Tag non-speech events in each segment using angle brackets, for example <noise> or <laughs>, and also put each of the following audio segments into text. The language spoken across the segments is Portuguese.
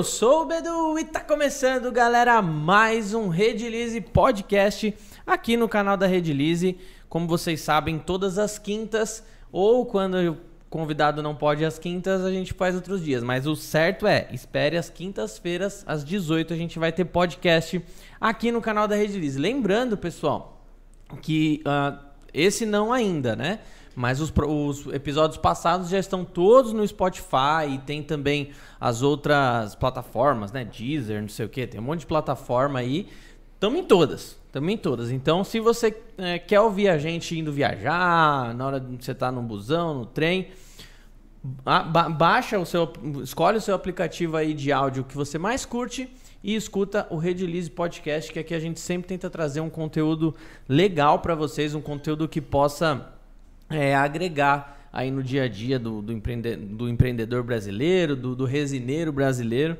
eu sou o Bedu e tá começando, galera, mais um Redilize Podcast aqui no canal da Redilize. Como vocês sabem, todas as quintas ou quando o convidado não pode às quintas, a gente faz outros dias. Mas o certo é, espere as quintas-feiras, às 18 a gente vai ter podcast aqui no canal da Redilize. Lembrando, pessoal, que uh, esse não ainda, né? Mas os, os, episódios passados já estão todos no Spotify e tem também as outras plataformas, né? Deezer, não sei o que, tem um monte de plataforma aí. Estamos em todas, estamos em todas. Então, se você é, quer ouvir a gente indo viajar, na hora de você estar tá no busão, no trem, ba baixa o seu, escolhe o seu aplicativo aí de áudio que você mais curte e escuta o Redilize Podcast, que aqui a gente sempre tenta trazer um conteúdo legal para vocês, um conteúdo que possa é, agregar aí no dia a dia do, do, empreende, do empreendedor brasileiro, do, do resineiro brasileiro.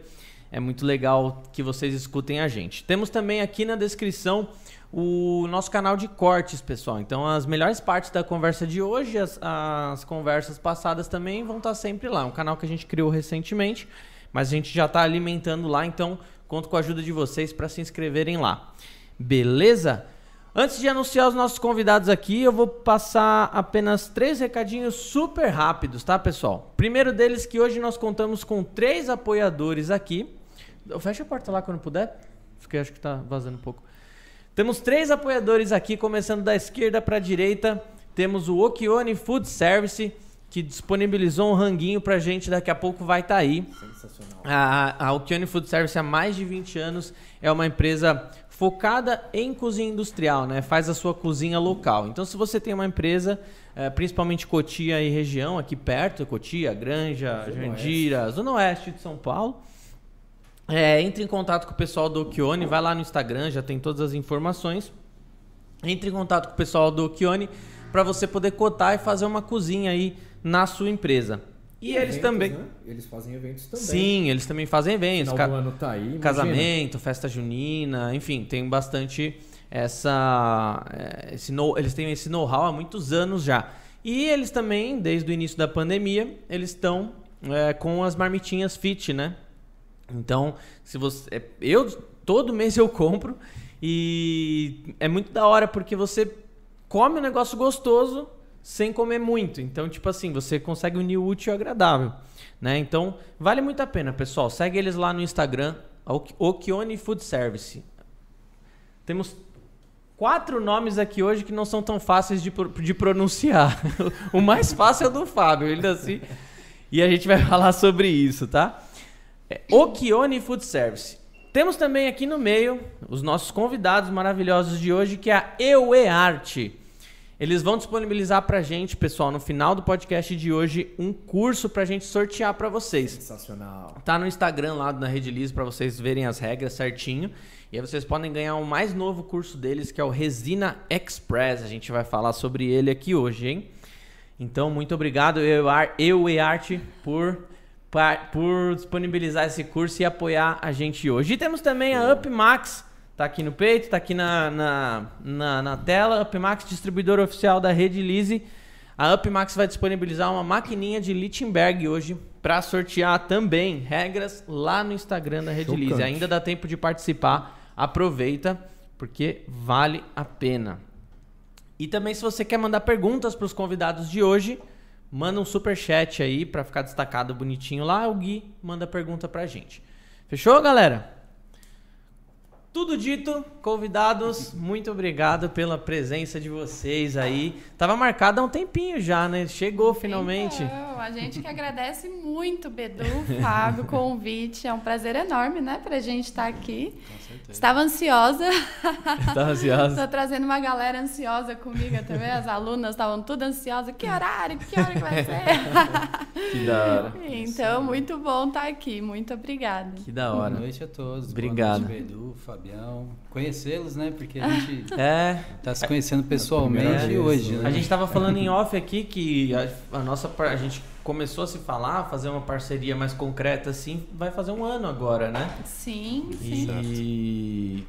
É muito legal que vocês escutem a gente. Temos também aqui na descrição o nosso canal de cortes, pessoal. Então, as melhores partes da conversa de hoje, as, as conversas passadas também vão estar sempre lá. Um canal que a gente criou recentemente, mas a gente já está alimentando lá. Então, conto com a ajuda de vocês para se inscreverem lá. Beleza? Antes de anunciar os nossos convidados aqui, eu vou passar apenas três recadinhos super rápidos, tá, pessoal? Primeiro deles que hoje nós contamos com três apoiadores aqui. Fecha a porta lá quando puder. Porque acho que tá vazando um pouco. Temos três apoiadores aqui, começando da esquerda para a direita. Temos o Okione Food Service, que disponibilizou um ranguinho pra gente, daqui a pouco vai estar tá aí. Sensacional. A, a Okione Food Service há mais de 20 anos é uma empresa focada em cozinha industrial, né? Faz a sua cozinha local. Então, se você tem uma empresa, é, principalmente Cotia e região, aqui perto, Cotia, Granja, Zona Jandira, Oeste. Zona Oeste de São Paulo, é, entre em contato com o pessoal do Okione, vai lá no Instagram, já tem todas as informações. Entre em contato com o pessoal do Okione para você poder cotar e fazer uma cozinha aí na sua empresa. E, eles eventos, também. Né? Eles fazem eventos também. Sim, eles também fazem eventos. Final Ca... ano tá aí. Imagina. Casamento, festa junina, enfim, tem bastante essa. Eh, esse know... Eles têm esse know-how há muitos anos já. E eles também, desde o início da pandemia, eles estão é, com as marmitinhas fit, né? Então, se você. Eh, eu todo mês eu compro e é muito da hora porque você come um negócio gostoso sem comer muito. Então, tipo assim, você consegue unir o útil e o agradável. Né? Então, vale muito a pena, pessoal. Segue eles lá no Instagram, Okione Food Service. Temos quatro nomes aqui hoje que não são tão fáceis de, de pronunciar. <laughs> o mais fácil é o do Fábio, ele assim. E a gente vai <laughs> falar sobre isso, tá? É, Okione Food Service. Temos também aqui no meio os nossos convidados maravilhosos de hoje, que é a EUEARTE. Eles vão disponibilizar pra gente, pessoal, no final do podcast de hoje, um curso pra gente sortear pra vocês. Sensacional. Tá no Instagram lá na Rede Liz pra vocês verem as regras certinho. E aí vocês podem ganhar o um mais novo curso deles, que é o Resina Express. A gente vai falar sobre ele aqui hoje, hein? Então, muito obrigado, eu e Arte, por, por disponibilizar esse curso e apoiar a gente hoje. E temos também a Up Max Tá aqui no peito, tá aqui na, na, na, na tela. Upmax, distribuidor oficial da rede Lise. A Upmax vai disponibilizar uma maquininha de Lichtenberg hoje para sortear também regras lá no Instagram da Rede Lise. Ainda dá tempo de participar. Aproveita, porque vale a pena. E também se você quer mandar perguntas para os convidados de hoje, manda um super chat aí para ficar destacado bonitinho lá. O Gui manda pergunta pra gente. Fechou, galera? Tudo dito, convidados, muito obrigado pela presença de vocês aí. Tava marcado há um tempinho já, né? Chegou finalmente. Então, a gente que agradece muito, Bedu, Fábio, o convite. É um prazer enorme, né, pra gente estar aqui. Com certeza. Estava ansiosa. Estava ansiosa. Estou trazendo uma galera ansiosa comigo também. As alunas estavam tudo ansiosas. Que horário? Que hora que vai ser? que da hora. Então, muito bom estar aqui. Muito obrigada. Que da hora. Boa noite a todos. Obrigado. Boa noite, Bedu, Fábio. Fabião, conhecê-los, né? Porque a gente <laughs> é. tá se conhecendo pessoalmente hoje. Né? A gente estava falando em off aqui que a, a, nossa a gente começou a se falar, fazer uma parceria mais concreta assim, vai fazer um ano agora, né? Sim, sim. E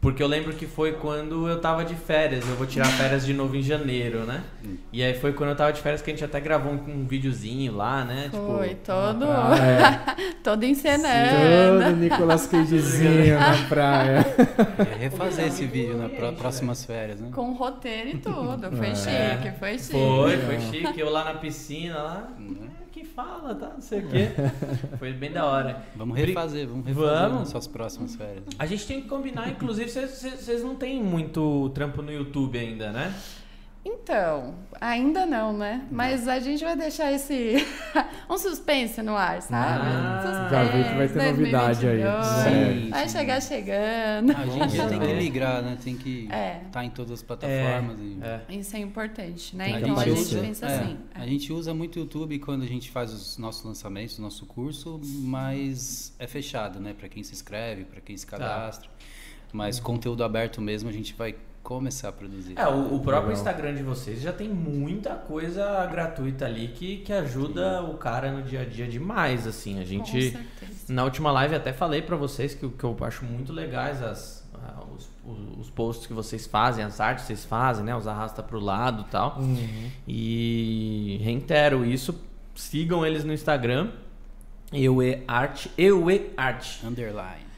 porque eu lembro que foi quando eu tava de férias. Eu vou tirar férias de novo em janeiro, né? Hum. E aí foi quando eu tava de férias que a gente até gravou um, um videozinho lá, né? Foi, tipo, todo. <laughs> É. todo encenando. Todo Nicolas Cagezinho na praia. <laughs> É refazer esse vídeo nas né, próximas férias, né? Com roteiro e tudo. Foi é. chique, foi chique. Foi, foi chique. Eu lá na piscina, lá. Uhum que fala, tá? Não sei o quê. <laughs> Foi bem da hora. Vamos refazer, vamos refazer vamos. suas próximas férias. A gente tem que combinar, inclusive, vocês não têm muito trampo no YouTube ainda, né? Então, ainda não, né? Mas a gente vai deixar esse. <laughs> um suspense no ar, sabe? Ah, suspense, já vi que vai ter novidade aí. Sim, vai chegar chegando. A gente já tem que migrar, né? Tem que estar é. tá em todas as plataformas. É. E... É. Isso é importante, né? Então a gente, usa, pensa assim. A gente usa muito o YouTube quando a gente faz os nossos lançamentos, o nosso curso, mas é fechado, né? Para quem se inscreve, para quem se cadastra. Tá. Mas conteúdo aberto mesmo a gente vai começar a produzir. É, o, o próprio Legal. Instagram de vocês já tem muita coisa gratuita ali que, que ajuda Sim. o cara no dia a dia demais, assim. A gente na última live até falei para vocês que, que eu acho muito legais as os, os, posts que vocês fazem, as artes que vocês fazem, né? Os arrasta pro lado e tal. Uhum. E reitero isso, sigam eles no Instagram. Eu e arte, eu e arte. Underline.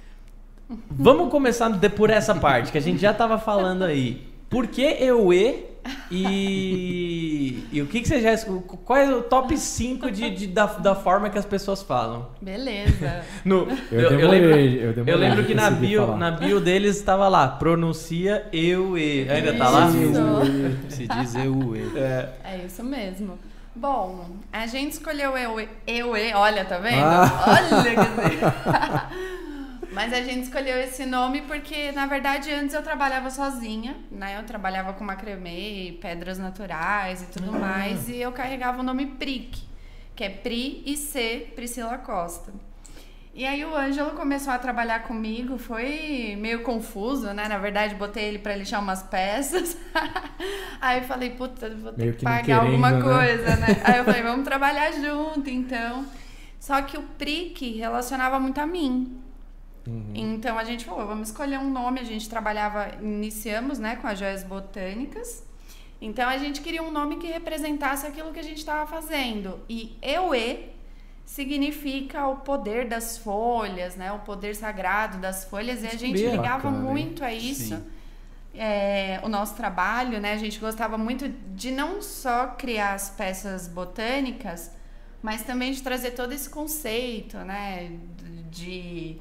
Vamos começar por essa parte que a gente já estava falando aí. Por que EUE e, e o que, que você já. Qual é o top 5 de, de, da, da forma que as pessoas falam? Beleza. <laughs> No, eu, eu, eu, lembro, eu, eu lembro que na bio, na bio deles estava lá, pronuncia EUE. Ainda tá lá? Se diz EUE. É. é isso mesmo. Bom, a gente escolheu EUE. EUE, olha, tá vendo? Ah. Olha, quer dizer. <laughs> Mas a gente escolheu esse nome porque, na verdade, antes eu trabalhava sozinha, né? Eu trabalhava com macramê, pedras naturais e tudo ah. mais, e eu carregava o nome PRIC, que é Pri e C Priscila Costa. E aí o Ângelo começou a trabalhar comigo, foi meio confuso, né? Na verdade, botei ele para lixar umas peças. <laughs> aí falei, puta, vou ter que, que pagar querendo, alguma né? coisa, né? <laughs> aí eu falei, vamos trabalhar junto, então. Só que o PRIC relacionava muito a mim. Uhum. Então a gente falou, vamos escolher um nome. A gente trabalhava, iniciamos né, com as joias botânicas. Então a gente queria um nome que representasse aquilo que a gente estava fazendo. E Eue significa o poder das folhas, né? O poder sagrado das folhas. E a gente ligava bacana, muito a isso. É, o nosso trabalho, né? A gente gostava muito de não só criar as peças botânicas, mas também de trazer todo esse conceito, né? De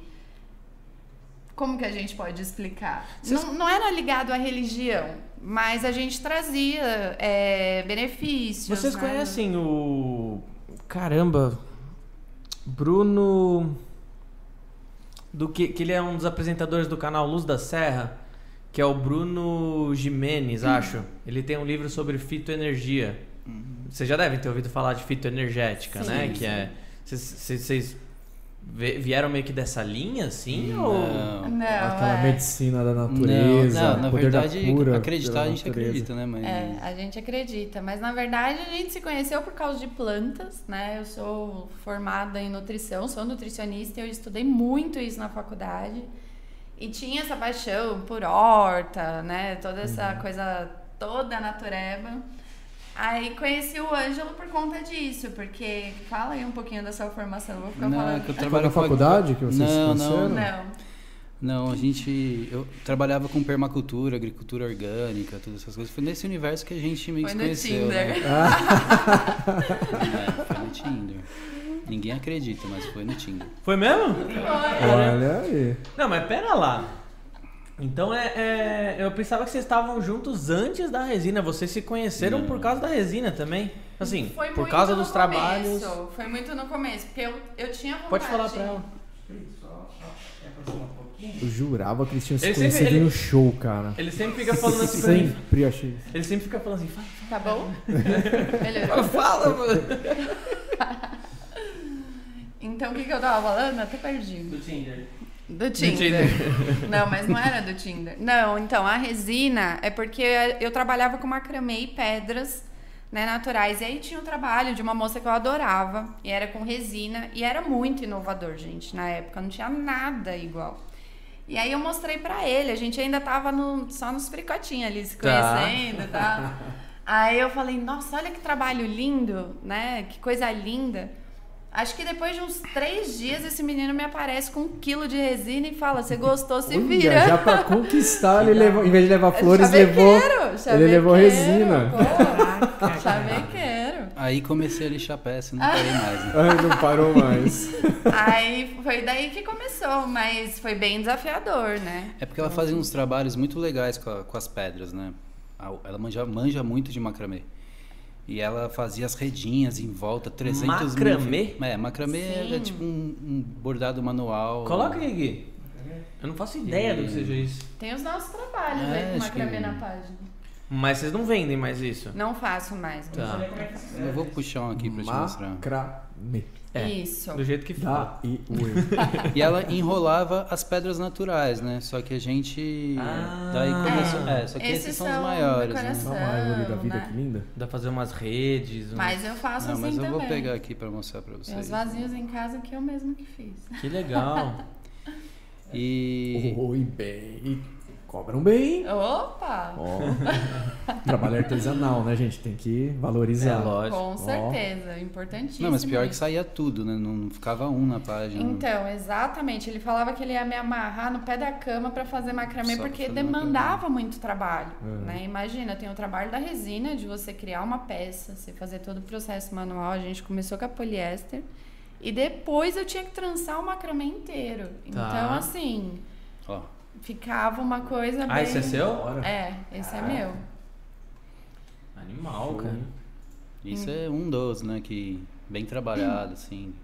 como que a gente pode explicar? Não, não era ligado à religião, mas a gente trazia é, benefícios. Vocês né? conhecem o. Caramba! Bruno. Do que, que ele é um dos apresentadores do canal Luz da Serra, que é o Bruno Jimenez, hum. acho. Ele tem um livro sobre fitoenergia. Uhum. Vocês já devem ter ouvido falar de fitoenergética, sim, né? Sim. Que é. Vocês vieram meio que dessa linha, assim? Não, ou... não aquela é... medicina da natureza. Não, não na verdade, cura acreditar a gente natureza. acredita, né, mãe? É, a gente acredita, mas na verdade a gente se conheceu por causa de plantas, né? Eu sou formada em nutrição, sou nutricionista, eu estudei muito isso na faculdade. E tinha essa paixão por horta, né? Toda essa uhum. coisa toda natureba. Aí conheci o Ângelo por conta disso, porque fala aí um pouquinho da sua formação, vou ficar não, falando. Que eu trabalho na faculdade que vocês não, não, não. Não, a gente. Eu trabalhava com permacultura, agricultura orgânica, todas essas coisas. Foi nesse universo que a gente meio que conheceu. Tinder. Né? é, foi no Tinder. Ninguém acredita, mas foi no Tinder. Foi mesmo? Olha aí. Não, mas pera lá. Então é, é, eu pensava que vocês estavam juntos antes da resina. Vocês se conheceram Não. por causa da resina também. Assim, Foi por causa dos trabalhos. Foi muito no começo, porque eu, eu tinha vontade. Pode falar pra ela. Eu jurava que eles tinham se ele conhecido sempre, ele, no show, cara. Ele sempre fica falando assim Sempre achei Ele sempre fica falando assim, fala, fala. Tá bom? Beleza. Fala, mano. <laughs> então o que, que eu tava falando? Até perdi. Do Tinder. Do Tinder. do Tinder. <laughs> Não, mas não era do Tinder. Não, então, a resina é porque eu trabalhava com macramê e pedras né, naturais. E aí tinha um trabalho de uma moça que eu adorava, e era com resina, e era muito inovador, gente, na época, não tinha nada igual. E aí eu mostrei pra ele, a gente ainda tava no, só nos fricotinhos ali, se conhecendo e tá. tal. <laughs> Aí eu falei, nossa, olha que trabalho lindo, né? Que coisa linda. Acho que depois de uns três dias esse menino me aparece com um quilo de resina e fala: Você gostou, se Olha, vira. Já pra conquistar, ele <laughs> levou, em vez de levar flores, Chavequeiro, levou. chavequeiro, Ele levou resina. Pô, chavequeiro. Aí comecei a lixar peça e não parei mais. Né? Ai, não parou mais. <laughs> Aí foi daí que começou, mas foi bem desafiador, né? É porque ela fazia uns trabalhos muito legais com, a- com as pedras, né? Ela manja, manja muito de macramê. E ela fazia as redinhas em volta, 300 mil Macramê? fi- É, macramê é Sim. tipo um, um bordado manual. Coloca aí, Gui. Eu não faço ideia do que seja isso. Tem os nossos trabalhos É, aí com macramê que- na página. Mas vocês não vendem mais isso. Não faço mais. mas Tá. Eu vou puxar um aqui pra te mostrar. Macramê. É. Isso. Do jeito que. Da e <laughs> E. Ela enrolava as pedras naturais, né? Só que a gente. Ah. daí começou. É, só que esses, Esses são os são maiores, né? decoração. Dá uma árvore da vida, né? que linda. Dá pra fazer umas redes. Mas eu faço Não, assim mas eu também. vou pegar aqui pra mostrar pra Tem vocês. os vasinhos em casa que eu mesmo que fiz. Que legal. <laughs> E. Oi, bem. Cobram bem. Opa! Ó. <laughs> Trabalho artesanal, né, gente? Tem que É, valorizar. lógico. Com certeza, importantíssimo. Não, mas pior que isso. saía tudo, né? Não ficava um na página. Então, exatamente. Ele falava que ele ia me amarrar no pé da cama pra fazer macramê Só porque fazer demandava muito trabalho, É. né? Imagina, tem o trabalho da resina, de você criar uma peça, você fazer todo o processo manual. A gente começou com a poliéster e depois eu tinha que trançar o macramê inteiro. Tá. Então, assim, Ó, ficava uma coisa Ah, bem... esse é seu? É, esse é meu. Animal, cara. isso Hum. é um dos, né? Que bem trabalhado, assim.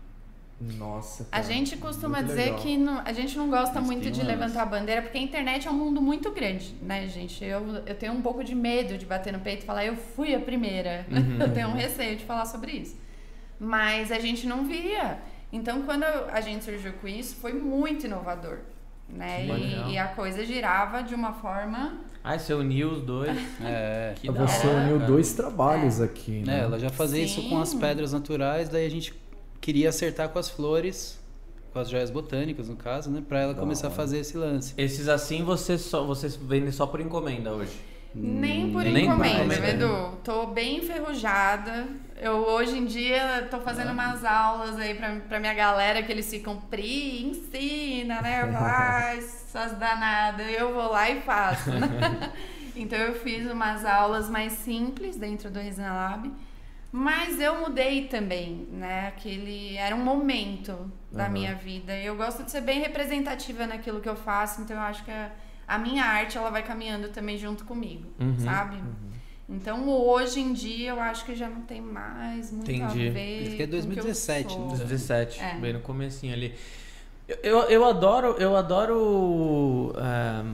Nossa. A cara, gente costuma muito dizer legal. que não- a gente não gosta Mas muito de umas- levantar a bandeira, porque a internet é um mundo muito grande, né, gente? Eu, eu tenho um pouco de medo de bater no peito e falar, eu fui a primeira. Uhum. <laughs> eu tenho um receio de falar sobre isso. Mas a gente não via. Então, quando a gente surgiu com isso, foi muito inovador. Né? E, e a coisa girava de uma forma. Ah, você uniu os dois. <laughs> É. Você hora, uniu cara. dois trabalhos aqui, né? É, ela já fazia isso com as Sim. pedras naturais, daí a gente queria acertar com as flores, com as joias botânicas, no caso, né? Pra ela Da começar a fazer esse lance. Esses assim vocês só vocês vendem só por encomenda hoje. Nem por Nem encomenda, encomenda. Edu. Tô bem enferrujada. Eu hoje em dia tô fazendo umas aulas aí pra, pra minha galera que eles ficam, Pri, ensina, né? Eu falo, <laughs> ai, essas danadas. Eu vou lá e faço. né? <laughs> então eu fiz umas aulas mais simples dentro do Resina Lab. Mas eu mudei também, né? Aquele era um momento da Aham. minha vida. E eu gosto de ser bem representativa naquilo que eu faço, então eu acho que a, a minha arte ela vai caminhando também junto comigo, Uhum. sabe? Então hoje em dia eu acho que já não tem mais muito Entendi. a ver. Isso que é com o eu 2017, sou. né? 17, É. bem no comecinho ali. Eu, eu, eu adoro, eu adoro ah,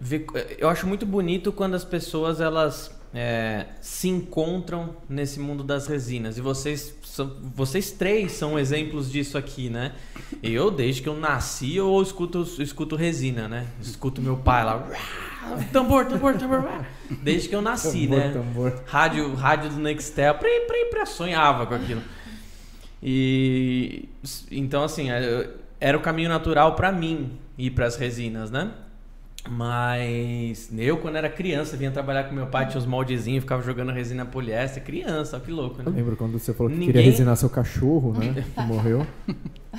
ver, eu acho muito bonito quando as pessoas elas é, se encontram nesse mundo das resinas e vocês são, vocês três são exemplos disso aqui, né? Eu desde que eu nasci eu escuto escuto resina, né? Escuto meu pai lá, tambor, tambor, tambor, desde que eu nasci, Tambor, né? tambor. Rádio, rádio do Nextel, pri, pri, pri, sonhava com aquilo. E então assim, é, era o caminho natural pra mim ir pras resinas, né? Mas eu, quando era criança, vinha trabalhar com meu pai, tinha os moldezinhos, ficava jogando resina poliéster. Criança, ó, que louco, Eu né? lembro quando você falou que Ninguém- queria resinar seu cachorro, né? <laughs> Que morreu.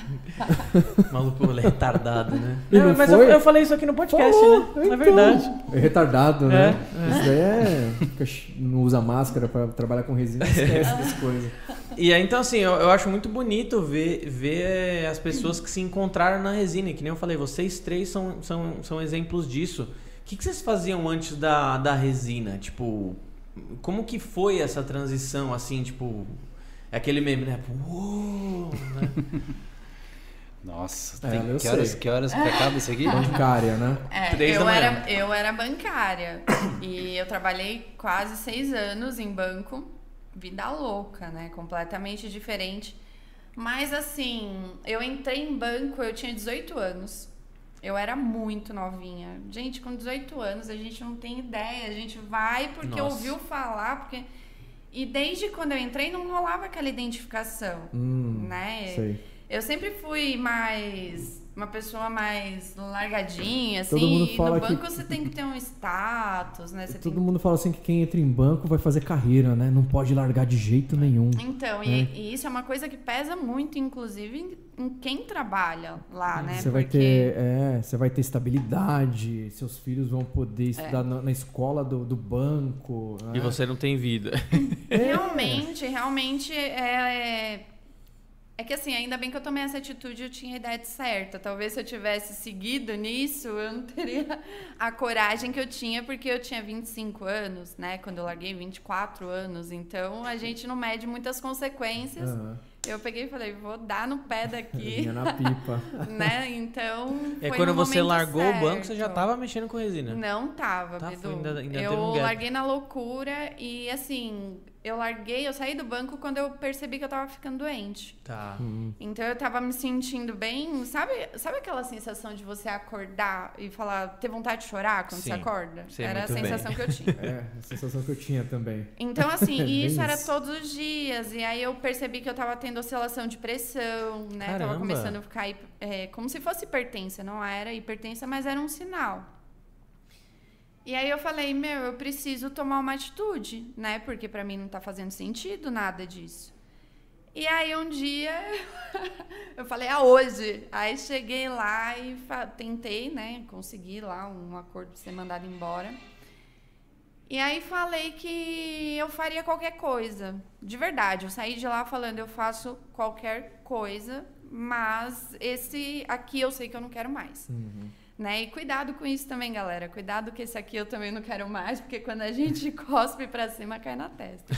<laughs> Maluco retardado, né? Não mas eu, eu falei isso aqui no podcast, Falou, né? É então. verdade. É retardado, né? É, Isso daí é. Não usa máscara pra trabalhar com resina, esquece das coisas. E aí, então, assim, eu, eu acho muito bonito ver, ver as pessoas que se encontraram na resina. E Que nem eu falei, vocês três são, são, são exemplos disso. O que, que vocês faziam antes da, da resina? Tipo, como que foi essa transição, assim, tipo... É aquele meme, né? Uou, né? <laughs> Nossa, É, tem- que, horas, que horas que acaba isso aqui? Bancária, né? <laughs> É, Três da eu, manhã. era, eu era bancária <coughs> e eu trabalhei quase seis anos em banco. Vida louca, né? Completamente diferente. Mas assim, eu entrei em banco, eu tinha 18 anos. Eu era muito novinha. Gente, com 18 anos a gente não tem ideia. A gente vai porque Nossa. ouviu falar, porque. E desde quando eu entrei não rolava aquela identificação, Hum, né? sei. Eu sempre fui mais uma pessoa mais largadinha, Todo assim. mundo E fala no que- banco você tem que ter um status, né? Você tem Todo mundo fala assim que quem entra em banco vai fazer carreira, né? Não pode largar de jeito nenhum. Então, e, e isso é uma coisa que pesa muito, inclusive, em, em quem trabalha lá, né? Você vai Porque- ter, é, você vai ter estabilidade, seus filhos vão poder É. estudar na, na escola do, do banco. né? E você não tem vida. <laughs> Realmente, realmente é, é. Que assim, ainda bem que eu tomei essa atitude, eu tinha a idade certa. Talvez se eu tivesse seguido nisso, eu não teria a coragem que eu tinha, porque eu tinha 25 anos, né? Quando eu larguei 24 anos. Então a gente não mede muitas consequências. Aham. Eu peguei e falei, vou dar no pé daqui. <laughs> Vinha na pipa. <laughs> né? Então. É foi quando no você largou o banco, você já certo. tava mexendo com resina. Não tava, Tá, Bidu. foi ainda- ainda eu um larguei na loucura e assim, eu larguei, eu saí do banco quando eu percebi que eu tava ficando doente. Tá. Hum. Então eu tava me sentindo bem, sabe, sabe aquela sensação de você acordar e falar, ter vontade de chorar quando Sim, você acorda? sei Era a muito bem. sensação que eu tinha. <laughs> É, a sensação que eu tinha também. Então, assim, <laughs> É e bem isso era isso. todos os dias. E aí eu percebi que eu tava tendo oscilação de pressão, né? Caramba. Tava começando a ficar é, como se fosse hipertensa. Não era hipertensa, mas era um sinal. E aí eu falei, meu, eu preciso tomar uma atitude, né? Porque pra mim não tá fazendo sentido nada disso. E aí um dia <laughs> eu falei, ah, hoje. Aí cheguei lá e tentei, né? Consegui lá um acordo pra ser mandado embora. E aí falei que eu faria qualquer coisa. De verdade, eu saí de lá falando, eu faço qualquer coisa, mas esse aqui eu sei que eu não quero mais. Né? E cuidado com isso também, galera. Cuidado que esse aqui eu também não quero mais, porque quando a gente <laughs> cospe pra cima, cai na testa.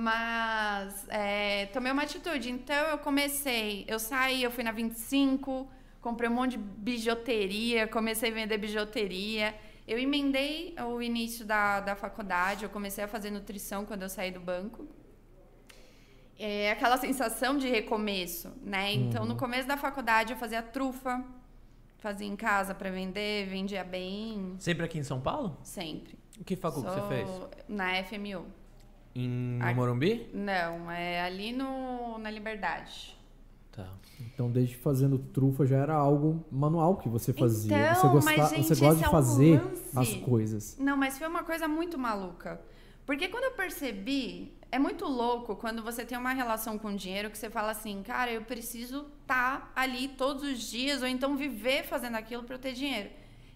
Mas é, tomei uma atitude. Então eu comecei, eu saí, eu fui na 25, comprei um monte de bijuteria, comecei a vender bijuteria. Eu emendei o início da, da faculdade, eu comecei a fazer nutrição quando eu saí do banco. É aquela sensação de recomeço, né? Então, no começo da faculdade, eu fazia trufa, fazia em casa para vender, vendia bem, Sempre aqui em São Paulo? sempre. Que facu que você Sou fez? Na FMU. Em no Aqui. Morumbi? Não, é ali no, na Liberdade. Tá. Então, desde fazendo trufa já era algo manual que você fazia. Então, você, gosta, mas, gente, você gosta de é o fazer lance. as coisas. Não, mas foi uma coisa muito maluca. Porque quando eu percebi, é muito louco quando você tem uma relação com dinheiro que você fala assim, cara, eu preciso estar ali todos os dias, ou então viver fazendo aquilo para eu ter dinheiro.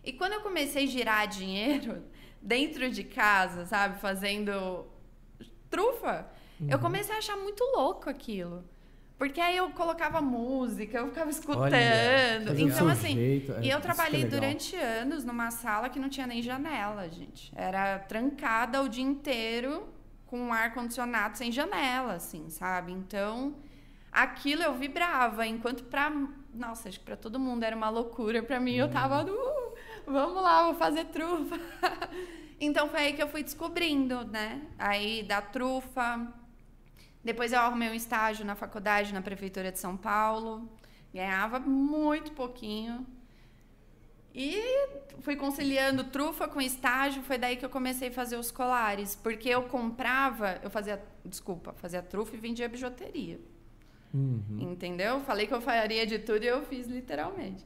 E quando eu comecei a girar <laughs> dinheiro dentro de casa, sabe, fazendo trufa, eu comecei a achar muito louco aquilo. Porque aí eu colocava música, eu ficava escutando. Olha, então, assim, jeito, é, e eu é trabalhei legal. durante anos numa sala que não tinha nem janela, gente. Era trancada o dia inteiro com um ar condicionado sem janela, assim, sabe? Então, aquilo eu vibrava, enquanto pra, nossa, acho que pra todo mundo era uma loucura, pra mim eu tava, uh, vamos lá, vou fazer trufa. <laughs> então foi aí que eu fui descobrindo, né? Aí da trufa, depois eu arrumei um estágio na faculdade, na prefeitura de São Paulo. Ganhava muito pouquinho. E fui conciliando trufa com estágio, foi daí que eu comecei a fazer os colares, porque eu comprava, eu fazia, desculpa, fazia trufa e vendia bijuteria. Uhum. Entendeu? Falei que eu faria de tudo e eu fiz literalmente.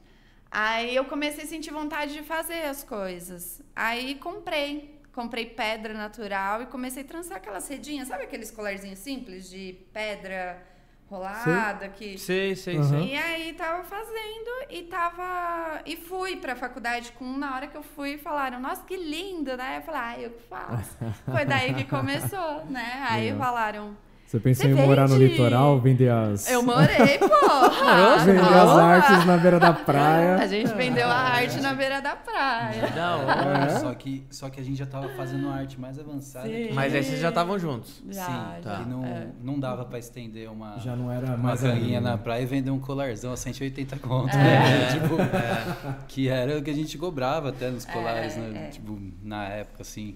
Aí eu comecei a sentir vontade de fazer as coisas. Aí comprei. Comprei pedra natural e comecei a trançar aquelas redinhas. Sabe aqueles colarzinhos simples de pedra rolada que Sei, sei, Aham. sei. e aí tava fazendo e tava. E fui pra faculdade com um. Na hora que eu fui, falaram, nossa, que lindo, né? Eu falei, ah, eu que faço. <laughs> Foi daí que começou, né? Aí falaram. Você pensou Você em morar no vende? litoral, vender as, Eu morei, pô! <laughs> vender as artes na beira da praia? A gente vendeu a arte na beira da praia. Da hora. É? Só, que, só que a gente já tava fazendo uma arte mais avançada. Sim. que- Mas aí vocês já estavam juntos. Já, Sim, já. que não, é. não dava pra estender uma, Já não era uma ali, na né? praia e vender um colarzão a 180 conto. É. né? <laughs> Tipo, Que era o que a gente cobrava até nos colares, É, né? é. Tipo, na época, assim.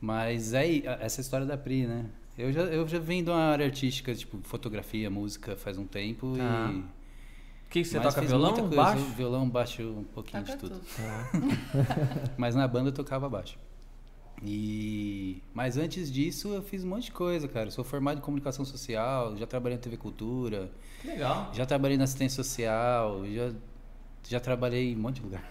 Mas aí, essa história da Pri, né? Eu já, eu já venho de uma área artística, tipo, fotografia, música faz um tempo Tá. e... O que, que você mas toca? Violão? muita coisa, Baixo? Violão, baixo, um pouquinho Toca de tudo. tudo. <laughs> Mas na banda eu tocava baixo. E mas antes disso eu fiz um monte de coisa, cara. Eu sou formado em comunicação social, já trabalhei na TV Cultura, Que legal. já trabalhei na assistência social, já já trabalhei em um monte de lugar.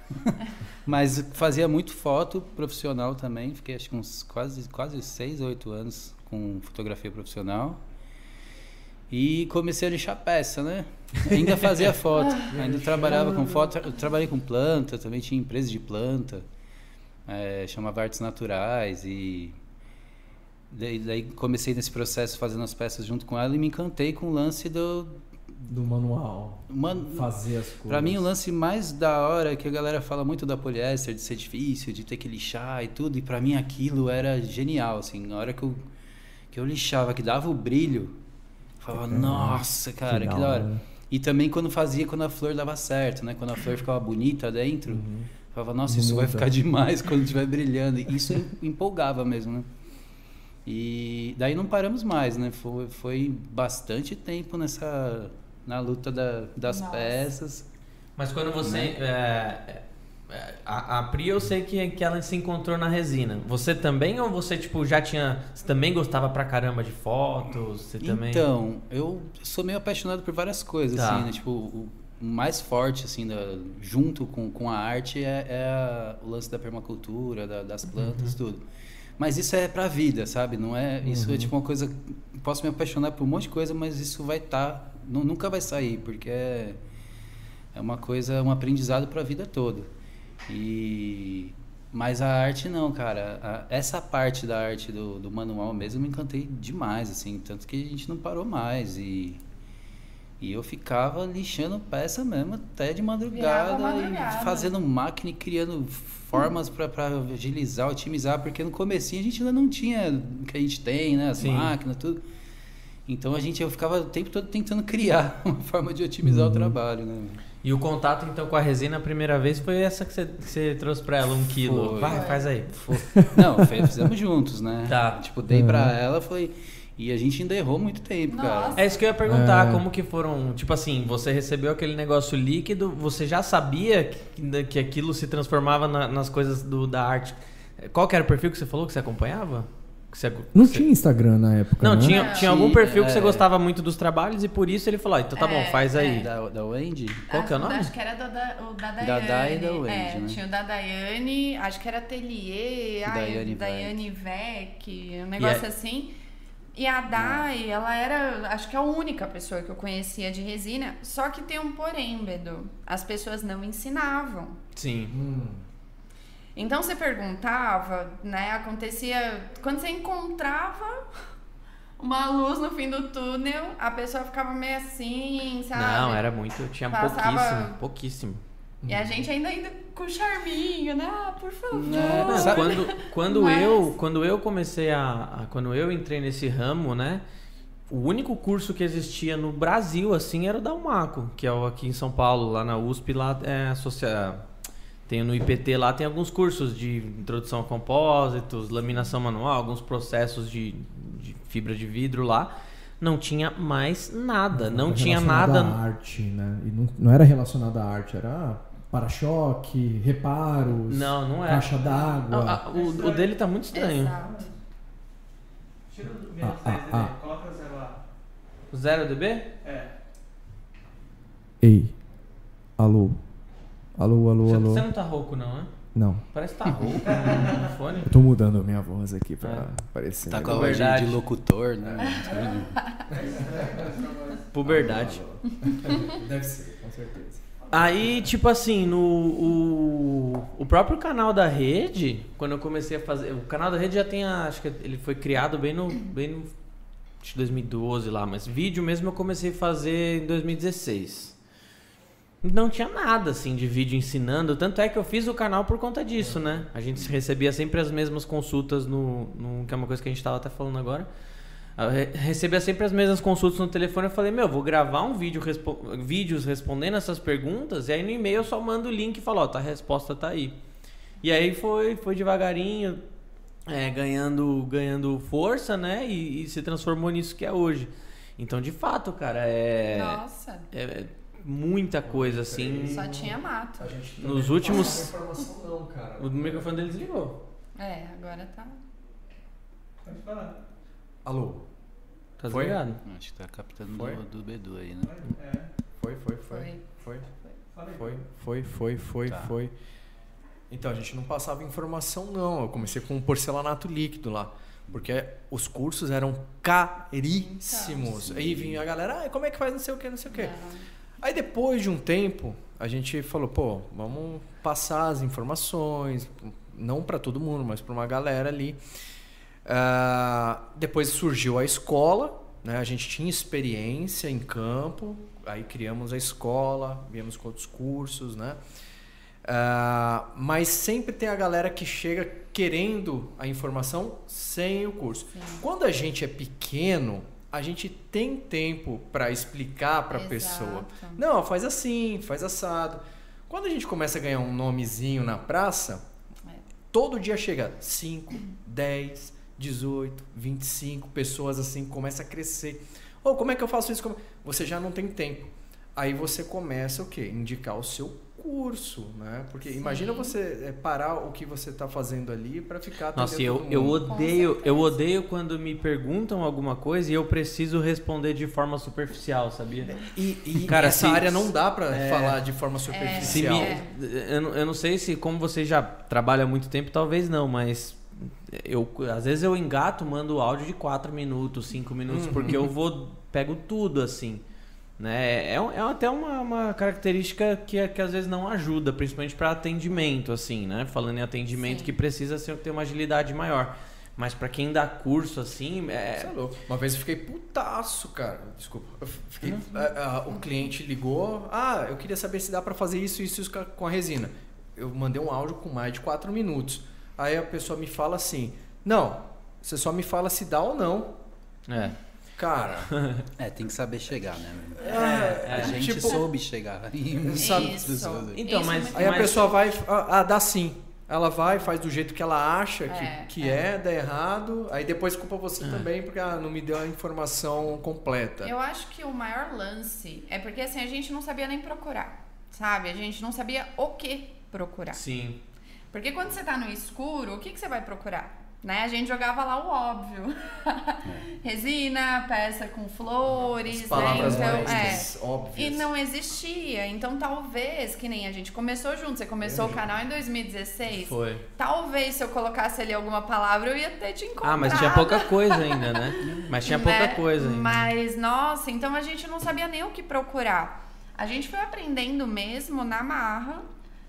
<laughs> Mas fazia muito foto profissional também. Fiquei acho que uns quase, quase seis ou oito anos com fotografia profissional. E comecei a lixar peça, né? Ainda fazia <laughs> foto. Ainda trabalhava com foto. Eu trabalhei com planta, também tinha empresa de planta. É, chamava Artes Naturais e daí, daí comecei nesse processo fazendo as peças junto com ela e me encantei com o lance do, Do manual. Mano, Fazer as coisas. Pra mim, o lance mais da hora é que a galera fala muito da poliéster, de ser difícil, de ter que lixar e tudo. E pra mim aquilo era genial, assim. Na hora que eu, que eu lixava, que dava o brilho, falava, nossa, cara, que, da hora. né? E também quando fazia, quando a flor dava certo, né? Quando a flor ficava bonita dentro, eu falava, nossa, isso vai ficar demais quando estiver brilhando. E isso empolgava mesmo, né? E daí não paramos mais, né? Foi, foi bastante tempo nessa na luta da- das Nossa. peças. Mas quando você. é, é, a, a Pri, eu sei que, que ela se encontrou na resina. Você também ou você, tipo, já tinha. Você também gostava pra caramba de fotos? Você também. Então, eu sou meio apaixonado por várias coisas, Tá. assim, né? Tipo, o mais forte, assim, da- junto com, com a arte é, é a- o lance da permacultura, da- das plantas, Uhum. tudo. Mas isso é pra vida, sabe? Não é, isso Uhum. é tipo uma coisa, posso me apaixonar por um monte de coisa, mas isso vai estar, nunca vai sair, porque é, é uma coisa, um aprendizado pra vida toda. E mas a arte não, cara. A- essa parte da arte do, do manual mesmo eu me encantei demais, assim, tanto que a gente não parou mais e e eu ficava lixando peça mesmo até de madrugada, madrugada. e fazendo máquina e criando formas pra agilizar, otimizar, porque no comecinho a gente ainda não tinha o que a gente tem, né, as Sim. máquinas, tudo. Então a gente eu ficava o tempo todo tentando <laughs> criar uma forma de otimizar o trabalho, né? E o contato, então, com a resina a primeira vez foi essa que você, que você trouxe pra ela, um quilo. Foi. Vai, faz aí. Não, fe- fizemos juntos, né? Tá. Tipo, dei pra Uhum. ela, foi. E a gente ainda errou muito tempo, cara. Nossa. É isso que eu ia perguntar, É. como que foram, tipo assim, você recebeu aquele negócio líquido, você já sabia que, que aquilo se transformava na- nas coisas do, da arte. Qual que era o perfil que você falou que você acompanhava? Você, Não você- tinha Instagram na época, Não, né? tinha, Não. tinha algum perfil que você É. gostava muito dos trabalhos e por isso ele falou, ah, então tá bom, É, faz aí. é. Da, da Wendy? Qual que é o nome? Acho que era da, da, o da Daiane. Da Dai e da Wendy, é, né? tinha o da Daiane, acho que era Atelier, ai, Daiane Daiane Vec, um negócio é- assim. E a Dai, ela era, acho que a única pessoa que eu conhecia de resina. Só que tem um porém, Bedu. As pessoas não ensinavam. Sim. Hum. Então você perguntava, né? Acontecia. Quando você encontrava uma luz no fim do túnel, a pessoa ficava meio assim, sabe? Não, era muito, tinha Passava- pouquíssimo, pouquíssimo. E a gente ainda ainda com charminho, né? Ah, por favor. É, Não, quando, quando Mas- eu quando eu comecei a, a- quando eu entrei nesse ramo né o único curso que existia no Brasil assim era o da Umaco que é o aqui em São Paulo lá na USP lá é associa tem no IPT lá tem alguns cursos de introdução a compósitos laminação manual alguns processos de, de fibra de vidro lá não tinha mais nada não tinha Relacionado nada à arte, né? E não, não era relacionado à arte, era para-choque, reparos, não não é caixa d'água. Ah, ah, o, o dele tá muito estranho. Tira o Ah, ah, ah. coloca zero lá. O zero dB? É. Ei, alô, alô, alô, Você, alô. você não tá rouco, não, né? Não, Parece que tá rouco <laughs> no fone. eu tô mudando a minha voz aqui pra É. parecer. Tá com a voz de, Verdade. de locutor, né? <laughs> Puberdade. Deve ser, com certeza. Aí, tipo assim, no o, o próprio canal da rede, quando eu comecei a fazer. O canal da rede já tem. a- acho que ele foi criado bem no. Bem no acho que 2012 lá, mas vídeo mesmo eu comecei a fazer em 2016. Não tinha nada assim de vídeo ensinando, tanto é que eu fiz o canal por conta disso, né? A gente recebia sempre as mesmas consultas no, no que é uma coisa que a gente tava até falando agora. Eu re- recebia sempre as mesmas consultas no telefone. Eu falei, meu, vou gravar um vídeo, respo vídeos respondendo essas perguntas. E aí no e-mail eu só mando o link e falo, ó, tá, a resposta tá aí. E aí foi, foi devagarinho, é, ganhando, ganhando força, né? E, e se transformou nisso que é hoje. Então, de fato, cara, é, Nossa, é muita coisa assim. só tinha mato. A gente Nos não últimos- informação não, cara. O microfone dele desligou. É, agora tá. Alô. Tá Foi? desligado. Acho que tá captando Foi? do, do Bedu aí, né? Foi, foi, Foi. Foi. Foi, foi, foi, foi, Tá. foi. Então, a gente não passava informação, não. Eu comecei com um porcelanato líquido lá. Porque os cursos eram caríssimos. Aí vinha a galera, ah, como é que faz não sei o que, não sei o que. Aí depois de um tempo, a gente falou, pô, vamos passar as informações, não para todo mundo, mas para uma galera ali. Ah, depois surgiu a escola, né? A gente tinha experiência em campo, aí criamos a escola, viemos com outros cursos, né? Ah, mas sempre tem a galera que chega querendo a informação sem o curso. Quando a gente é pequeno, a gente tem tempo para explicar para a pessoa. Não, faz assim, faz assado. Quando a gente começa a ganhar um nomezinho na praça, É. todo dia chega 5, 10, 18, 25 pessoas assim, começa a crescer. Ou como é que eu faço isso? Você já não tem tempo. Aí você começa o quê? Indicar o seu curso, né? Porque imagina você é, parar o que você está fazendo ali para ficar Nossa, eu, eu odeio, eu odeio quando me perguntam alguma coisa e eu preciso responder de forma superficial, sabia? E, e Cara, essa se- área não dá para É. falar de forma Se superficial. me, É. eu, não- eu não sei se como você já trabalha há muito tempo, talvez não, mas eu às vezes eu engato, mando áudio de 4 minutos, 5 minutos, Uhum. porque eu vou pego tudo assim. Né? É, um- é até uma, uma característica que, que às vezes não ajuda, principalmente para atendimento, assim, né? Falando em atendimento Sim. que precisa ser, ter uma agilidade maior. Mas para quem dá curso, assim, é, Você é louco. Uma vez eu fiquei putaço, cara. Desculpa. Eu fiquei, Uhum. a- a- o cliente ligou. Ah, eu queria saber se dá pra fazer isso e isso, isso com a resina. Eu mandei um áudio com mais de 4 minutos. Aí a pessoa me fala assim: Não, você só me fala se dá ou não. é. Cara, <laughs> É, tem que saber chegar, né? é, A gente tipo, soube chegar <laughs> Sabe-. Então, Isso mas- é muito Aí a Mas- pessoa vai, ah, ah, dá sim. Ela vai, faz do jeito que ela acha que É, que é, dá errado. Aí depois culpa você também, porque ah, não me deu a informação completa. Eu acho que o maior lance é porque assim, a gente não sabia nem procurar, sabe? A gente não sabia o que procurar. Sim. Porque quando você tá no escuro, o que, que você vai procurar? Né? A gente jogava lá o óbvio. <laughs> Resina, peça com flores, As palavras né? Então, mais é. óbvias. E não existia. Então, talvez, que nem a gente começou junto, você começou o canal em 2016. Foi. Talvez se eu colocasse ali alguma palavra, eu ia ter te encontrado. Ah, mas tinha pouca coisa ainda, né? <laughs> Mas tinha pouca né? coisa ainda. Mas, nossa, então a gente não sabia nem o que procurar. A gente foi aprendendo mesmo na marra,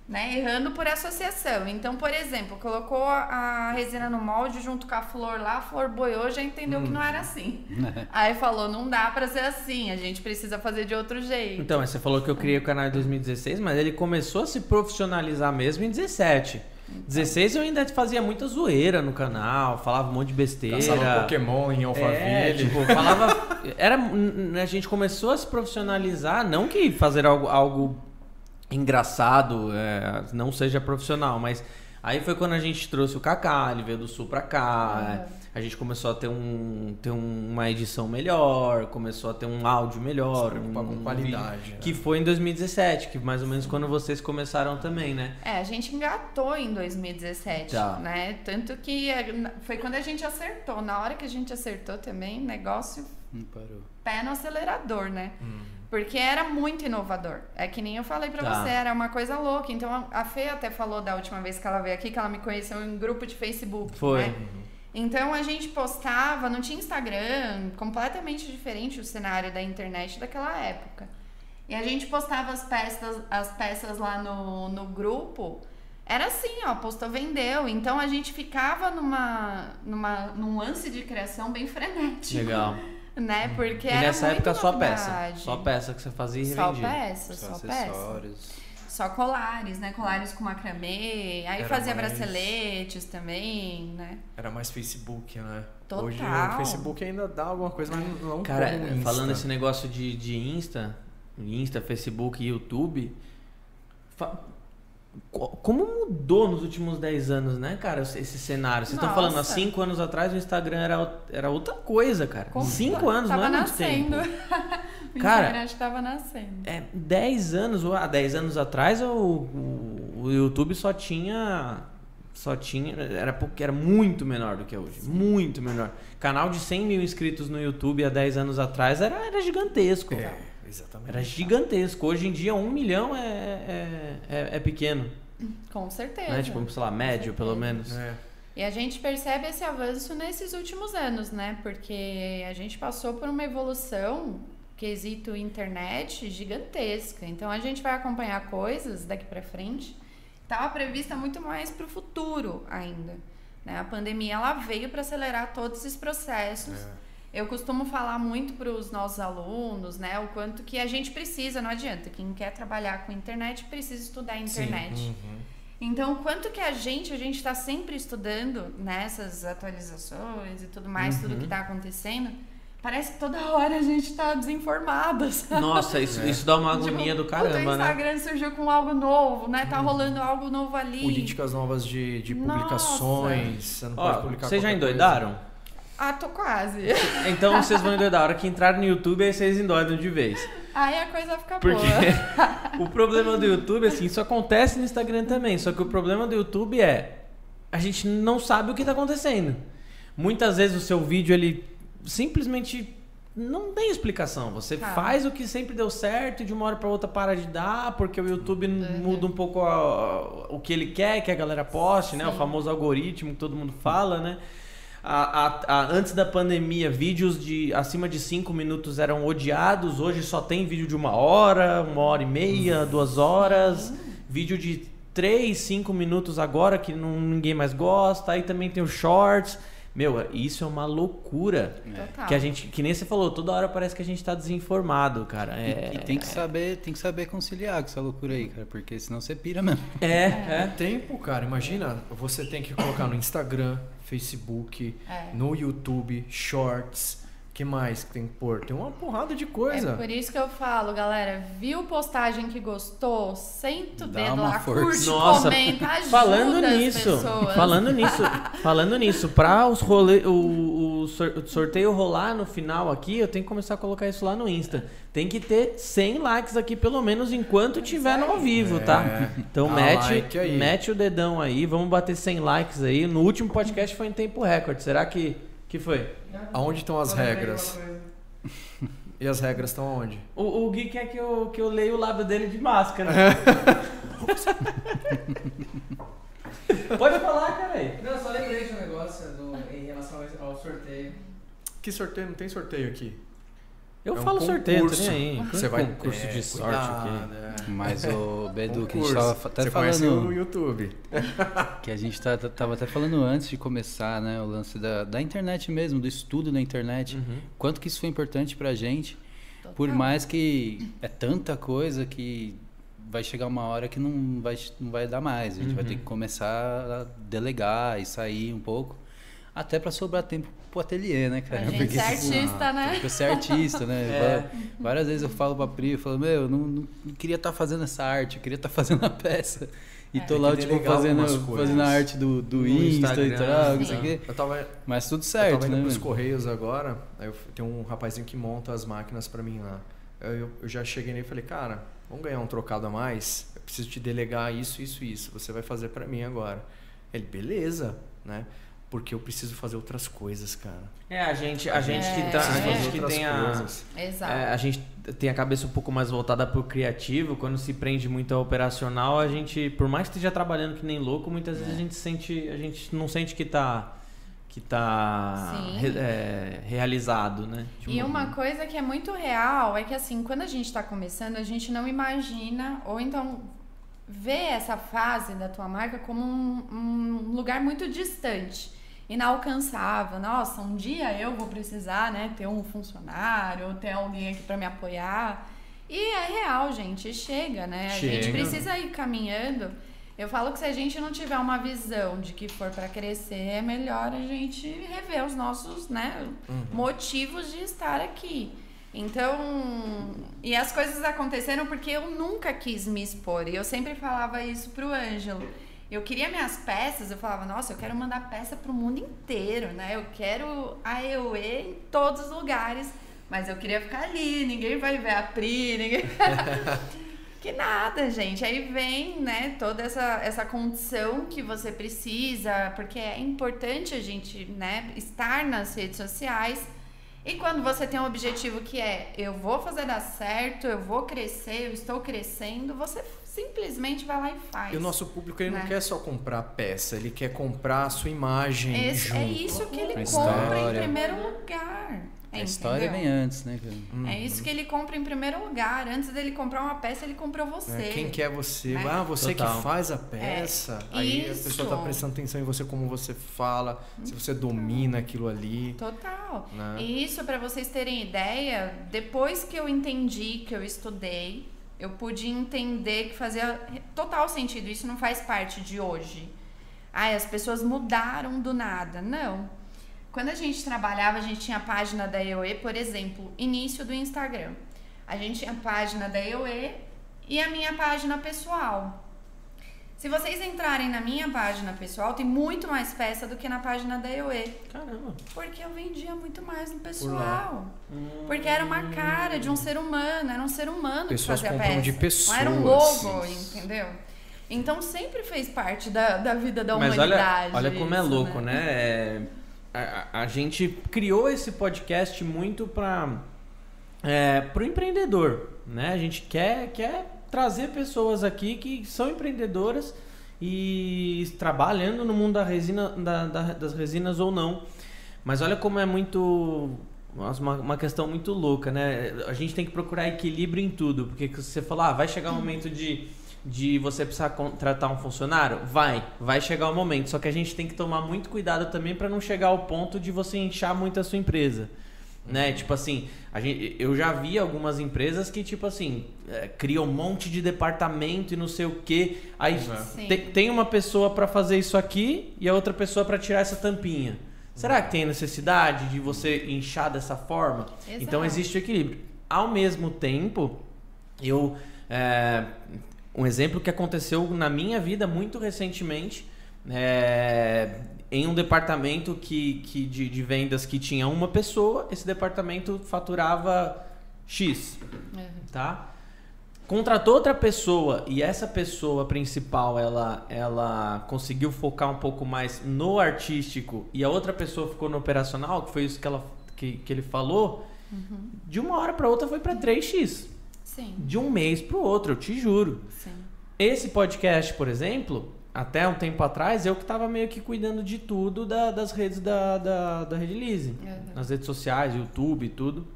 né? Errando por associação. Então, por exemplo, colocou a resina no molde junto com a flor lá, a flor boiou, já entendeu que não era assim. <laughs> Aí falou, não dá pra ser assim, a gente precisa fazer de outro jeito. Então, mas você falou que eu criei o canal em 2016, mas ele começou a se profissionalizar mesmo em 17. 16 eu ainda fazia muita zoeira no canal, falava um monte de besteira. Caçava Pokémon em É, Alphaville. tipo, falava. Era, a gente começou a se profissionalizar, não que fazer algo, algo engraçado é, não seja profissional, mas aí foi quando a gente trouxe o Kaká, ele veio do sul pra cá, Uhum. a gente começou a ter, um, ter um- uma edição melhor, começou a ter um áudio melhor, Se um, com qualidade, né? que foi em 2017, que mais ou menos quando vocês começaram também, né? É, a gente engatou em 2017, Tá. né? Tanto que é, foi quando a gente acertou. Na hora que a gente acertou também, negócio Não parou. pé no acelerador, né? Hum. Porque era muito inovador. É que nem eu falei pra Tá. você, era uma coisa louca. Então a- a Fê até falou da última vez que ela veio aqui que ela me conheceu em um grupo de Facebook. Foi. né? Então a gente postava, não tinha Instagram, completamente diferente o cenário da internet daquela época. E a gente postava as peças, as peças lá no, no grupo. Era assim, ó, postou, vendeu. Então a gente ficava numa, numa, num lance de criação bem frenético. Legal. Né? Porque E era nessa época só peça. novidade. Só peça que você fazia e Só revendia. peça, Só só, peça. Só colares, né? Colares com macramê. Aí Era fazia mais- braceletes também, né? Era mais Facebook, né? Total. Hoje o Facebook ainda dá alguma coisa, mas não Cara, como o Insta. falando esse negócio de, de Insta, Insta, Facebook e YouTube, como mudou nos últimos 10 anos, né, cara, esse esse cenário? Vocês estão falando, há 5 anos atrás o Instagram era, era outra coisa, cara. Como- 5 anos, tava não é muito nascendo. tempo. <laughs> o Cara, Instagram tava nascendo. É, 10 anos, ou há 10 anos atrás o, o, o YouTube só tinha. Só tinha. Era, pouco- era muito menor do que é hoje. Muito menor. Canal de 100 mil inscritos no YouTube há 10 anos atrás era, era gigantesco. É, Exatamente. Era gigantesco. Hoje em dia, um milhão é, é, é, é pequeno. Com certeza. Né? Tipo, sei lá, médio, pelo menos. É. E a gente percebe esse avanço nesses últimos anos, né? Porque a gente passou por uma evolução quesito internet gigantesca. Então a gente vai acompanhar coisas daqui para frente. Estava prevista muito mais para o futuro ainda. Né? A pandemia ela veio para acelerar todos esses processos. É. Eu costumo falar muito para os nossos alunos, né, o quanto que a gente precisa, não adianta. Quem quer trabalhar com internet precisa estudar a internet. Uhum. Então, o quanto que a gente, a gente está sempre estudando nessas atualizações e tudo mais, tudo que está acontecendo, parece que toda hora a gente está desinformado, <laughs> sabe? Nossa, isso, isso dá uma <laughs> agonia do Tipo, puta, caramba, o né? Instagram surgiu com algo novo, né? Tá rolando algo novo ali. Políticas novas de, de Nossa. publicações. Você não pode Ó, publicar vocês já endoidaram? Ah, tô quase. Então vocês vão endoidar. A hora que entrarem no YouTube, aí vocês endoidam de vez. Aí a coisa fica Porque boa. <laughs> o problema do YouTube, assim, isso acontece no Instagram também. Só que o problema do YouTube é a gente não sabe o que tá acontecendo. Muitas vezes o seu vídeo, ele simplesmente não tem explicação. Você Tá. faz o que sempre deu certo e de uma hora para outra para de dar, porque o YouTube Uhum. muda um pouco a- o que ele quer que a galera poste, né? O Sim. famoso algoritmo que todo mundo fala, né? A- a- a- antes da pandemia, vídeos de acima de 5 minutos eram odiados. Hoje só tem vídeo de uma hora, uma hora e meia, duas horas. Vídeo de 3, 5 minutos agora que não, ninguém mais gosta. Aí também tem os shorts. Meu, isso é uma loucura. Total. Que a gente, que nem você falou, toda hora parece que a gente tá desinformado, cara. E, É, e tem que saber, tem que saber conciliar com essa loucura aí, cara, porque senão você pira mesmo. é, É é. tempo, cara. Imagina, você tem que colocar no Instagram, Facebook, É. no YouTube, Shorts. Que mais que tem que pôr? Tem uma porrada de É coisa. por isso que eu falo, galera, viu postagem que gostou? Senta o Dá dedo lá, força. curte, Nossa, comenta, <laughs> ajuda falando as nisso, pessoas. falando nisso, falando nisso, pra os rolê, o, o sor- o sorteio rolar no final aqui, eu tenho que começar a colocar isso lá no Insta. Tem que ter 100 likes aqui pelo menos enquanto tiver no ao vivo, tá? É. Então mete, like mete o dedão aí, vamos bater 100 likes aí. No último podcast foi em tempo recorde. Será que que foi? Aonde estão as regras? <laughs> E as regras estão aonde? O, o Gui quer que eu, que eu leia o lábio dele de máscara. <laughs> <laughs> Pode falar, cara aí. Não, eu só lembrei de um negócio do- em relação ao sorteio. Que sorteio? Não tem sorteio aqui. Eu É um falo sorteio, não tô concurso. nem aí. Você vai concurso de sorte aqui. é. Mas o Bedu, que a gente tava até Você falando. YouTube. <laughs> Que a gente tá, tá- tava até falando antes de começar, né? O lance da, da internet mesmo, do estudo da internet. Uhum. Quanto que isso foi importante pra gente. Total. Por mais que é tanta coisa que vai chegar uma hora que não vai, não vai dar mais. A gente vai Uhum. ter que começar a delegar e sair um pouco. Até pra sobrar tempo pro ateliê, né, cara? A gente é artista, né? Porque você é artista, né? <laughs> É. Várias vezes eu falo pra Pri, eu falo, meu, eu não, não, queria estar fazendo essa arte, eu queria estar <laughs> fazendo a peça. E É. tô Tem lá, tipo, fazendo, fazendo a arte do, do No Insta e Instagram, tal, não sei o quê. Eu tava, Mas tudo eu certo, tava indo né? pros? Correios agora, aí eu, tem um rapazinho que monta as máquinas pra mim lá. Eu, eu, eu já cheguei nele e falei, cara, vamos ganhar um trocado a mais? Eu preciso te delegar isso, isso, isso. Você vai fazer pra mim agora. Ele, beleza, né? Porque eu preciso fazer outras coisas, cara. É, a gente, a gente que, tá, a É. gente que tem a, é, a gente tem a cabeça um pouco mais voltada pro criativo, quando se prende muito ao operacional, a gente, por mais que esteja trabalhando que nem louco, muitas vezes a gente sente, a gente não sente que tá que tá re- é, realizado, né? E uma coisa que é muito real é que assim, quando a gente tá começando, a gente não imagina, ou então vê essa fase da tua marca como um, um lugar muito distante, inalcançável. Nossa, um dia eu vou precisar, né, ter um funcionário, ter alguém aqui para me apoiar. E é real, gente, chega, né? A gente Chega. precisa ir caminhando. Eu falo que se a gente não tiver uma visão de que for para crescer, é melhor a gente rever os nossos, né, motivos de estar aqui. Então, e as coisas aconteceram porque eu nunca quis me expor. E eu sempre falava isso pro Ângelo. Eu queria minhas peças, eu falava, nossa, eu quero mandar peça pro mundo inteiro, né? Eu quero a EUE em todos os lugares. Mas eu queria ficar ali, ninguém vai ver a Pri, ninguém. <laughs> Que nada, gente. Aí vem, né, toda essa, essa condição que você precisa, porque é importante a gente, né, estar nas redes sociais. E quando você tem um objetivo que é eu vou fazer dar certo, eu vou crescer, eu estou crescendo, você simplesmente vai lá e faz. E o nosso público ele Né? não quer só comprar peça, ele quer comprar a sua imagem Esse- junto. é isso que ele A compra em primeiro lugar. A história entendeu? vem antes, né? cara? É isso que ele compra em primeiro lugar. Antes dele comprar uma peça, ele comprou você. É, quem quer você? Né? Ah, você Total. que faz a peça. Aí a Isso. pessoa tá prestando atenção em você, como você fala, se você domina aquilo ali. Total. Né? E isso, para vocês terem ideia, depois que eu entendi, que eu estudei, eu pude entender que fazia total sentido. Isso não faz parte de hoje. Ai, as pessoas mudaram do nada. Não. Quando a gente trabalhava, a gente tinha a página da EOE, por exemplo, início do Instagram. A gente tinha a página da EOE e a minha página pessoal. Se vocês entrarem na minha página pessoal, tem muito mais peça do que na página da EOE. Caramba. Porque eu vendia muito mais no pessoal. Porque era uma cara de um ser humano, era um ser humano Pessoas que fazia compram peça. de pessoas. Não era um logo, entendeu? Então sempre fez parte da, da vida da Mas olha, humanidade. olha como é isso, louco, né? É, a, a- a gente criou esse podcast muito para é, pro empreendedor, né? A gente quer, quer trazer pessoas aqui que são empreendedoras e trabalhando no mundo da resina, da- da- das resinas ou não. Mas olha como é muito uma, uma questão muito louca, né? A gente tem que procurar equilíbrio em tudo, porque se você falar, ah, vai chegar um momento de, de você precisar contratar um funcionário, vai, vai chegar o momento. Só que a gente tem que tomar muito cuidado também para não chegar ao ponto de você inchar muito a sua empresa. Né? Tipo assim, a gente, eu já vi algumas empresas que, tipo assim, é, criam um monte de departamento e não sei o que. Aí Sim. te- tem uma pessoa para fazer isso aqui e a outra pessoa para tirar essa tampinha. Será que tem necessidade de você inchar dessa forma? Exato. Então existe o equilíbrio. Ao mesmo tempo, eu. é, um exemplo que aconteceu na minha vida muito recentemente. é, em um departamento que, que de, de vendas que tinha uma pessoa, esse departamento faturava X Uhum. tá? Contratou outra pessoa e essa pessoa principal ela, ela conseguiu focar um pouco mais no artístico e a outra pessoa ficou no operacional, que foi isso que, ela, que, que ele falou. De uma hora para outra foi para 3x. Sim, De um mês para o outro, eu te juro. sim. Esse podcast, por exemplo, até um tempo atrás, eu que estava meio que cuidando de tudo da- das redes da, da, da Rede Lise. Uhum. Nas redes sociais, YouTube e tudo.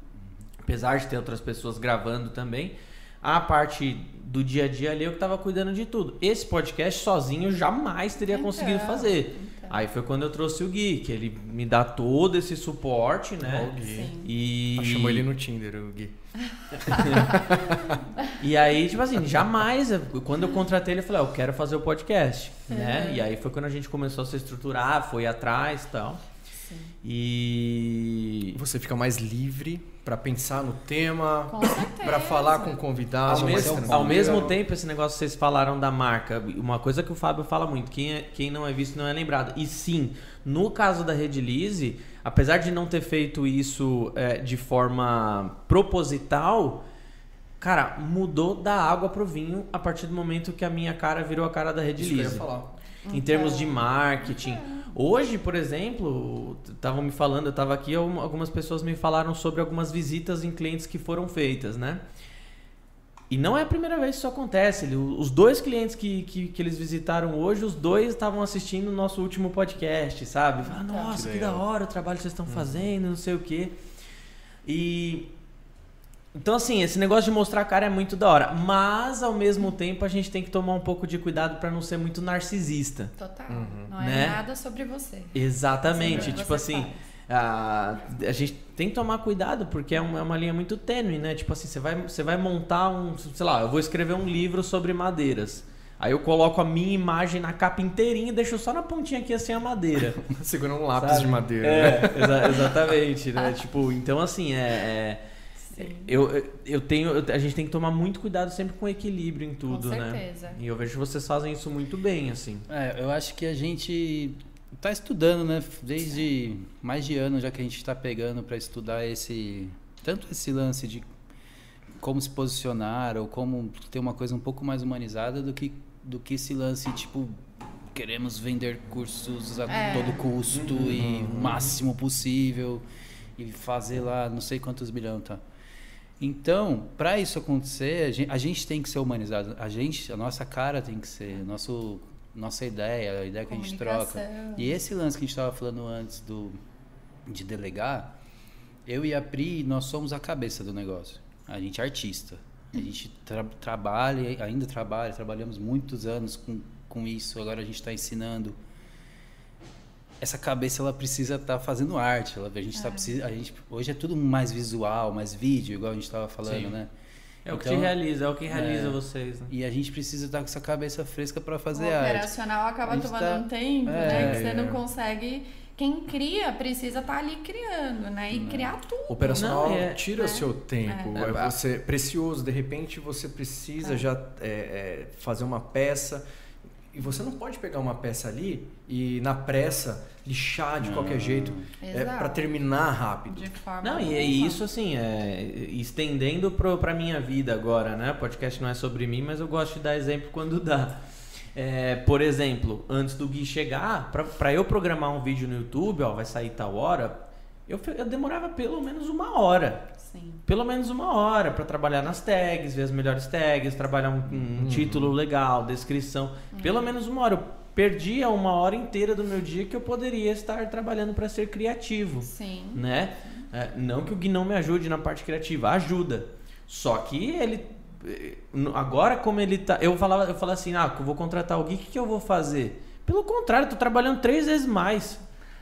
Apesar de ter outras pessoas gravando também. A parte do dia a dia ali, eu que estava cuidando de tudo. Esse podcast sozinho eu jamais teria Então, conseguido fazer. Aí foi quando eu trouxe o Gui, que ele me dá todo esse suporte, né? O Gui. Sim. E... Ah, chamou ele no Tinder, o Gui. <laughs> E aí, tipo assim, jamais, quando eu contratei ele, eu falei, "Ah, eu quero fazer o podcast, né? E aí foi quando a gente começou a se estruturar, foi atrás e tal. E... Você fica mais livre pra pensar no tema, pra falar com convidados. Ao, mais mesmo, ao mesmo tempo, esse negócio que vocês falaram da marca, uma coisa que o Fábio fala muito, quem, é- quem não é visto não é lembrado. E sim, no caso da Rede Lise, apesar de não ter feito isso é, de forma proposital, cara, mudou da água pro vinho a partir do momento que a minha cara virou a cara da Rede Isso que eu ia Lise. Em termos de marketing. Hoje, por exemplo, estavam me falando, eu estava aqui, algum- algumas pessoas me falaram sobre algumas visitas em clientes que foram feitas, né? E não é a primeira vez que isso acontece. Os dois clientes que, que, que eles visitaram hoje, os dois estavam assistindo o nosso último podcast, sabe? Falaram, nossa, Que que, da hora o trabalho que vocês estão fazendo, não sei o quê. E. Então, assim, esse negócio de mostrar a cara é muito da hora. Mas, ao mesmo tempo, a gente tem que tomar um pouco de cuidado para não ser muito narcisista. Total. Uhum. Não é Né? nada sobre você. Exatamente. Sobre tipo você assim, a, a gente tem que tomar cuidado porque é uma, é uma linha muito tênue, né? Tipo assim, você vai, você vai montar um. Sei lá, eu vou escrever um livro sobre madeiras. Aí eu coloco a minha imagem na capa inteirinha e deixo só na pontinha aqui assim a madeira. <laughs> Segurando um lápis sabe? de madeira. né? É, exa- exatamente, né? <laughs> Tipo, então assim, é. é- Sim. eu, eu- tenho. a gente tem que tomar muito cuidado sempre com equilíbrio em tudo, Com né? certeza. E eu vejo que vocês fazem isso muito bem, assim. É, eu acho que a gente tá estudando, né? Desde mais de ano já que a gente está pegando para estudar esse tanto esse lance de como se posicionar ou como ter uma coisa um pouco mais humanizada do que do que esse lance tipo queremos vender cursos a É. todo custo e o máximo possível. e fazer lá não sei quantos milhões, tá? Então, para isso acontecer, a gente, a gente tem que ser humanizado. A gente, a nossa cara tem que ser, nosso, nossa ideia, a ideia que a gente troca. E esse lance que a gente estava falando antes do de delegar, eu e a Pri, nós somos a cabeça do negócio. A gente é artista. A gente tra trabalha, ainda trabalha, trabalhamos muitos anos com, com isso. Agora a gente está ensinando. Essa cabeça ela precisa estar fazendo arte. Ela, a gente tá precisa, a gente hoje é tudo mais visual, mais vídeo, igual a gente estava falando, Sim. né? É o que Então, te realiza, é o que realiza é. vocês, né? E a gente precisa estar com essa cabeça fresca para O fazer arte. operacional acaba tomando tá- um tempo, É, né? Que você é. não consegue. Quem cria precisa estar ali criando, né? E criar tudo. O operacional Não, é- tira é. seu tempo, É. é. você precioso, de repente você precisa É. já é, é, fazer uma peça e você não pode pegar uma peça ali e na pressa lixar de Não. qualquer jeito é, para terminar rápido. De forma. Não, e é isso assim, é, estendendo pro, pra minha vida agora, né? O podcast não é sobre mim, mas eu gosto de dar exemplo quando dá. É, por exemplo, antes do Gui chegar, pra, pra eu programar um vídeo no YouTube, ó, vai sair tal hora, eu, eu demorava pelo menos uma hora. Sim. Pelo menos uma hora pra trabalhar nas tags, ver as melhores tags, trabalhar um, um título legal, descrição. Pelo menos uma hora. Eu perdia uma hora inteira do meu dia que eu poderia estar trabalhando pra ser criativo Sim. né? É, não que o Gui não me ajude na parte criativa, ajuda. Só que ele eh, agora como ele tá, eu falava, eu falava assim, ah, eu vou contratar o Gui, o que, que eu vou fazer? Pelo contrário, eu tô trabalhando três vezes mais.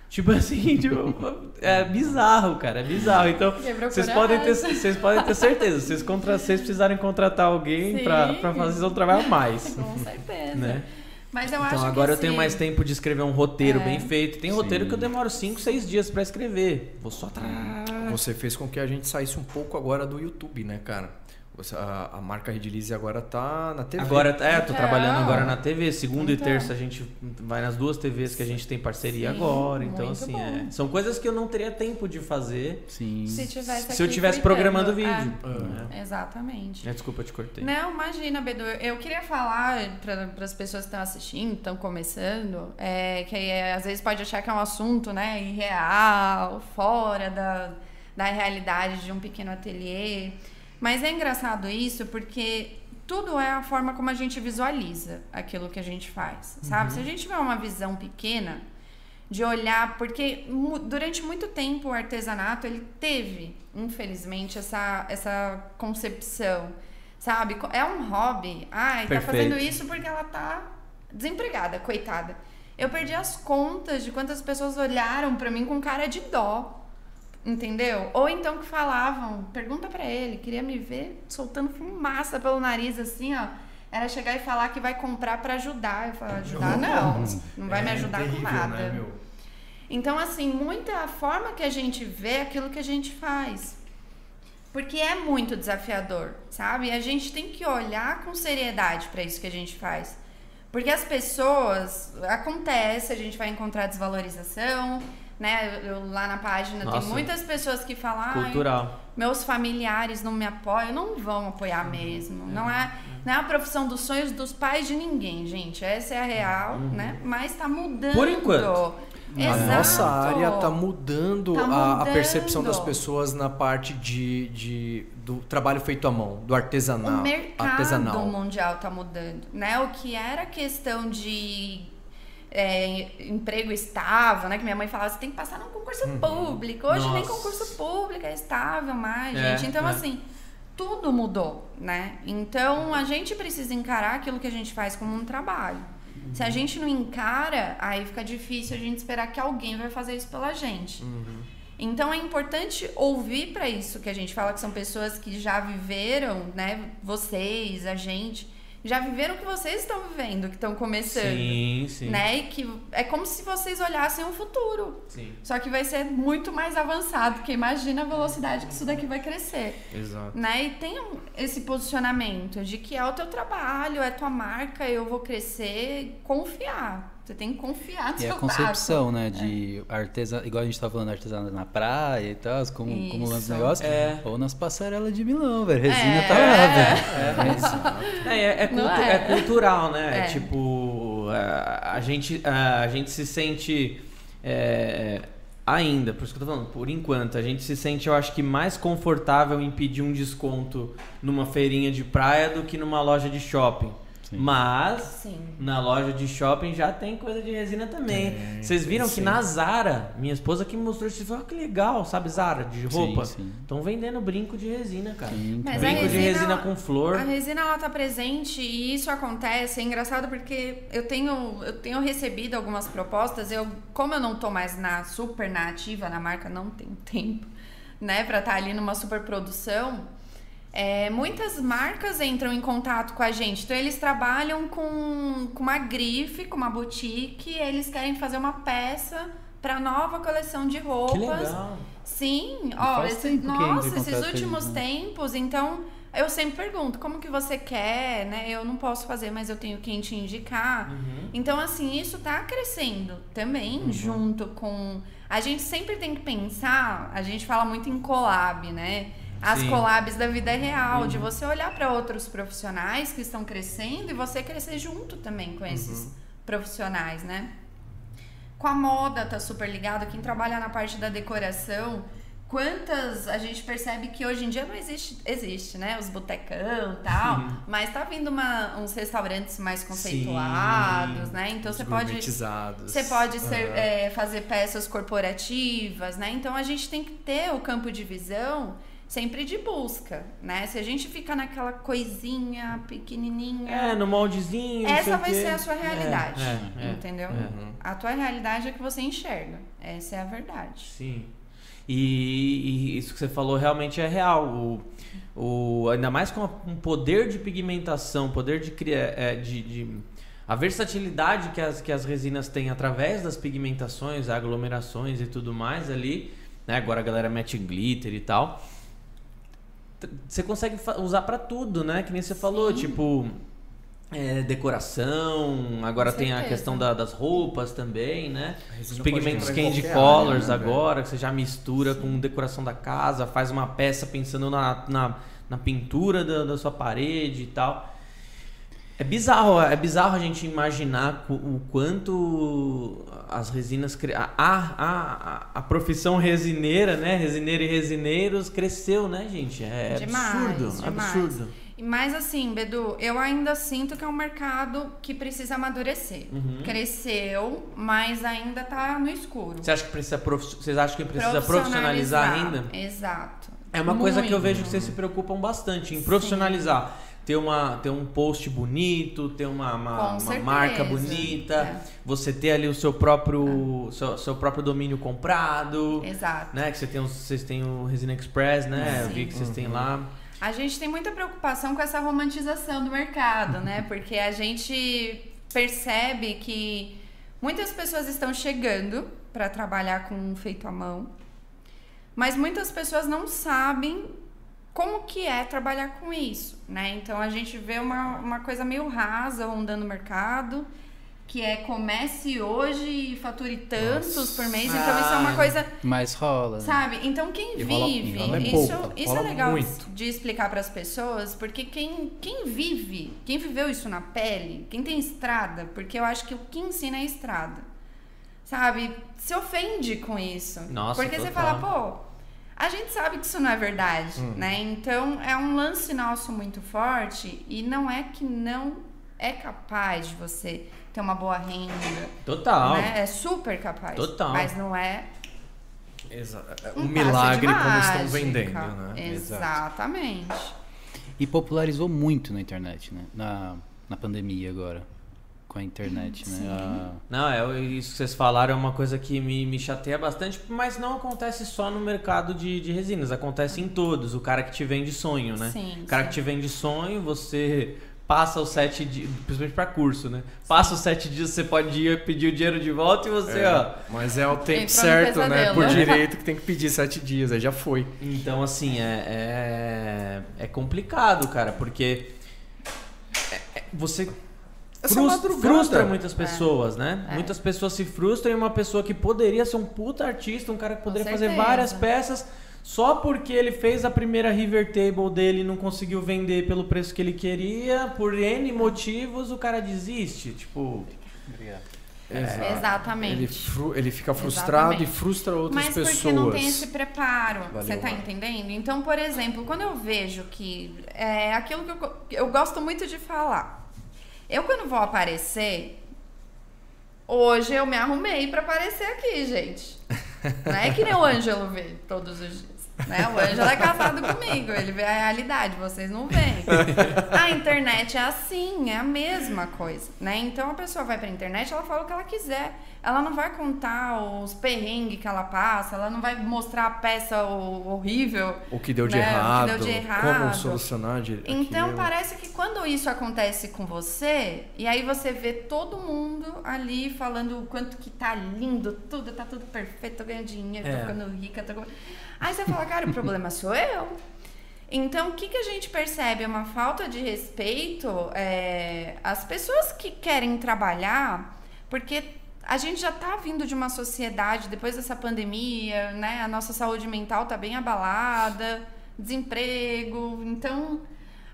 Tipo assim, <laughs> tipo, é bizarro, cara, é bizarro. Então, vocês podem ter, vocês podem ter certeza, vocês contra, vocês precisarem contratar alguém pra fazer, vão trabalhar mais, Com certeza. né? Mas eu acho Então que agora eu esse- tenho mais tempo de escrever um roteiro É. bem feito. Tem roteiro Sim. que eu demoro 5, 6 dias pra escrever. Vou só tra... Você fez com que a gente saísse um pouco agora do YouTube, né, cara? A, a marca Redilize agora tá na TV. Agora, é, tô Então. trabalhando agora na TV. Segunda Então. e terça a gente vai nas duas TVs que a gente tem parceria Sim, agora. Então, assim, é, são coisas que eu não teria tempo de fazer Sim. Se tivesse se eu tivesse cuidando. programando o vídeo. É, É. Exatamente. É, Desculpa, eu te cortei. Não, imagina, Bedu. Eu queria falar para as pessoas que estão assistindo, estão começando, é, que é, às vezes pode achar que é um assunto né, irreal, fora da, da realidade de um pequeno ateliê. Mas é engraçado isso porque tudo é a forma como a gente visualiza aquilo que a gente faz, sabe? Se a gente tiver uma visão pequena de olhar, porque durante muito tempo o artesanato ele teve, infelizmente, essa, essa concepção, sabe? É um hobby. Ai, tá Perfeito. fazendo isso porque ela tá desempregada, coitada. Eu perdi as contas de quantas pessoas olharam pra mim com cara de dó. Entendeu? Ou então que falavam, pergunta pra ele, queria me ver soltando fumaça pelo nariz assim, ó. Era chegar e falar que vai comprar pra ajudar. Eu falava, ajudar não. Não vai me É ajudar com terrível, nada. né? Então, assim, muita a forma que a gente vê aquilo que a gente faz. Porque é muito desafiador, sabe? E a gente tem que olhar com seriedade para isso que a gente faz. Porque as pessoas, acontece, a gente vai encontrar desvalorização, né? Eu, lá na página Nossa. tem muitas pessoas que falam, "Ai, Cultural. meus familiares não me apoiam, não vão apoiar mesmo. Não é, não é a profissão dos sonhos dos pais de ninguém, gente. Essa é a real, né? Mas tá mudando. Por enquanto. A Exato. nossa área tá mudando, Tá a- A, percepção mudando. das pessoas na parte de, de- do trabalho feito à mão, do O artesanal. mercado artesanal. mundial tá mudando, né? O que era questão de é, emprego estável, né? Que minha mãe falava, você tem que passar num concurso público. Hoje nem Nossa. concurso público é estável mais, É, gente. Então, é. assim, tudo mudou, né? Então, a gente precisa encarar aquilo que a gente faz como um trabalho. Se a gente não encara, aí fica difícil a gente esperar que alguém vai fazer isso pela gente. Então é importante ouvir para isso que a gente fala que são pessoas que já viveram, né? Vocês, a gente, já viveram o que vocês estão vivendo, que estão começando, Sim, sim. né? E que é como se vocês olhassem o futuro. Sim. Só que vai ser muito mais avançado, porque imagina a velocidade que isso daqui vai crescer, Exato. né? E tem um- esse posicionamento de que é o teu trabalho, é tua marca, eu vou crescer, confiar. Você tem que confiar no E seu a concepção, né, de artesanato, igual a gente tá falando, artesanato na praia e tal, como, como lança negócio, É. ou nas passarelas de Milão, velho. Resina É. tá lá, velho. <laughs> É, é, é cultu- é? é cultural, né? É. Tipo, a, a gente, a, a gente se sente é, Ainda, por isso que eu tô falando, por enquanto, a gente se sente, eu acho que mais confortável em pedir um desconto numa feirinha de praia do que numa loja de shopping. Sim. Mas Sim. na loja de shopping já tem coisa de resina também. Vocês viram que na Zara, minha esposa que me mostrou isso, falou, "Ah, que legal, sabe Zara, de roupa? Estão vendendo brinco de resina, cara. Sim, Mas brinco a de resina- resina com flor. A resina ela tá presente e isso acontece, é engraçado porque eu tenho eu tenho recebido algumas propostas, eu como eu não tô mais na super na ativa na marca, não tenho <laughs> tempo, né, para estar ali numa super produção. É, muitas marcas entram em contato com a gente, então eles trabalham com, com uma grife, com uma boutique, eles querem fazer uma peça para nova coleção de Que roupas. legal. Sim, ó, esse- que nossa, esses últimos eles, né? tempos, então eu sempre pergunto, como que você quer, né? Eu não posso fazer, mas eu tenho quem te indicar. Uhum. Então, assim, isso tá crescendo também, junto com. A gente sempre tem que pensar, a gente fala muito em collab, né? As Sim. collabs da vida real, de você olhar para outros profissionais que estão crescendo e você crescer junto também com esses profissionais, né? Com a moda tá super ligado, quem trabalha na parte da decoração, quantas a gente percebe que hoje em dia não existe, existe, né? Os botecão e tal, mas tá vindo uma, uns restaurantes mais conceituados, Sim. né? Então você pode você pode ser, Aham. é, fazer peças corporativas, né? Então a gente tem que ter o campo de visão sempre de busca, né? Se a gente fica naquela coisinha pequenininha, É, no moldezinho. essa vai ser a sua É, realidade, é, é. entendeu? é. A tua realidade é que você enxerga. Essa é a verdade. Sim. E, e isso que você falou realmente é real. O, o, ainda mais com um poder de pigmentação, poder de criar. É, de, de- a versatilidade que as, que as resinas têm através das pigmentações, aglomerações e tudo mais ali. Né? Agora a galera mete glitter e tal. Você consegue usar pra tudo, né? Que nem você falou, tipo. é, decoração, agora tem a questão da- das roupas também, né? Os pigmentos candy colors área, né, agora, que você já mistura com decoração da casa, faz uma peça pensando na, na, na pintura da, da sua parede e tal. É bizarro, é bizarro a gente imaginar o quanto as resinas. A, a, a, a profissão resineira, né? Resineiro e resineiros cresceu, né, gente? É Demais, absurdo, demais. absurdo. Mas assim, Bedu, eu ainda sinto que é um mercado que precisa amadurecer. Uhum. Cresceu, mas ainda tá no escuro. Você acha que precisa profi- vocês acham que precisa profissionalizar ainda? Exato. É uma coisa que eu Muito. vejo que vocês se preocupam bastante em profissionalizar. Ter, uma, ter um post bonito, ter uma, uma, uma marca bonita, É. você ter ali o seu próprio, seu, seu próprio domínio comprado. Exato. Né? Que você tem, os- vocês têm o Resina Express, né? Eu Sim. vi que vocês têm lá. A gente tem muita preocupação com essa romantização do mercado, né? <laughs> Porque a gente percebe que muitas pessoas estão chegando para trabalhar com feito à mão, mas muitas pessoas não sabem como que é trabalhar com isso, né? Então a gente vê uma, uma coisa meio rasa rondando o mercado, que é comece hoje e fature tantos por mês. Então isso é uma Ah. coisa Mas rola. Sabe? Então quem E rola- vive, rola é isso, pouco, isso é legal muito. de explicar para as pessoas, porque quem, quem vive, quem viveu isso na pele, quem tem estrada, porque eu acho que o que ensina é estrada. Sabe? Se ofende com isso. Nossa, porque você total. fala, pô, a gente sabe que isso não é verdade, Hum. né? Então é um lance nosso muito forte e não é que não é capaz de você ter uma boa renda, Total. né? É super capaz. Total. Mas não é Exa- um Um milagre como estão vendendo, né? Exatamente. E popularizou muito na internet, né? Na, na pandemia agora. Com a internet, né? A- Não, é, isso que vocês falaram é uma coisa que me, me chateia bastante, mas não acontece só no mercado de, de resinas, acontece em todos. O cara que te vende sonho, né? Sim, o cara sim. que te vende sonho, você passa os sete dias, principalmente pra curso, né? Passa os sete dias, você pode ir pedir o dinheiro de volta e você, É, ó. Mas é o tempo certo, né? Por <laughs> direito que tem que pedir sete dias, aí já foi. Então, assim, é, é, é complicado, cara, porque é- é- você Essa frus- madrugada. frustra muitas pessoas, né? É. Muitas pessoas se frustram em uma pessoa que poderia ser um puta artista, um cara que poderia fazer várias peças, só porque ele fez a primeira River Table dele e não conseguiu vender pelo preço que ele queria, por N motivos, o cara desiste. Tipo, Exato. Exatamente. Ele, fru- ele fica frustrado Exatamente. e frustra outras Mas pessoas. porque não tem esse preparo, Valeu, você tá entendendo? Então, por exemplo, quando eu vejo que é aquilo que eu, eu gosto muito de falar. Eu quando vou aparecer, hoje eu me arrumei pra aparecer aqui, gente. Não é que nem o Ângelo vê todos os dias. Né? O Ângelo é casado comigo, ele vê a realidade, vocês não veem. A internet é assim, é a mesma coisa, né? Então a pessoa vai pra internet, ela fala o que ela quiser. Ela não vai contar os perrengues que ela passa, ela não vai mostrar a peça ho- horrível. O que deu de, né? O que errado, deu de como errado. solucionar de Então aquilo. parece que quando isso acontece com você, e aí você vê todo mundo ali falando o quanto que tá lindo, tudo, tá tudo perfeito, tô ganhando dinheiro, tô É. ficando rica, tô... Aí você fala, cara, o problema sou eu. Então, o que, que a gente percebe? É uma falta de respeito é, às pessoas que querem trabalhar, porque a gente já tá vindo de uma sociedade, depois dessa pandemia, né? A nossa saúde mental tá bem abalada, desemprego, então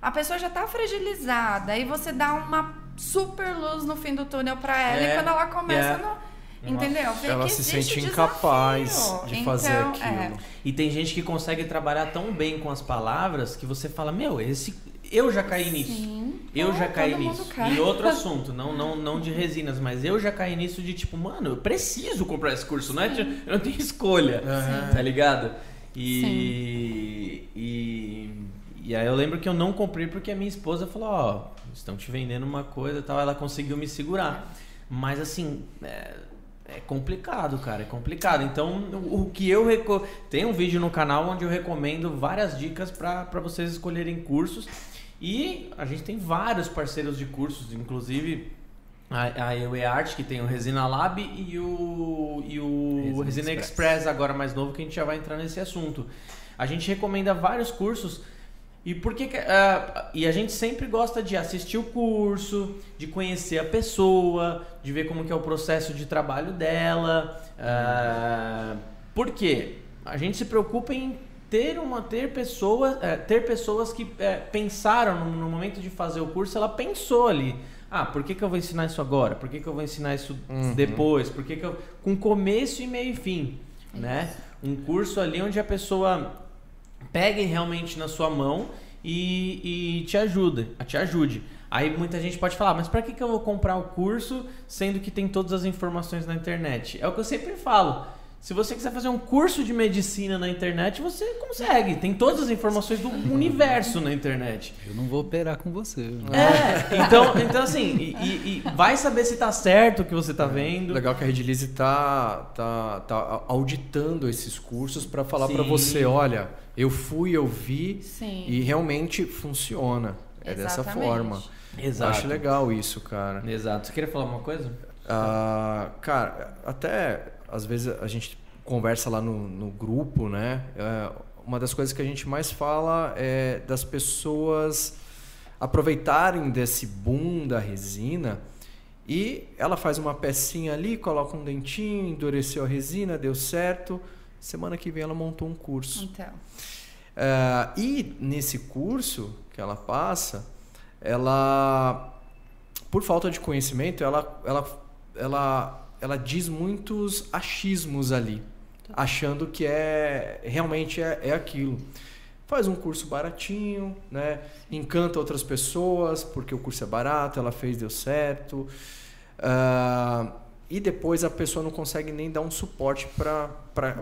a pessoa já tá fragilizada. Aí você dá uma super luz no fim do túnel para ela É, e quando ela começa é. no- Entendeu? Vê Ela se sente desafio. incapaz de fazer Então, aquilo. é. E tem gente que consegue trabalhar tão bem com as palavras que você fala, meu, esse eu já caí nisso. Sim. Eu já caí nisso. cai. E outro <laughs> assunto, não, não, não de resinas, mas eu já caí nisso de tipo, mano, eu preciso comprar esse curso, não é? de- Eu não tenho escolha, tá ligado? E, e, e aí eu lembro que eu não comprei porque a minha esposa falou, ó, estão te vendendo uma coisa e tal, ela conseguiu me segurar. Mas assim, é, é complicado, cara, é complicado. Então, o, que eu reco... tem um vídeo no canal onde eu recomendo várias dicas para vocês escolherem cursos. E a gente tem vários parceiros de cursos, inclusive a, a que tem o Resina Lab e o, e o Resina Resina, Express. Express. agora mais novo, que a gente já vai entrar nesse assunto. A gente recomenda vários cursos. E por que que, ah, e a gente sempre gosta de assistir o curso, de conhecer a pessoa, de ver como que é o processo de trabalho dela. ah, por quê? A gente se preocupa em ter uma ter pessoas, eh, ter pessoas que eh, pensaram no, no momento de fazer o curso, ela pensou ali. Ah, por que, que eu vou ensinar isso agora? Por que, que eu vou ensinar isso depois? Por que, que eu com começo e meio e fim, né? Um curso ali onde a pessoa pegue realmente na sua mão e, e te ajuda, te ajude. Aí muita gente pode falar, mas para que, que eu vou comprar o curso sendo que tem todas as informações na internet? É o que eu sempre falo. Se você quiser fazer um curso de medicina na internet, você consegue. Tem todas as informações do universo na internet. Eu não vou operar com você. É, então, então assim, e, e- e vai saber se tá certo o que você tá vendo. Legal que a Redilize tá, tá, tá auditando esses cursos para falar para você, olha, eu fui, eu vi Sim. e realmente funciona. É dessa Exatamente. forma. Exato. Acho legal isso, cara. Exato. Você queria falar uma coisa? Ah, cara, até às vezes a gente conversa lá no, no grupo, né? É, uma das coisas que a gente mais fala é das pessoas aproveitarem desse boom da resina e ela faz uma pecinha ali, coloca um dentinho, endureceu a resina, deu certo. Semana que vem ela montou um curso. Então. É, e nesse curso que ela passa, ela, por falta de conhecimento, ela, ela, ela, ela diz muitos achismos ali, achando que é realmente é, é aquilo. Faz um curso baratinho, né? encanta outras pessoas porque o curso é barato, ela fez, deu certo. Ah, e depois a pessoa não consegue nem dar um suporte para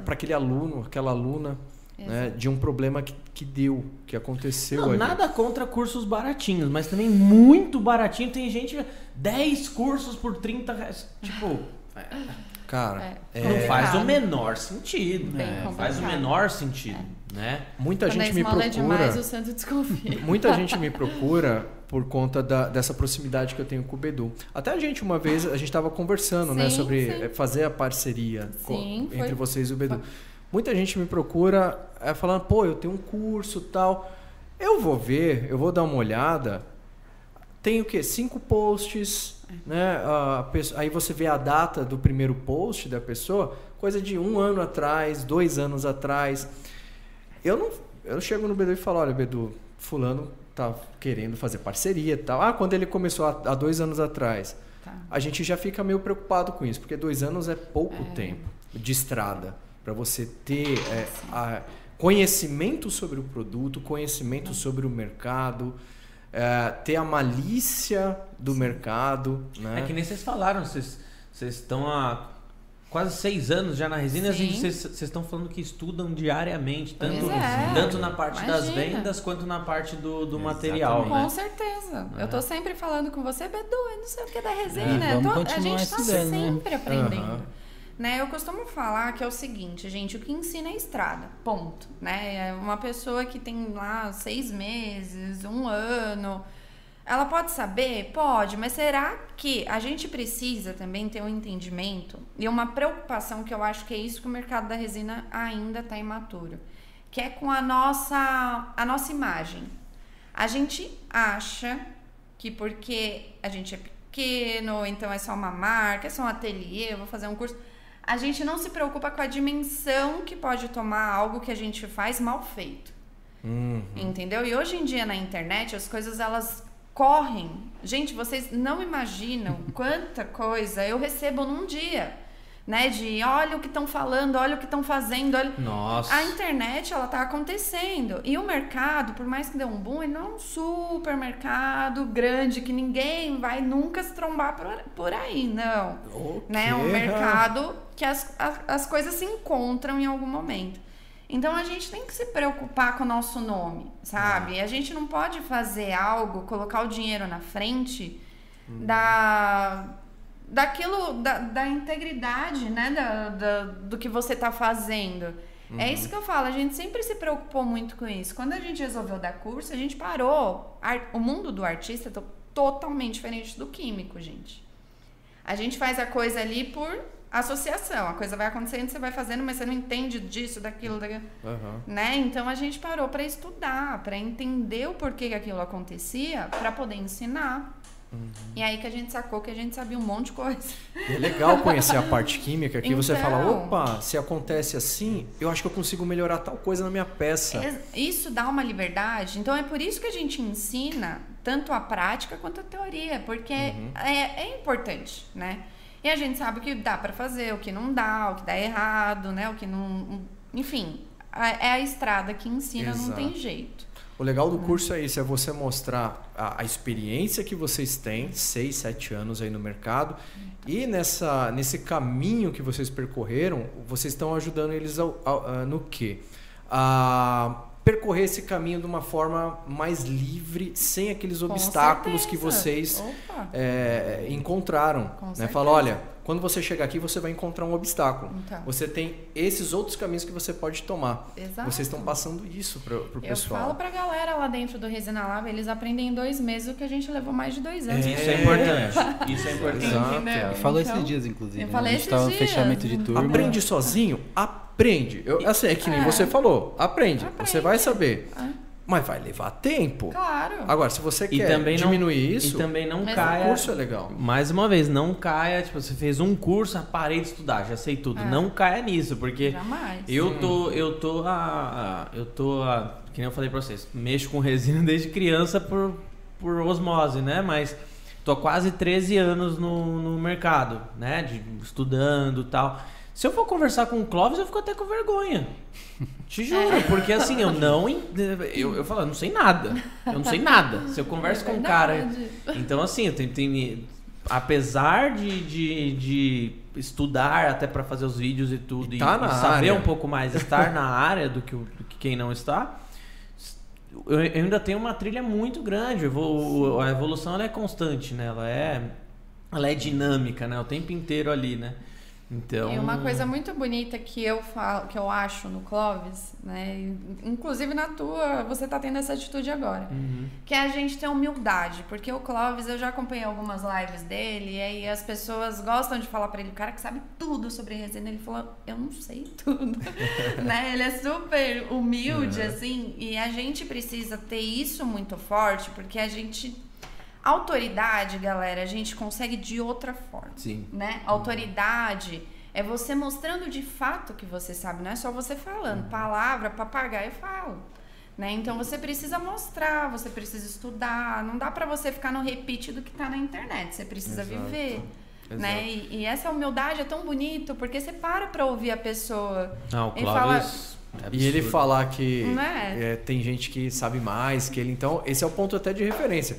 aquele aluno, aquela aluna né, de um problema que, que deu, que aconteceu Não, ali. nada contra cursos baratinhos, mas também muito baratinho. Tem gente 10 cursos por 30 reais. Tipo, Cara, É. não É. faz o menor sentido. Né? Faz o menor sentido, né? muita Quando a gente me é procura. demais, o santo desconfia. Muita <laughs> gente me procura por conta da- dessa proximidade que eu tenho com o Bedu. Até a gente, uma vez, a gente estava conversando né, Sim, sobre sim. eh, fazer a parceria Sim, foi- entre vocês e o Bedu. Muita gente me procura eh, falando, pô, eu tenho um curso tal. Eu vou ver, eu vou dar uma olhada. Tem o quê? Cinco posts, né? A pesso- aí você vê a data do primeiro post da pessoa, coisa de um ano atrás, dois anos atrás. Eu não, eu chego no Bedu e falo, olha, Bedu, fulano tá querendo fazer parceria e tal. Ah, quando ele começou há, dois anos atrás. Tá. a gente já fica meio preocupado com isso, porque dois anos é pouco tempo de estrada para você ter é, a- conhecimento sobre o produto, conhecimento sobre o mercado, é, ter a malícia do mercado, né? É que nem vocês falaram, vocês vocês estão há quase seis anos já na resina, a gente- Sim. vocês vocês estão falando que estudam diariamente, tanto, é. tanto na parte das Imagina. vendas quanto na parte do, do material, Com né? certeza. É. Eu tô sempre falando com você, Bedu, eu não sei o que é da E resina. Tô- a gente tá estudando, né? sempre aprendendo. Aham. Né, eu costumo falar que é o seguinte, gente, o que ensina é estrada, ponto. Né? É uma pessoa que tem lá seis meses, um ano, ela pode saber? Pode, mas será que a gente precisa também ter um entendimento e uma preocupação que eu acho que é isso que o mercado da resina ainda está imaturo, que é com a nossa, a nossa imagem. A gente acha que porque a gente é pequeno, então é só uma marca, é só um ateliê, eu vou fazer um curso. A gente não se preocupa com a dimensão que pode tomar algo que a gente faz mal feito. Uhum. Entendeu? E hoje em dia na internet as coisas elas correm. Gente, vocês não imaginam quanta coisa eu recebo num dia. Né? De olha o que estão falando, olha o que estão fazendo, olha. Nossa. A internet, ela tá acontecendo. E o mercado, por mais que dê um boom, ele não é um supermercado grande que ninguém vai nunca se trombar por, por aí, não. O Né? É um mercado que as, as, as coisas se encontram em algum momento. Então a gente tem que se preocupar com o nosso nome, sabe? A gente não pode fazer algo, colocar o dinheiro na frente da daquilo da, da integridade, né, da, da- do que você tá fazendo. É isso que eu falo, a gente sempre se preocupou muito com isso. Quando a gente resolveu dar curso, a gente parou. Ar- O mundo do artista é to- totalmente diferente do químico, gente. A gente faz a coisa ali por associação. A coisa vai acontecendo, você vai fazendo, mas você não entende disso, daquilo, daquilo Aham. né? Então a gente parou para estudar, para entender o porquê que aquilo acontecia, para poder ensinar. E aí que a gente sacou que a gente sabia um monte de coisa. E É legal conhecer a parte química, que você Então. fala, opa, se acontece assim, eu acho que eu consigo melhorar tal coisa na minha peça. Isso dá uma liberdade. Então é por isso que a gente ensina tanto a prática quanto a teoria, porque é, é importante, né? E a gente sabe o que dá para fazer, o que não dá, o que dá errado, né? O que não, enfim, é a estrada que ensina, não Exato. tem jeito. O legal do curso é isso, é você mostrar a, a experiência que vocês têm, 6, 7 anos aí no mercado, e nessa, nesse caminho que vocês percorreram, vocês estão ajudando eles ao- ao- a- no quê? A percorrer esse caminho de uma forma mais livre, sem aqueles Com obstáculos que certeza. vocês Opa. é, encontraram. Com né? certeza. Fala, olha, quando você chegar aqui, você vai encontrar um obstáculo. Então. Você tem esses outros caminhos que você pode tomar. Exato. Vocês estão passando isso para o Eu pessoal. falo pra galera lá dentro do Resina Lab, eles aprendem em dois meses o que a gente levou mais de dois anos. Isso pra é importante. Isso é <laughs> importante. Exato. Entendeu? Eu Então, esses dias, inclusive. eu né? falei a gente esses dias. fechamento de turma. Aprende sozinho? Aprende. Eu, assim, é que nem É. você falou. Aprende. Aprende. Você vai saber. É. Mas vai levar tempo. Claro. Agora, se você E quer também não- diminuir isso, E também não Mas o caia. curso é legal. Mais uma vez, não caia, tipo, você fez um curso, ah, parei de estudar, já sei tudo. É. Não caia nisso, porque Jamais. eu tô, eu tô a, a- eu tô a, que nem eu falei pra vocês, mexo com resina <laughs> desde criança por, por osmose, né? Mas tô há quase 13 anos no, no mercado, né? De, estudando e tal. Se eu for conversar com o Clóvis, eu fico até com vergonha. Te juro, porque assim, eu não. Eu, eu falo, eu não sei nada. Eu não sei nada. Se eu converso É com um cara. Então, assim, eu tenho, tenho- apesar de, de, de estudar até para fazer os vídeos e tudo, E e, tá na e saber área. um pouco mais, estar na área do que, do que quem não está, eu, eu ainda tenho uma trilha muito grande. Evolu- a evolução ela é constante, né? Ela é, ela é dinâmica, né? O tempo inteiro ali, né? Então. E uma coisa muito bonita que eu falo, que eu acho no Clóvis, né? Inclusive na tua, você tá tendo essa atitude agora. Uhum. Que é a gente ter humildade. Porque o Clóvis, eu já acompanhei algumas lives dele, e aí as pessoas gostam de falar pra ele, o cara que sabe tudo sobre resina, ele falou, eu não sei <laughs> tudo. <laughs> né? Ele é super humilde, assim, e a gente precisa ter isso muito forte, porque a gente. Autoridade, galera, a gente consegue de outra forma Sim. né? Autoridade é você mostrando de fato que você sabe, não é só você falando. Palavra, papagaio fala. Né? Então você precisa mostrar, você precisa estudar. Não dá pra você ficar no repeat do que tá na internet. Você precisa Exato. viver. Exato. Né? E, e essa humildade é tão bonito porque você para pra ouvir a pessoa. Não, o Ele fala- é E ele falar que é? é, tem gente que sabe mais que ele. Então, esse é o ponto até de referência.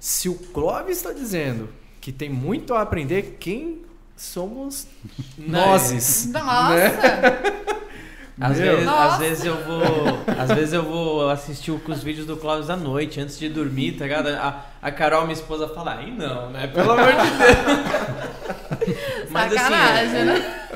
Se o Clóvis está dizendo que tem muito a aprender, quem somos nós? Nossa! <laughs> Às Meu. vezes, às vezes eu vou. Às vezes eu vou assistir os vídeos do Clóvis à noite, antes de dormir, tá ligado? A, a Carol, minha esposa, fala, aí não, né? Pelo amor de Deus. <laughs> Mas, assim, Sacanagem, né?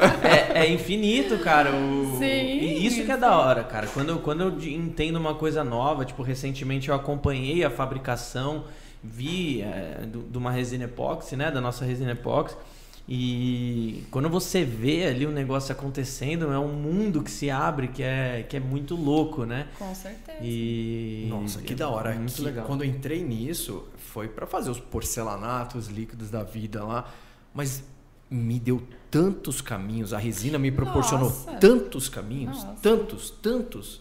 É, é infinito, cara. O, Sim, e isso que é da hora, cara. Quando, eu- quando eu entendo uma coisa nova, tipo, recentemente eu acompanhei a fabricação, vi é, do- de uma resina epóxi, né? Da nossa resina epóxi. E quando você vê ali o negócio acontecendo, é um mundo que se abre que é, que é muito louco, né? Com certeza. E. Nossa, que é da hora. Muito Que legal. Quando eu entrei nisso, foi para fazer os porcelanatos líquidos da vida lá, mas me deu tantos caminhos, a resina me proporcionou Nossa. tantos caminhos, Nossa. tantos, tantos.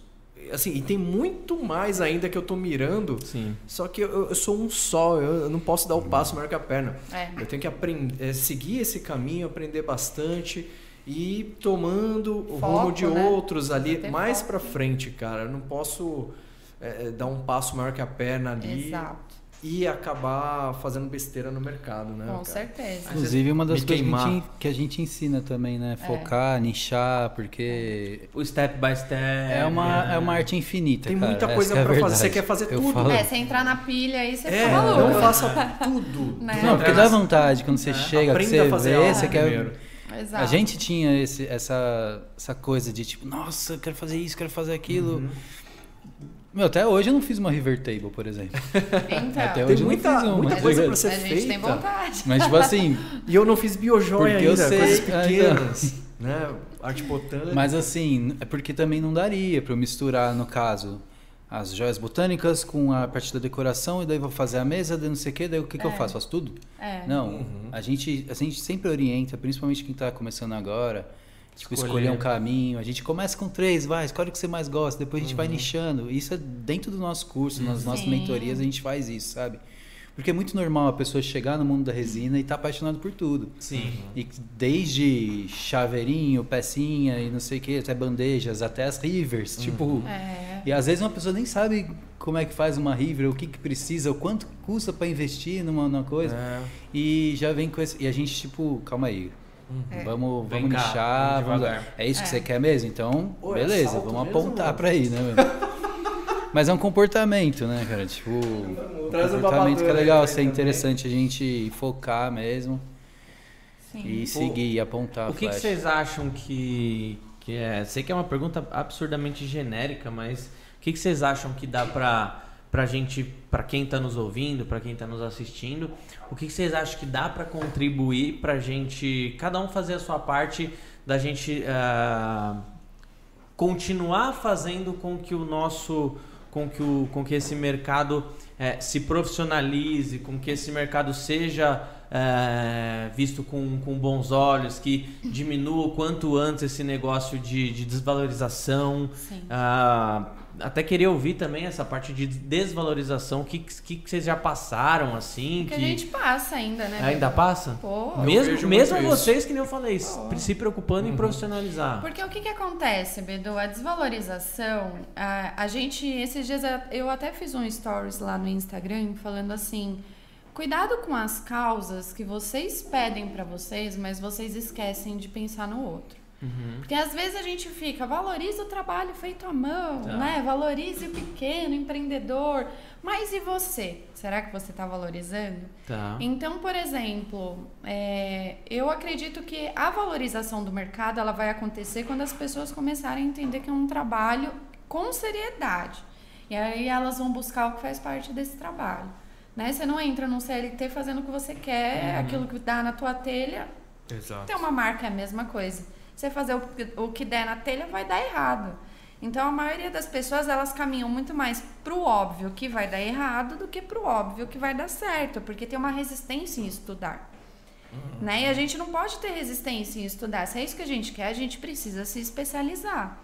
Assim, e tem muito mais ainda que eu tô mirando. Sim. Só que eu, eu sou um só, eu, eu não posso dar o passo maior que a perna. É. Eu tenho que aprender, é, seguir esse caminho, aprender bastante e ir tomando o Foco, rumo de né? outros ali mais pra frente, cara. Eu não posso é, é, dar um passo maior que a perna ali Exato. E acabar fazendo besteira no mercado, né? Com cara? certeza. Inclusive, uma das Me coisas que a, queimar. gente, que a gente ensina também, né? Focar, nichar, porque O step by step. é uma, né? é uma arte infinita. Tem cara. muita Essa coisa que é pra fazer. Você quer fazer Eu tudo. falo- É, você entrar na pilha aí, você É, fica maluco. não faça <laughs> tudo. Né? Não, porque dá vontade quando você É, chega, que Aprenda você a fazer vê, você quer. primeiro. Exato. A gente tinha esse, essa, essa coisa de tipo, nossa, eu quero fazer isso, quero fazer aquilo. Uhum. Meu, até hoje eu não fiz uma River Table, por exemplo. <laughs> Então, Até Tem hoje eu não muita, fiz uma, muita coisa ligado? pra ser a gente tem feita. vontade. Mas, tipo assim, <laughs> E eu não fiz biojoia Porque eu ainda, sei, coisas pequenas, né? Arte botânica. mas assim, é porque também não daria pra eu misturar, no caso, as joias botânicas com a parte da decoração, e daí vou fazer a mesa, daí não sei o que, daí o que, que eu É. faço? Faço tudo? É. Não, Uhum. a, gente, a gente sempre orienta, principalmente quem tá começando agora, tipo, Escolher. escolher um caminho. A gente começa com três, vai, escolhe o que você mais gosta, depois a gente Uhum. vai nichando. Isso é dentro do nosso curso, nas nossas Sim. mentorias a gente faz isso, sabe? Porque é muito normal a pessoa chegar no mundo da resina e tá apaixonado por tudo. Sim. E desde chaveirinho, pecinha e não sei o que, até bandejas, até as rivers, tipo... É. E às vezes uma pessoa nem sabe como é que faz uma river, o que, que precisa, o quanto custa para investir numa, numa coisa. É. E já vem com esse. E a gente, tipo, calma aí. É. Vamos, Vem vamos cá, nichar. vamos Vamos é isso que É. você quer mesmo? Então, é beleza, vamos mesmo, apontar mano? pra aí, né? <laughs> Mas é um comportamento, né, cara? Tipo, um comportamento que é legal, ser interessante a gente focar mesmo Sim. e seguir, e apontar O que, que vocês acham que, que é? Sei que é uma pergunta absurdamente genérica, mas o que, que vocês acham que dá pra, pra gente, pra quem tá nos ouvindo, pra quem tá nos assistindo, o que, que vocês acham que dá pra contribuir pra gente, cada um fazer a sua parte, da gente ah, continuar fazendo com que o nosso com que, o, com que esse mercado eh, se profissionalize, com que esse mercado seja eh, visto com, com bons olhos, que diminua o quanto antes esse negócio de, de desvalorização. Sim. Até queria ouvir também essa parte de desvalorização. O que, que, que vocês já passaram assim? Que a gente passa ainda, né? ainda passa? Pô. Mesmo, mesmo muito isso. vocês, que nem eu falei, se preocupando em profissionalizar. Porque o que, que acontece, Bedu? A desvalorização, a, a gente, esses dias eu até fiz um stories lá no Instagram falando assim: cuidado com as causas que vocês pedem pra vocês, mas vocês esquecem de pensar no outro. Uhum. Porque às vezes a gente fica, valorize o trabalho feito à mão, Tá. né? Valorize o pequeno empreendedor. Mas e você? Será que você está valorizando? Tá. Então, por exemplo, é, eu acredito que a valorização do mercado ela vai acontecer quando as pessoas começarem a entender que é um trabalho com seriedade. E aí elas vão buscar o que faz parte desse trabalho. Né? Você não entra num CLT fazendo o que você quer, aquilo que dá na tua telha. Exato. Ter uma marca é a mesma coisa. Você fazer o, que- o que der na telha vai dar errado. Então a maioria das pessoas elas caminham muito mais pro óbvio que vai dar errado do que pro óbvio que vai dar certo, porque tem uma resistência em estudar. Né? E a gente não pode ter resistência em estudar. Se é isso que a gente quer, a gente precisa se especializar.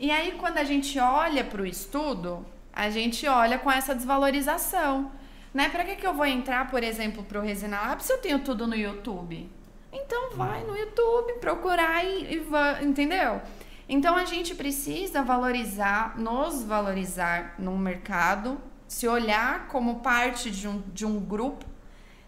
E aí, quando a gente olha para o estudo, a gente olha com essa desvalorização. Né? Para que, que eu vou entrar, por exemplo, para o Resina Lab se eu tenho tudo no YouTube? Então vai no YouTube, procurar e, e va- entendeu? Então a gente precisa valorizar, nos valorizar no mercado, se olhar como parte de um, de um grupo,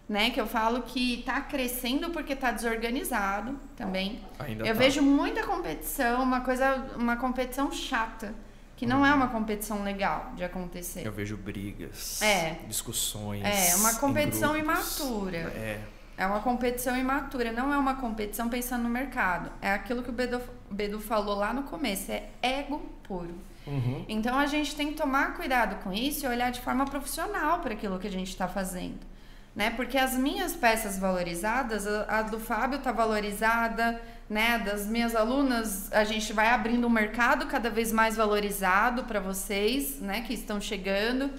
né? Que eu falo que está crescendo porque está desorganizado também. Ainda eu tá. vejo muita competição, uma coisa, uma competição chata, que não é uma competição legal de acontecer. Eu vejo brigas, É. discussões. É, uma competição imatura. É. É uma competição imatura, não é uma competição pensando no mercado. É aquilo que o Bedu, Bedu falou lá no começo, é ego puro. Uhum. Então a gente tem que tomar cuidado com isso e olhar de forma profissional para aquilo que a gente está fazendo. Né? Porque as minhas peças valorizadas, a, a do Fábio está valorizada, né? Das minhas alunas, a gente vai abrindo um mercado cada vez mais valorizado para vocês, né? Que estão chegando.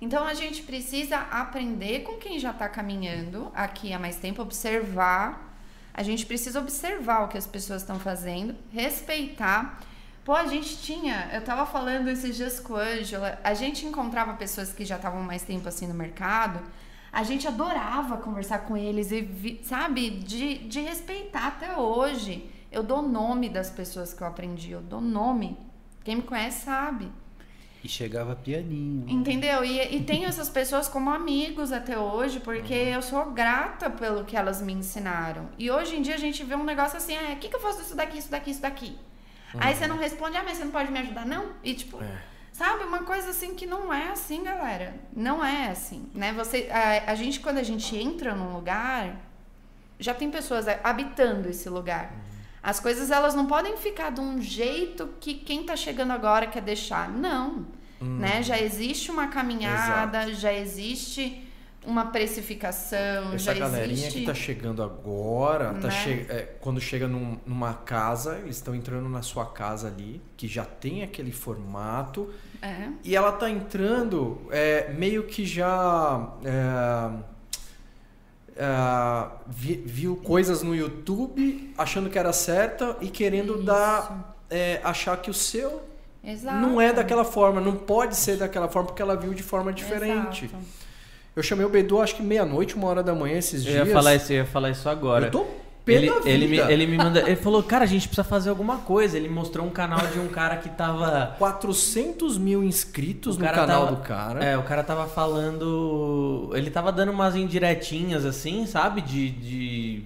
Então a gente precisa aprender com quem já está caminhando aqui há mais tempo, observar. A gente precisa observar o que as pessoas estão fazendo, respeitar. Pô, a gente tinha, eu tava falando esses dias com a Ângela, a gente encontrava pessoas que já estavam mais tempo assim no mercado, a gente adorava conversar com eles e, sabe, de, de respeitar até hoje. Eu dou nome das pessoas que eu aprendi, eu dou nome. Quem me conhece sabe. E chegava pianinho. Entendeu? E, e tenho essas pessoas como amigos até hoje, porque eu sou grata pelo que elas me ensinaram. E hoje em dia a gente vê um negócio assim, ah, o que, que eu faço isso daqui, isso daqui, isso daqui? Aí você não responde, ah, mas você não pode me ajudar, não? E tipo, É. sabe, uma coisa assim que não é assim, galera. Não é assim, né? Você, a, a gente, quando a gente entra num lugar, já tem pessoas habitando esse lugar. As coisas elas não podem ficar de um jeito que quem tá chegando agora quer deixar. Não. Né? Já existe uma caminhada, já existe uma precificação, Essa já galerinha existe. que tá chegando agora, tá Né? che- é, quando chega num- numa casa, eles estão entrando na sua casa ali, que já tem aquele formato, É. e ela tá entrando é, meio que já é, vi- viu coisas no YouTube, achando que era certa e querendo Isso. dar é, achar que o seu Exato. não é daquela forma, não pode ser daquela forma porque ela viu de forma diferente. Exato. Eu chamei o Bedu acho que meia-noite, uma hora da manhã esses Eu dias. ia falar isso, eu ia falar isso agora. Eu tô Ele, ele, me, ele me manda. Ele falou, cara, a gente precisa fazer alguma coisa. Ele mostrou um canal de um cara que tava. 400 mil inscritos no canal tava- do cara. É, o cara tava falando. Ele tava dando umas indiretinhas assim, sabe? De. de-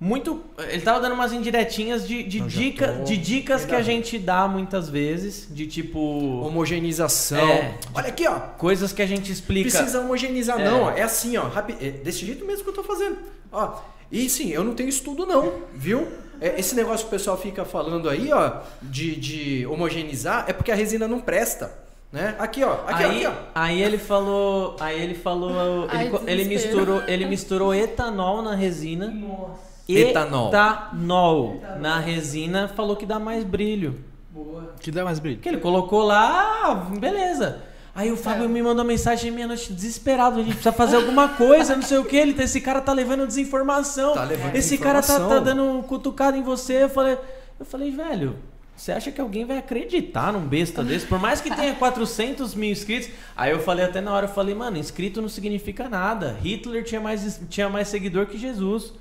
Muito. Ele tava dando umas indiretinhas de, de, dica, tô de dicas que a gente dá muitas vezes. De tipo. Homogeneização. É. Olha aqui, ó. Coisas que a gente explica. Precisa homogeneizar, É. não. ó. É assim, ó. rapi- é desse jeito mesmo que eu tô fazendo. Ó. E sim, eu não tenho estudo, não, viu? É, esse negócio que o pessoal fica falando aí, ó, de, de homogeneizar, é porque a resina não presta. Né? Aqui, ó. Aqui, aí, ó, aqui, ó. aí ele falou, aí ele falou, Ai, ele, misturou, ele misturou etanol na resina. Nossa, Etanol. Etanol na resina, falou que dá mais brilho. boa. Que dá mais brilho. Porque ele colocou lá, beleza. Aí o Fábio me mandou mensagem meia-noite desesperado, a gente precisa fazer alguma coisa, não sei o que. Ele, tá- esse cara tá levando desinformação. Tá levando esse cara tá, tá dando cutucada em você. Eu falei, eu falei, velho, você acha que alguém vai acreditar num besta desse? Por mais que tenha 400 mil inscritos. Aí eu falei até na hora, eu falei, mano, inscrito não significa nada. Hitler tinha mais, tinha mais seguidor que Jesus.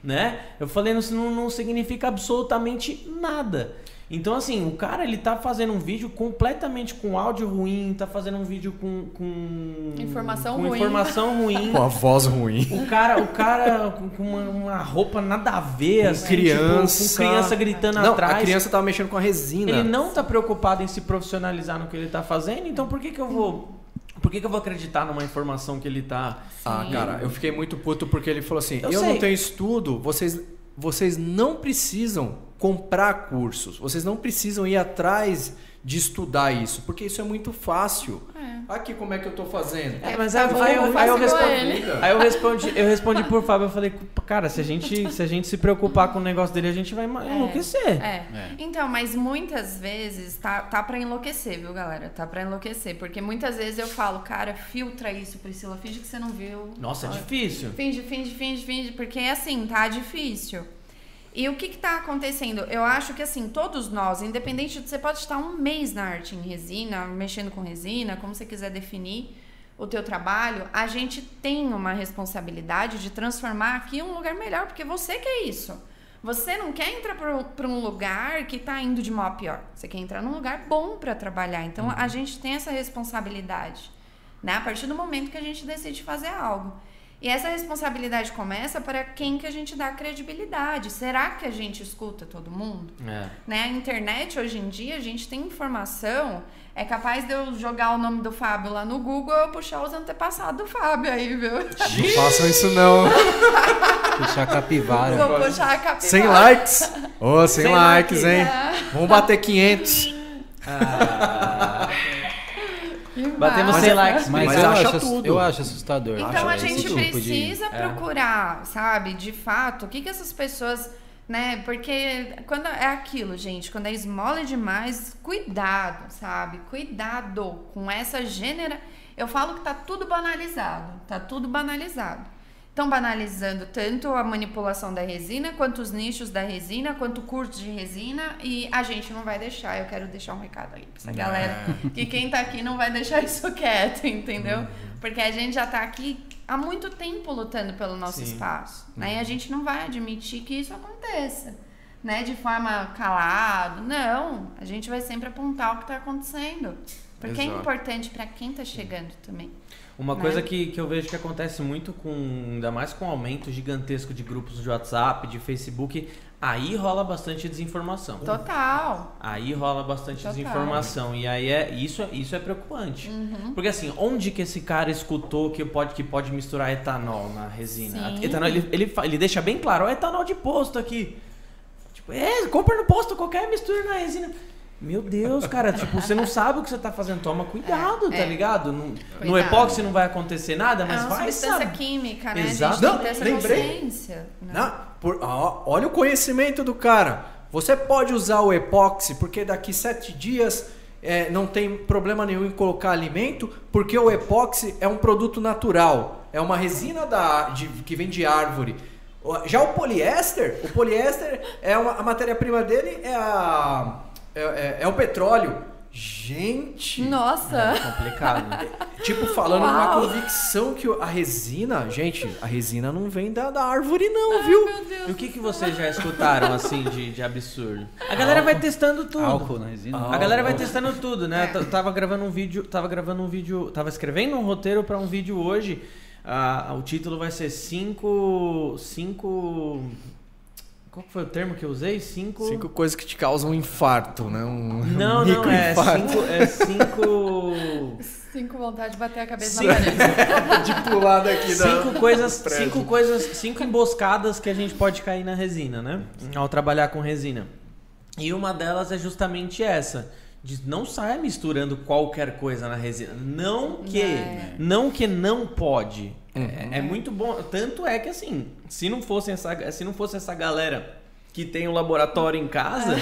Né? Eu falei, isso não, não significa absolutamente nada. Então, assim, o cara ele tá fazendo um vídeo completamente com áudio ruim, tá fazendo um vídeo com. com Informação com ruim. informação ruim. <laughs> Com a voz ruim. O cara, o cara com com uma, uma roupa nada a ver, assim, criança. tipo, com criança gritando não, atrás. a criança tava mexendo com a resina. Ele não tá preocupado em se profissionalizar no que ele tá fazendo, então por que que eu vou. Por que que eu vou acreditar numa informação que ele tá. Ah, Sim. cara, eu fiquei muito puto porque ele falou assim: Eu eu, não tenho estudo, vocês, vocês não precisam comprar cursos, vocês não precisam ir atrás de estudar isso, porque isso é muito fácil. É. Aqui como é que eu tô fazendo. É, mas tá aí, bom, aí eu, aí eu respondi, aí eu respondi, eu respondi por Fábio, eu falei, cara, se a gente, <laughs> se a gente se preocupar com o negócio dele, a gente vai É. enlouquecer. É. É. Então, mas muitas vezes tá, tá pra enlouquecer, viu, galera? Tá pra enlouquecer. Porque muitas vezes eu falo, cara, filtra isso, Priscila, finge que você não viu. Nossa, é difícil. Finge, finge, finge, finge, porque assim, tá difícil. E o que está acontecendo? Eu acho que assim, todos nós, independente de você pode estar um mês na arte em resina, mexendo com resina, como você quiser definir o teu trabalho, a gente tem uma responsabilidade de transformar aqui um lugar melhor, porque você quer isso. Você não quer entrar para um lugar que está indo de mal a pior. Você quer entrar num lugar bom para trabalhar. Então a gente tem essa responsabilidade, né? A partir do momento que a gente decide fazer algo. E essa responsabilidade começa para quem que a gente dá credibilidade. Será que a gente escuta todo mundo? É. Né? A internet, hoje em dia, a gente tem informação. É capaz de eu jogar o nome do Fábio lá no Google e eu puxar os antepassados do Fábio aí, viu? Não façam isso não. <laughs> Puxar capivara. Vou puxar a capivara. 100 likes. Ô, 100 100 likes, likes. hein? <laughs> Vamos bater 500. Que Batemos massa. 100 likes. Mas, Mas eu, acho, tudo. eu acho assustador. Então a gente tipo de- precisa procurar, sabe, de fato, o que que essas pessoas, né? Porque quando é aquilo, gente, quando é esmola demais, cuidado, sabe? Cuidado com essa gênera. Eu falo que tá tudo banalizado, tá tudo banalizado. Estão banalizando tanto a manipulação da resina, quanto os nichos da resina, quanto o curso de resina, e a gente não vai deixar. Eu quero deixar um recado aí pra essa galera, que quem tá aqui não vai deixar isso <laughs> quieto, entendeu? Porque a gente já tá aqui há muito tempo lutando pelo nosso Sim. espaço, né? E a gente não vai admitir que isso aconteça, né? De forma calado, não. A gente vai sempre apontar o que tá acontecendo. Porque é Exato. importante para quem tá chegando também. Uma Né? coisa que, que eu vejo que acontece muito com, ainda mais com o aumento gigantesco de grupos de WhatsApp, de Facebook, aí rola bastante desinformação. Total. Aí rola bastante Total. desinformação. E aí é isso, isso é preocupante. Uhum. Porque assim, onde que esse cara escutou que pode, que pode misturar etanol na resina? Sim. Etanol, ele, ele, ele deixa bem claro, ó, etanol de posto aqui. Tipo, é, compra no posto qualquer mistura na resina. Meu Deus, cara, tipo, você não sabe o que você tá fazendo. Toma cuidado, É, tá é. ligado? No, no Cuidado. epóxi não vai acontecer nada, mas é uma vai substância saber. química, né? Exato. A gente tem Não, lembrei. consciência. né? Não, por- ó, olha o conhecimento do cara. Você pode usar o epóxi, porque daqui sete dias é, não tem problema nenhum em colocar alimento, porque o epóxi é um produto natural. É uma resina da, de- que vem de árvore. Já o poliéster, o poliéster é uma, a matéria-prima dele é, a, é, é- é o petróleo. Gente! Nossa! É complicado. Tipo, falando uma Uau. convicção que o- a resina, gente, a resina não vem da, da árvore, não, viu? Meu Deus. E o que, que vocês já escutaram, assim, de, de absurdo? A galera vai testando tudo. Álcool na resina? A galera vai testando tudo, né? É. T- Tava gravando um vídeo, tava gravando um vídeo, tava escrevendo um roteiro pra um vídeo hoje. Ah, o título vai ser cinco, cinco, qual foi o termo que eu usei? Cinco. Cinco coisas que te causam um infarto, né? Um Não, <laughs> não, é microinfarto. cinco, é cinco, <laughs> Cinco vontade de bater a cabeça Sim. na parede. <laughs> de pular daqui da... cinco coisas, cinco coisas, cinco emboscadas que a gente pode cair na resina, né? Ao trabalhar com resina. E uma delas é justamente essa. De não saia misturando qualquer coisa na resina. Não que. É. Não que não pode. É, é muito bom. Tanto é que assim, se não fosse essa, se não fosse essa galera que tem um laboratório em casa,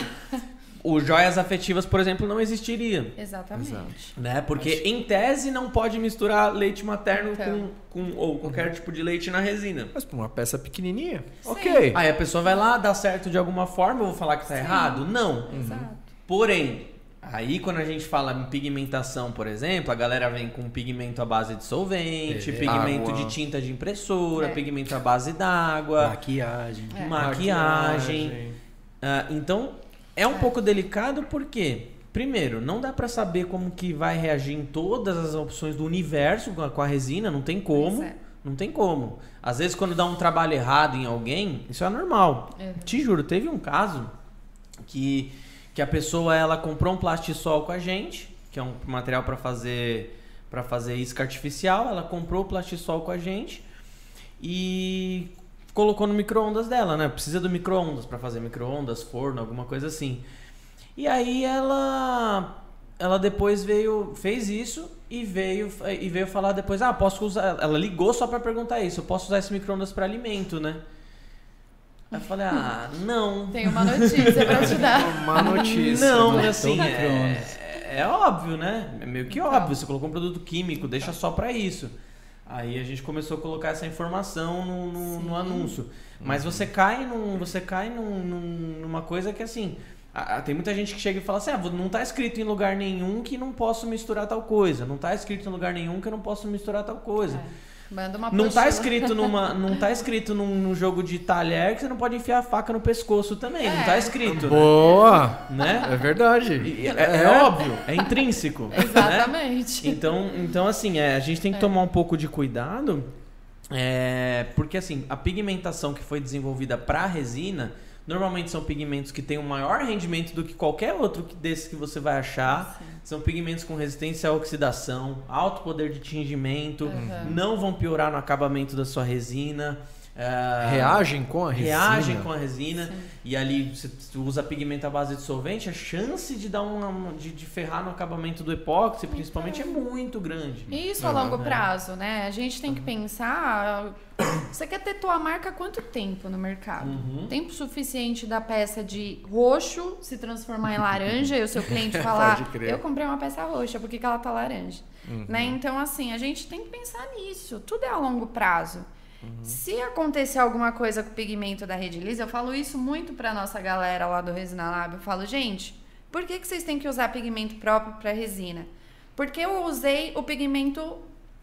o joias afetivas, por exemplo, não existiria. Exatamente. Né? Porque em tese não pode misturar leite materno Então. com, com ou qualquer tipo de leite na resina. Mas uma peça pequenininha, Sim. ok. Aí a pessoa vai lá, dá certo de alguma forma, eu vou falar que tá errado? Não. Exato. Porém, aí quando a gente fala em pigmentação, por exemplo, a galera vem com pigmento à base de solvente, É. pigmento Água. de tinta de impressora, É. pigmento à base d'água, Maquiagem. É. maquiagem. Ah, então, é um pouco delicado porque, primeiro, não dá pra saber como que vai reagir em todas as opções do universo com a, com a resina, não tem como. É. Não tem como. Às vezes, quando dá um trabalho errado em alguém, isso é normal. Uhum. Te juro, teve um caso que, que a pessoa ela comprou um plastisol com a gente, que é um material para fazer para fazer isca artificial. Ela comprou o plastisol com a gente e colocou no micro-ondas dela, né? Precisa do micro-ondas para fazer micro-ondas, forno, alguma coisa assim. E aí ela ela depois veio fez isso e veio e veio falar depois, ah, posso usar, ela ligou só para perguntar isso, eu posso usar esse micro-ondas para alimento, né? Aí eu falei, ah, não. Tem uma notícia pra te dar. <laughs> Uma notícia. Não, né? assim, é, micro-ondas. é óbvio, né? É meio que óbvio. Você colocou um produto químico, deixa só pra isso. Aí a gente começou a colocar essa informação no, no, no anúncio. Mas você cai, num, você cai num- num- numa coisa que assim. a- a- tem muita gente que chega e fala assim: ah, não tá escrito em lugar nenhum que não posso misturar tal coisa. Não tá escrito em lugar nenhum que eu não posso misturar tal coisa. É. Manda uma Não tá apostila. escrito numa, <laughs> não tá escrito num, num jogo de talher que você não pode enfiar a faca no pescoço também. Não É. tá escrito, Boa! né? É verdade. E- É, é óbvio, <laughs> é intrínseco. né? Exatamente. Então, então assim, é, a gente tem que tomar um pouco de cuidado, é, porque assim, a pigmentação que foi desenvolvida para resina, normalmente são pigmentos que têm um maior rendimento do que qualquer outro que- desse que você vai achar. São pigmentos com resistência à oxidação, alto poder de tingimento, Uhum. não vão piorar no acabamento da sua resina. É, Reagem com a resina. reagem com a resina Sim. e ali você usa pigmento à base de solvente, a chance de dar uma de, de ferrar no acabamento do epóxi, principalmente, é muito grande. Isso a longo prazo, né? A gente tem que pensar. Você quer ter tua marca há quanto tempo no mercado? Uhum. Tempo suficiente da peça de roxo se transformar em laranja e o seu cliente <laughs> falar. Eu comprei uma peça roxa, por que, que ela tá laranja? Né? Então, assim, a gente tem que pensar nisso. Tudo é a longo prazo. Se acontecer alguma coisa com o pigmento da Rede Lisa, eu falo isso muito pra nossa galera lá do Resina Lab. Eu falo, gente, por que, que vocês têm que usar pigmento próprio para resina? Porque eu usei o pigmento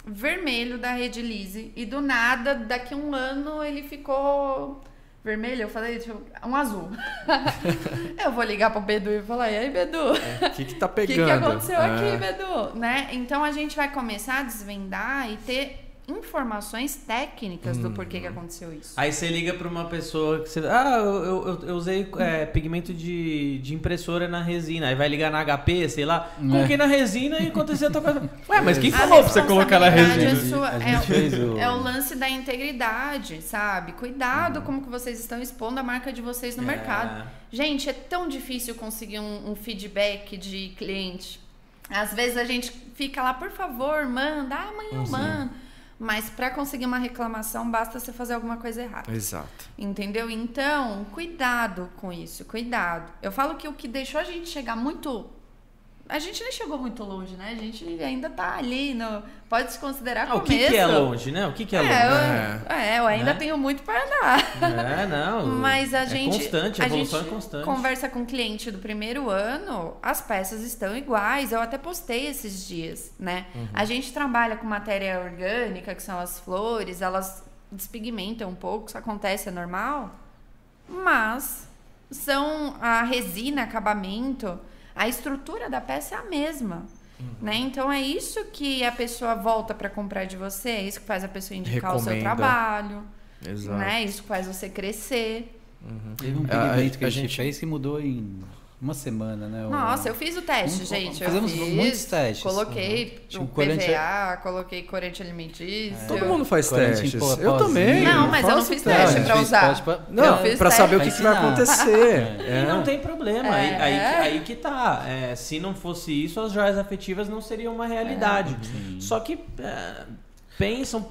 vermelho da Rede Lise e do nada, daqui a um ano, ele ficou vermelho. Eu falei, eu- um azul. <laughs> eu vou ligar pro Bedu e falar, e aí, Bedu? O que, que tá <laughs> O que, pegando? que aconteceu É. aqui, Bedu? Né? Então a gente vai começar a desvendar e ter informações técnicas do porquê que Uhum. aconteceu isso. Aí você liga pra uma pessoa que você. Ah, eu, eu, eu usei é, pigmento de, de impressora na resina. Aí vai ligar na HP, sei lá. Coloquei na resina e aconteceu outra coisa. <laughs> Ué, mas quem falou pra você colocar na responsabilidade resina? É, sua, A é, o- é o lance da integridade, sabe? Cuidado como que vocês estão expondo a marca de vocês no É. mercado. Gente, é tão difícil conseguir um, um feedback de cliente. Às vezes a gente fica lá, por favor, manda, ah, amanhã eu mando. Mas para conseguir uma reclamação, basta você fazer alguma coisa errada. Exato. Entendeu? Então, cuidado com isso, cuidado. Eu falo que o que deixou a gente chegar muito. A gente nem chegou muito longe, né? A gente ainda tá ali no. Pode se considerar Ah, o começo. que, que é longe, né? O que, que é longe? É, eu, é, eu ainda Né? tenho muito para andar. É, não. <laughs> Mas a é gente. constante, a a evolução gente é constante. conversa com o cliente do primeiro ano, as peças estão iguais. Eu até postei esses dias, né? Uhum. A gente trabalha com matéria orgânica, que são as flores, elas despigmentam um pouco, isso acontece, é normal. Mas são a resina, acabamento, a estrutura da peça é a mesma. Uhum. Né? Então é isso que a pessoa volta para comprar de você, é isso que faz a pessoa indicar o seu Recomenda. trabalho, Exato. né? Isso que faz você crescer. Teve um A- pigmento que a a gente gente- fez que mudou em uma semana, né? O- Nossa, eu fiz o teste, Um- gente. fizemos eu fiz, muitos testes. Coloquei Tinha o um corante- PVA, coloquei corante alimentício. Todo mundo faz Corante testes. pó- Eu também. Não, mas eu não fiz teste gente pra usar. pra- Não, pra saber o que, teste que vai acontecer. <laughs> E É. não tem problema. Aí, É. aí, aí que tá. É, se não fosse isso, as joias afetivas não seriam uma realidade. Sim. Só que é, pensam.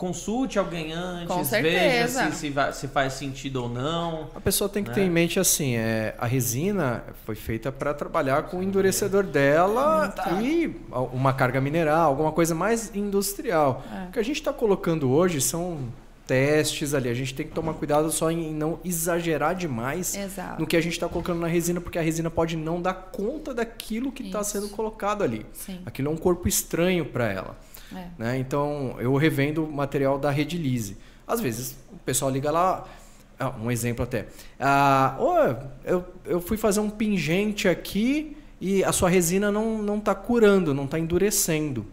Consulte alguém antes, veja se, se, vai- se faz sentido ou não. A pessoa tem que Né? ter em mente assim, é, a resina foi feita para trabalhar com o endurecedor dela e a- uma carga mineral, alguma coisa mais industrial. É. O que a gente está colocando hoje são testes ali. A gente tem que tomar cuidado só em não exagerar demais Exato. no que a gente está colocando na resina, porque a resina pode não dar conta daquilo que está sendo colocado ali. Sim. Aquilo é um corpo estranho para ela. É. né? Então, eu revendo material da Redilize. Às vezes, o pessoal liga lá, ah, um exemplo até. Ah, "Ô, eu, eu fui fazer um pingente aqui e a sua resina não está curando, não está endurecendo.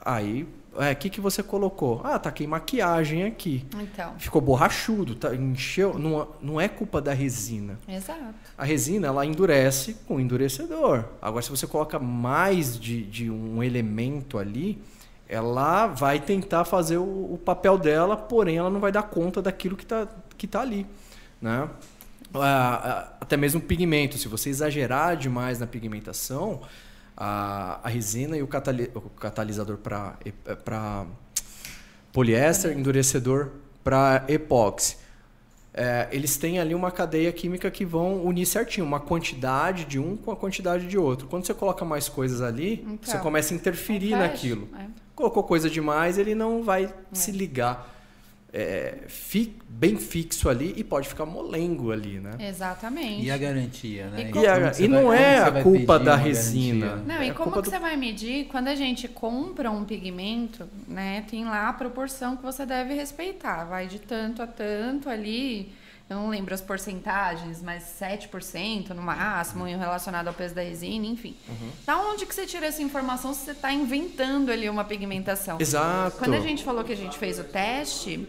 Aí, o que, que você colocou? Ah, taquei maquiagem aqui. Então, Ficou borrachudo, tá, encheu. Não, não é culpa da resina. exato. A resina ela endurece com endurecedor. Agora, se você coloca mais de, de um elemento ali, ela vai tentar fazer o, o papel dela, porém ela não vai dar conta daquilo que está que tá ali. Né? Ah, ah, até mesmo o pigmento. Se você exagerar demais na pigmentação, a, a resina e o, catali- o catalisador para poliéster, endurecedor para epóxi. É, eles têm ali uma cadeia química que vão unir certinho, uma quantidade de um com a quantidade de outro. Quando você coloca mais coisas ali, Então, você começa a interferir naquilo. É. Colocou coisa demais, ele não vai se ligar é, fi- bem fixo ali e pode ficar molengo ali, né? Exatamente. E a garantia, né? E E, como- E, a- e vai- não é você a vai culpa da resina. garantia? Não, É e a como que do- você vai medir? Quando a gente compra um pigmento, né, tem lá a proporção que você deve respeitar. Vai de tanto a tanto ali. Eu não lembro as porcentagens, mas 7% no máximo em relacionado ao peso da resina, enfim. Uhum. Da onde que você tira essa informação se você está inventando ali uma pigmentação? Exato. Quando a gente falou que a gente fez o teste,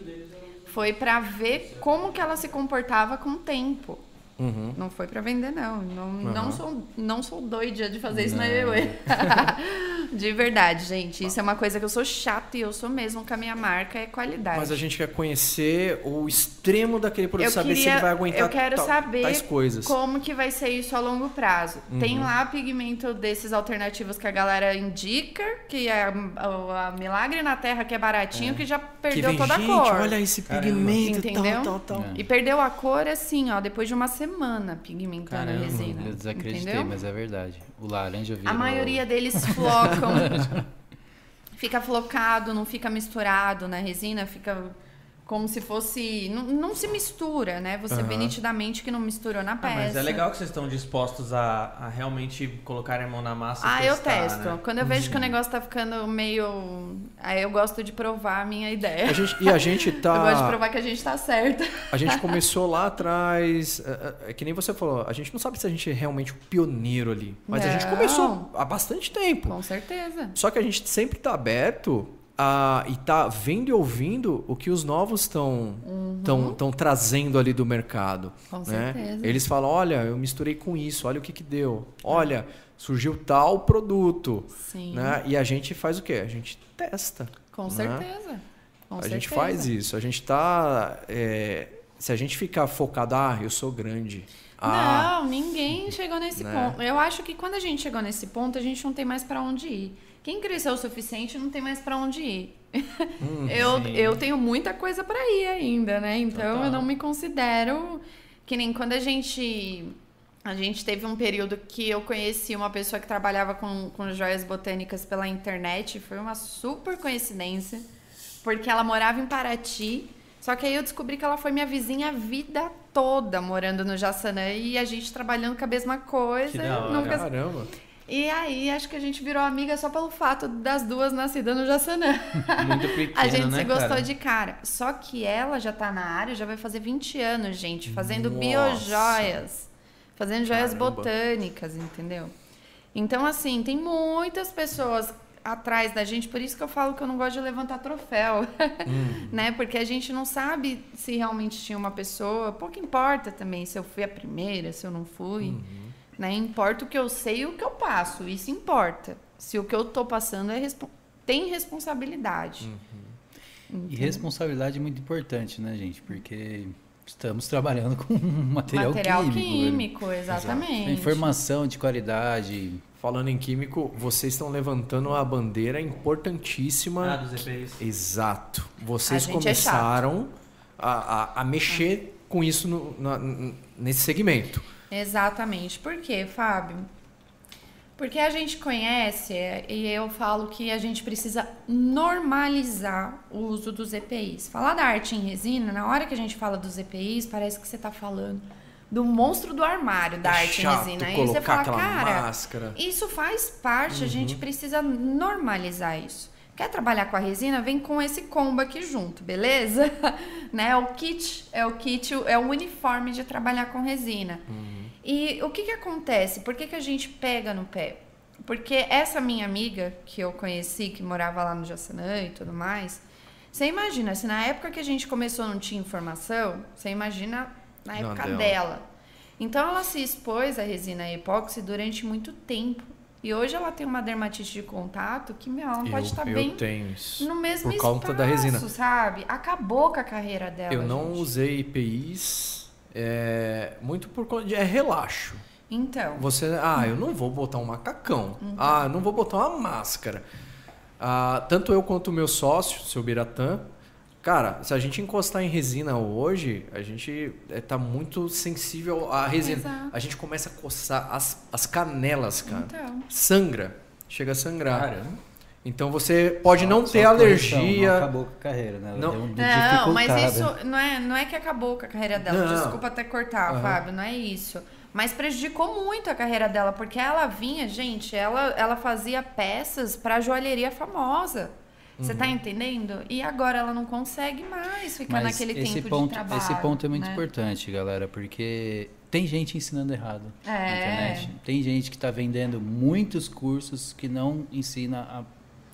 foi para ver como que ela se comportava com o tempo. Uhum. Não foi pra vender, não. Não, não, Aham. sou, não sou doida de fazer isso na Não. EUE. <laughs> de verdade, gente. Isso é uma coisa que eu sou chata e eu sou mesmo com a minha marca, é qualidade. Mas a gente quer conhecer o extremo daquele produto, eu saber se queria- ele vai aguentar eu quero tal- saber tais coisas. como que vai ser isso a longo prazo. Tem Uhum. lá pigmento desses alternativos que a galera indica, que é a, a Milagre na Terra, que é baratinho, que já perdeu vem, toda a cor. olha esse Caramba. pigmento, Entendeu? tal, tal, tal. É. E perdeu a cor assim, ó, depois de uma semana pigmentando a Caramba, resina. Eu desacreditei, entendeu? mas é verdade. O laranja virou... A maioria deles flocam. <laughs> fica flocado, não fica misturado na resina, fica como se fosse. Não, não se mistura, né? Você vê Aham. nitidamente que não misturou na Ah, peça. mas é legal que vocês estão dispostos a, a realmente colocarem a mão na massa. e Ah, eu testar, testo. né? Quando eu vejo que o negócio tá ficando meio. Aí eu gosto de provar a minha ideia. A gente, e a gente <laughs> tá. Eu gosto de provar que a gente tá certa. A gente <laughs> começou lá atrás. É, é que nem você falou, a gente não sabe se a gente é realmente o pioneiro ali. Mas a gente Não. começou há bastante tempo. Com certeza. Só que a gente sempre tá aberto a, e tá vendo e ouvindo o que os novos estão tão, tão trazendo ali do mercado. Com né? certeza. Eles falam, olha, eu misturei com isso, olha o que que deu. Olha, surgiu tal produto. Sim. Né? E a gente faz o quê? A gente testa. Com né? certeza. Com a certeza. gente faz isso. A gente tá. é, se a gente ficar focado, ah, eu sou grande. Ah, Não, ninguém chegou nesse Né? ponto. Eu acho que quando a gente chegou nesse ponto, a gente não tem mais pra onde ir. Quem cresceu o suficiente não tem mais pra onde ir. Hum, <laughs> eu, sim. eu tenho muita coisa pra ir ainda, né? Então Total. eu não me considero que nem quando a gente a gente teve um período que eu conheci uma pessoa que trabalhava com, com joias botânicas pela internet, foi uma super coincidência, porque ela morava em Paraty, só que aí eu descobri que ela foi minha vizinha a vida toda morando no Jaçanã e a gente trabalhando com a mesma coisa. Que da hora. nunca- caramba. E aí acho que a gente virou amiga só pelo fato das duas nascidas no Jaçanã. <laughs> Muito <laughs> pequeno, A gente né, se gostou cara? de cara. Só que ela já tá na área, já vai fazer 20 anos, gente, fazendo Nossa. biojoias. Fazendo joias Caramba. botânicas, entendeu? Então, assim, tem muitas pessoas atrás da gente, por isso que eu falo que eu não gosto de levantar troféu, <laughs> Hum. né? Porque a gente não sabe se realmente tinha uma pessoa, pouco importa também se eu fui a primeira, se eu não fui, Uhum. né? Importa o que eu sei e o que eu passo, isso importa. Se o que eu tô passando é respo- tem responsabilidade. Hum. E responsabilidade é muito importante, né, gente? Porque estamos trabalhando com <laughs> material, Material químico. velho. químico, exatamente. Informação de qualidade. Falando em químico, vocês estão levantando a bandeira Ah, importantíssima. dos EPIs. Exato. Vocês é começaram a, a, a mexer com isso no- na- nesse segmento. Exatamente. Por quê, Fábio? Porque a gente conhece é, e eu falo que a gente precisa normalizar o uso dos EPIs. Falar da arte em resina, na hora que a gente fala dos EPIs, parece que você está falando do monstro do armário da É arte chato resina. Aí você fala, cara, máscara. isso faz parte, a Uhum. gente precisa normalizar isso. Quer trabalhar com a resina? Vem com esse combo aqui junto, beleza? <laughs> né? O kit é o kit, é o uniforme de trabalhar com resina. Uhum. E o que que acontece? Por que, que a gente pega no pé? Porque essa minha amiga que eu conheci, que morava lá no Jaçanã e tudo mais, você imagina, se na época que a gente começou não tinha informação, você imagina na época dela. dela. Então ela se expôs à resina epóxi durante muito tempo. E hoje ela tem uma dermatite de contato que, meu, ela não pode estar eu bem tenho isso. no mesmo por conta espaço, da resina. sabe? Acabou com a carreira dela. Eu não gente. usei IPIs é, muito por conta de é relaxo. Então, Você, ah, eu não vou botar um macacão. Ah, eu não vou botar uma máscara. Ah, tanto eu quanto o meu sócio, seu Biratã, cara, se a gente encostar em resina hoje, a gente é, tá muito sensível à resina. Exato. A gente começa a coçar as, as canelas, cara. então. Sangra. Chega a sangrar. Caramba. Então você pode não Só ter correção, Não alergia. acabou com a carreira, né? Ela Não. deu um Não, mas isso não é, não é que acabou com a carreira dela. Não. Desculpa até cortar, Aham. Fábio, não é isso. Mas prejudicou muito a carreira dela, porque ela vinha, gente, ela, ela fazia peças pra joalheria famosa. Você Uhum. tá entendendo? E agora ela não consegue mais ficar Mas naquele tempo ponto, de trabalho. Esse ponto é muito né? importante, galera, porque tem gente ensinando errado na É. internet. Tem gente que está vendendo muitos cursos que não ensina a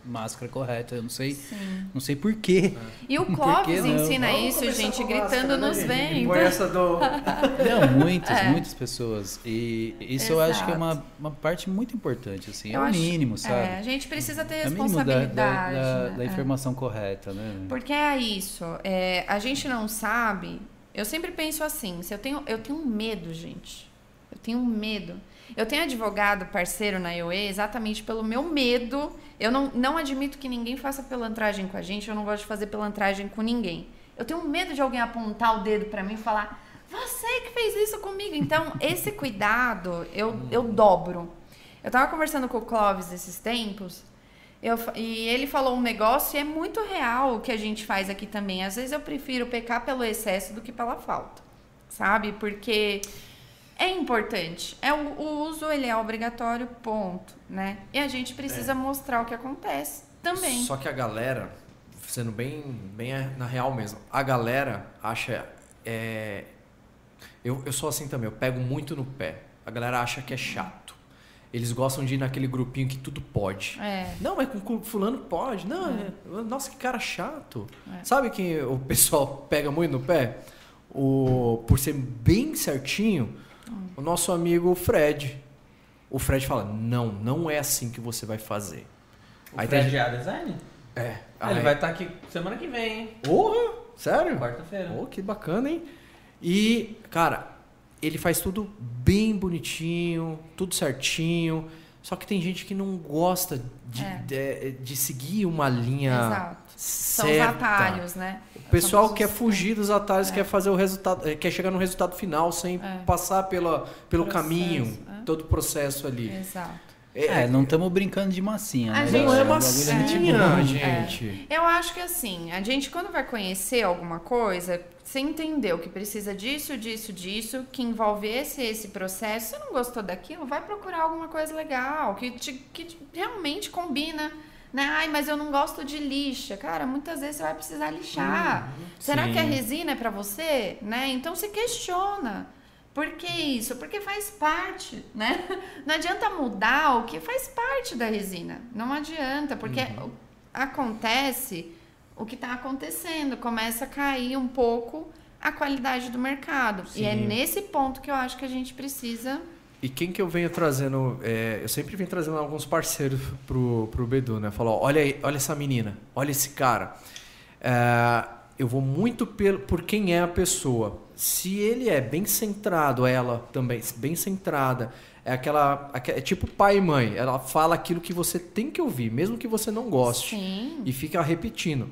máscara correta. Eu não sei, Sim. não sei por quê. E o <laughs> Clóvis não? ensina Vamos isso, gente, gritando máscara, né, nos ventos. Põe essa do... <laughs> Não, muitas, <laughs> É. muitas pessoas. E isso eu acho que é Exato. uma, uma parte muito importante, assim. Eu é o acho- mínimo, sabe? É, a gente precisa ter É da, da, responsabilidade. da- né? da É. informação correta, né? Porque é isso. é, a gente não sabe. Eu sempre penso assim: se eu tenho, eu tenho medo, gente. Eu tenho medo. Eu tenho advogado parceiro na IOE exatamente pelo meu medo. Eu não, não admito que ninguém faça pilantragem com a gente. Eu não gosto de fazer pilantragem com ninguém. Eu tenho medo de alguém apontar o dedo pra mim e falar: você que fez isso comigo. Então, esse cuidado eu, eu dobro. Eu tava conversando com o Clóvis esses tempos. Eu e ele falou um negócio e é muito real o que a gente faz aqui também. Às vezes eu prefiro pecar pelo excesso do que pela falta, sabe? Porque é importante. É o, o uso ele é obrigatório, ponto, né? E a gente precisa mostrar o que acontece também. Só que a galera, sendo bem, bem na real mesmo, a galera acha. é, eu, eu sou assim também, eu pego muito no pé. A galera acha que é chato. Eles gostam de ir naquele grupinho que tudo pode. É. Não, mas com fulano pode. Não, é- nossa, que cara chato. É. Sabe quem o pessoal pega muito no pé? O, por ser bem certinho, o nosso amigo Fred. O Fred fala: Não, não é assim que você vai fazer. O Aí tem Fred gente- A Design? É. Ah, ele aí- vai estar aqui semana que vem, hein? Porra! Sério? Quarta-feira. Oh, que bacana, hein? E, cara, ele faz tudo bem bonitinho, tudo certinho. Só que tem gente que não gosta de, É. de, de seguir uma linha Exato. São os certa. atalhos, né? O pessoal São quer fugir dos atalhos, É. quer fazer o resultado, eh, quer chegar no resultado final sem É. passar pela, pelo Processo, caminho, é. todo o processo ali. Exato. É, não estamos brincando de massinha, A né? gente- não é bagulho massinha, muito bom. gente. Eu acho que assim, a gente quando vai conhecer alguma coisa, você entendeu que precisa disso, disso, disso, que envolve esse esse processo, você não gostou daquilo, vai procurar alguma coisa legal, que, te- que te- realmente combina. Né? Ai, mas eu não gosto de lixa. Cara, muitas vezes você vai precisar lixar. Será sim. que a resina é pra você? Né? Então se questiona. Por que isso? Porque faz parte, né? <laughs> Não adianta mudar o que faz parte da resina. Não adianta, porque Uhum. acontece o que está acontecendo, começa a cair um pouco a qualidade do mercado. E é Sim. nesse ponto que eu acho que a gente precisa. E quem que eu venho trazendo, é, eu sempre venho trazendo alguns parceiros pro, pro Bedu, né? Falou, olha aí, olha essa menina, olha esse cara. É, eu vou muito pelo, por quem é a pessoa. Se ele é bem centrado, ela também, bem centrada, é aquela, aque- é tipo pai e mãe, ela fala aquilo que você tem que ouvir, mesmo que você não goste. Sim, E fica repetindo.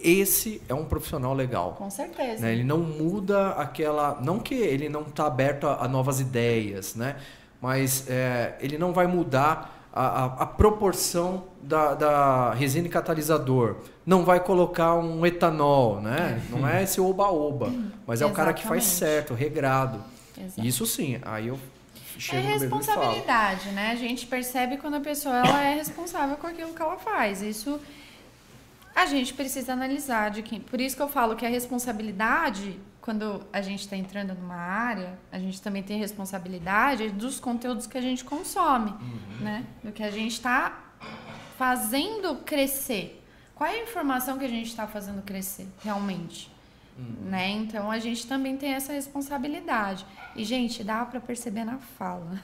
Esse é um profissional legal. com certeza. Né? Ele não muda aquela. Não que ele não está aberto a, a novas ideias, né? mas é, ele não vai mudar a, a- proporção da, da resina e catalisador. Não vai colocar um etanol, né? <laughs> Não é esse oba-oba. Mas é o cara que faz certo, regrado. Exato. Isso sim. Aí eu É chego falo. responsabilidade, né? A gente percebe quando a pessoa ela é responsável com aquilo que ela faz. Isso a gente precisa analisar de quem. Por isso que eu falo que a responsabilidade, quando a gente está entrando numa área, a gente também tem responsabilidade dos conteúdos que a gente consome, né? Do que a gente está fazendo crescer. Qual é a informação que a gente está fazendo crescer realmente? Né? Então a gente também tem essa responsabilidade. E, gente, dá para perceber na fala.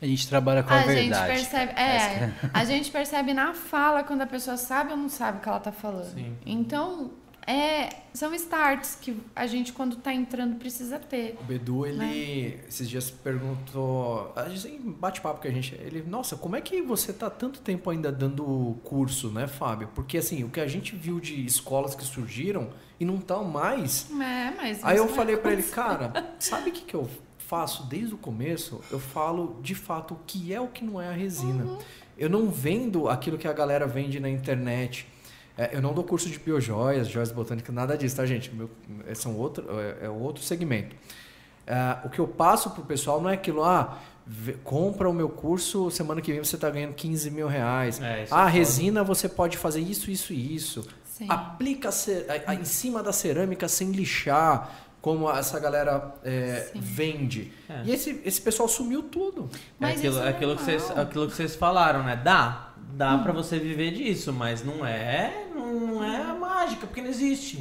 A gente trabalha com a, a gente verdade. percebe, é, a gente percebe na fala quando a pessoa sabe ou não sabe o que ela tá falando. Sim. Então, é, são starts que a gente quando tá entrando precisa ter. O Bedu, ele Né? esses dias perguntou, a gente em bate-papo que a gente, ele, nossa, como é que você tá tanto tempo ainda dando curso, né, Fábio? Porque assim, o que a gente viu de escolas que surgiram e não estão mais. É, mas Aí eu isso falei vai pra ele, cara, <laughs> sabe o que que eu faço desde o começo? Eu falo de fato o que é o que não é a resina. Uhum. Eu não vendo aquilo que a galera vende na internet. É, eu não dou curso de biojoias, joias botânicas, nada disso, tá, gente? Meu, é, são outro, é, é outro segmento. É, o que eu passo pro pessoal não é aquilo, ah, vê- compra o meu curso, semana que vem você está ganhando 15 mil reais. É, é ah, foda. resina você pode fazer isso, isso e isso. Sim. Aplica a a- em cima da cerâmica sem lixar, como essa galera é, vende. É. E esse, esse pessoal sumiu tudo. Mas é aquilo, isso é aquilo, que vocês, aquilo que vocês falaram, né? Dá. Dá pra você viver disso, mas não é, não, é mágica, porque não existe.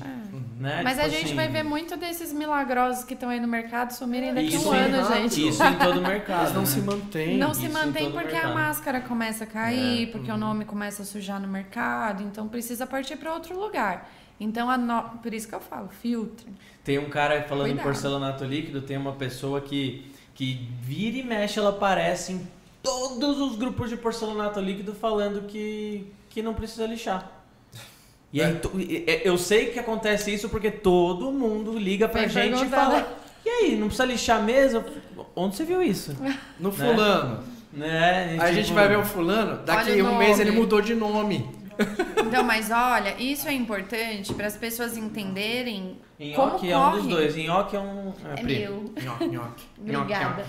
Né? Mas Tipo a gente assim, vai ver muito desses milagrosos que estão aí no mercado sumirem daqui a Isso um em- ano, gente. Isso em todo o mercado. Eles não né? se mantêm. Não se mantém porque mercado. a máscara começa a cair, É, porque uhum. o nome começa a sujar no mercado, então precisa partir para outro lugar. Então, a no- por isso que eu falo, filtre. Tem um cara falando em Cuidado. porcelanato líquido, tem uma pessoa que, que vira e mexe, ela aparece em todos os grupos de porcelanato líquido falando que, que não precisa lixar. E aí, e- eu sei que acontece isso porque todo mundo liga pra Vem gente e fala: né? E aí, não precisa lixar mesmo? Onde você viu isso? <laughs> No fulano. Né? Aí a gente tipo, vai ver o fulano, daqui um mês ele mudou de nome. Então, mas olha, isso é importante para as pessoas entenderem Nhoque é um dos dois. Nhoque é um. É pri- meu. Nhoque, nhoque. <laughs> Obrigada.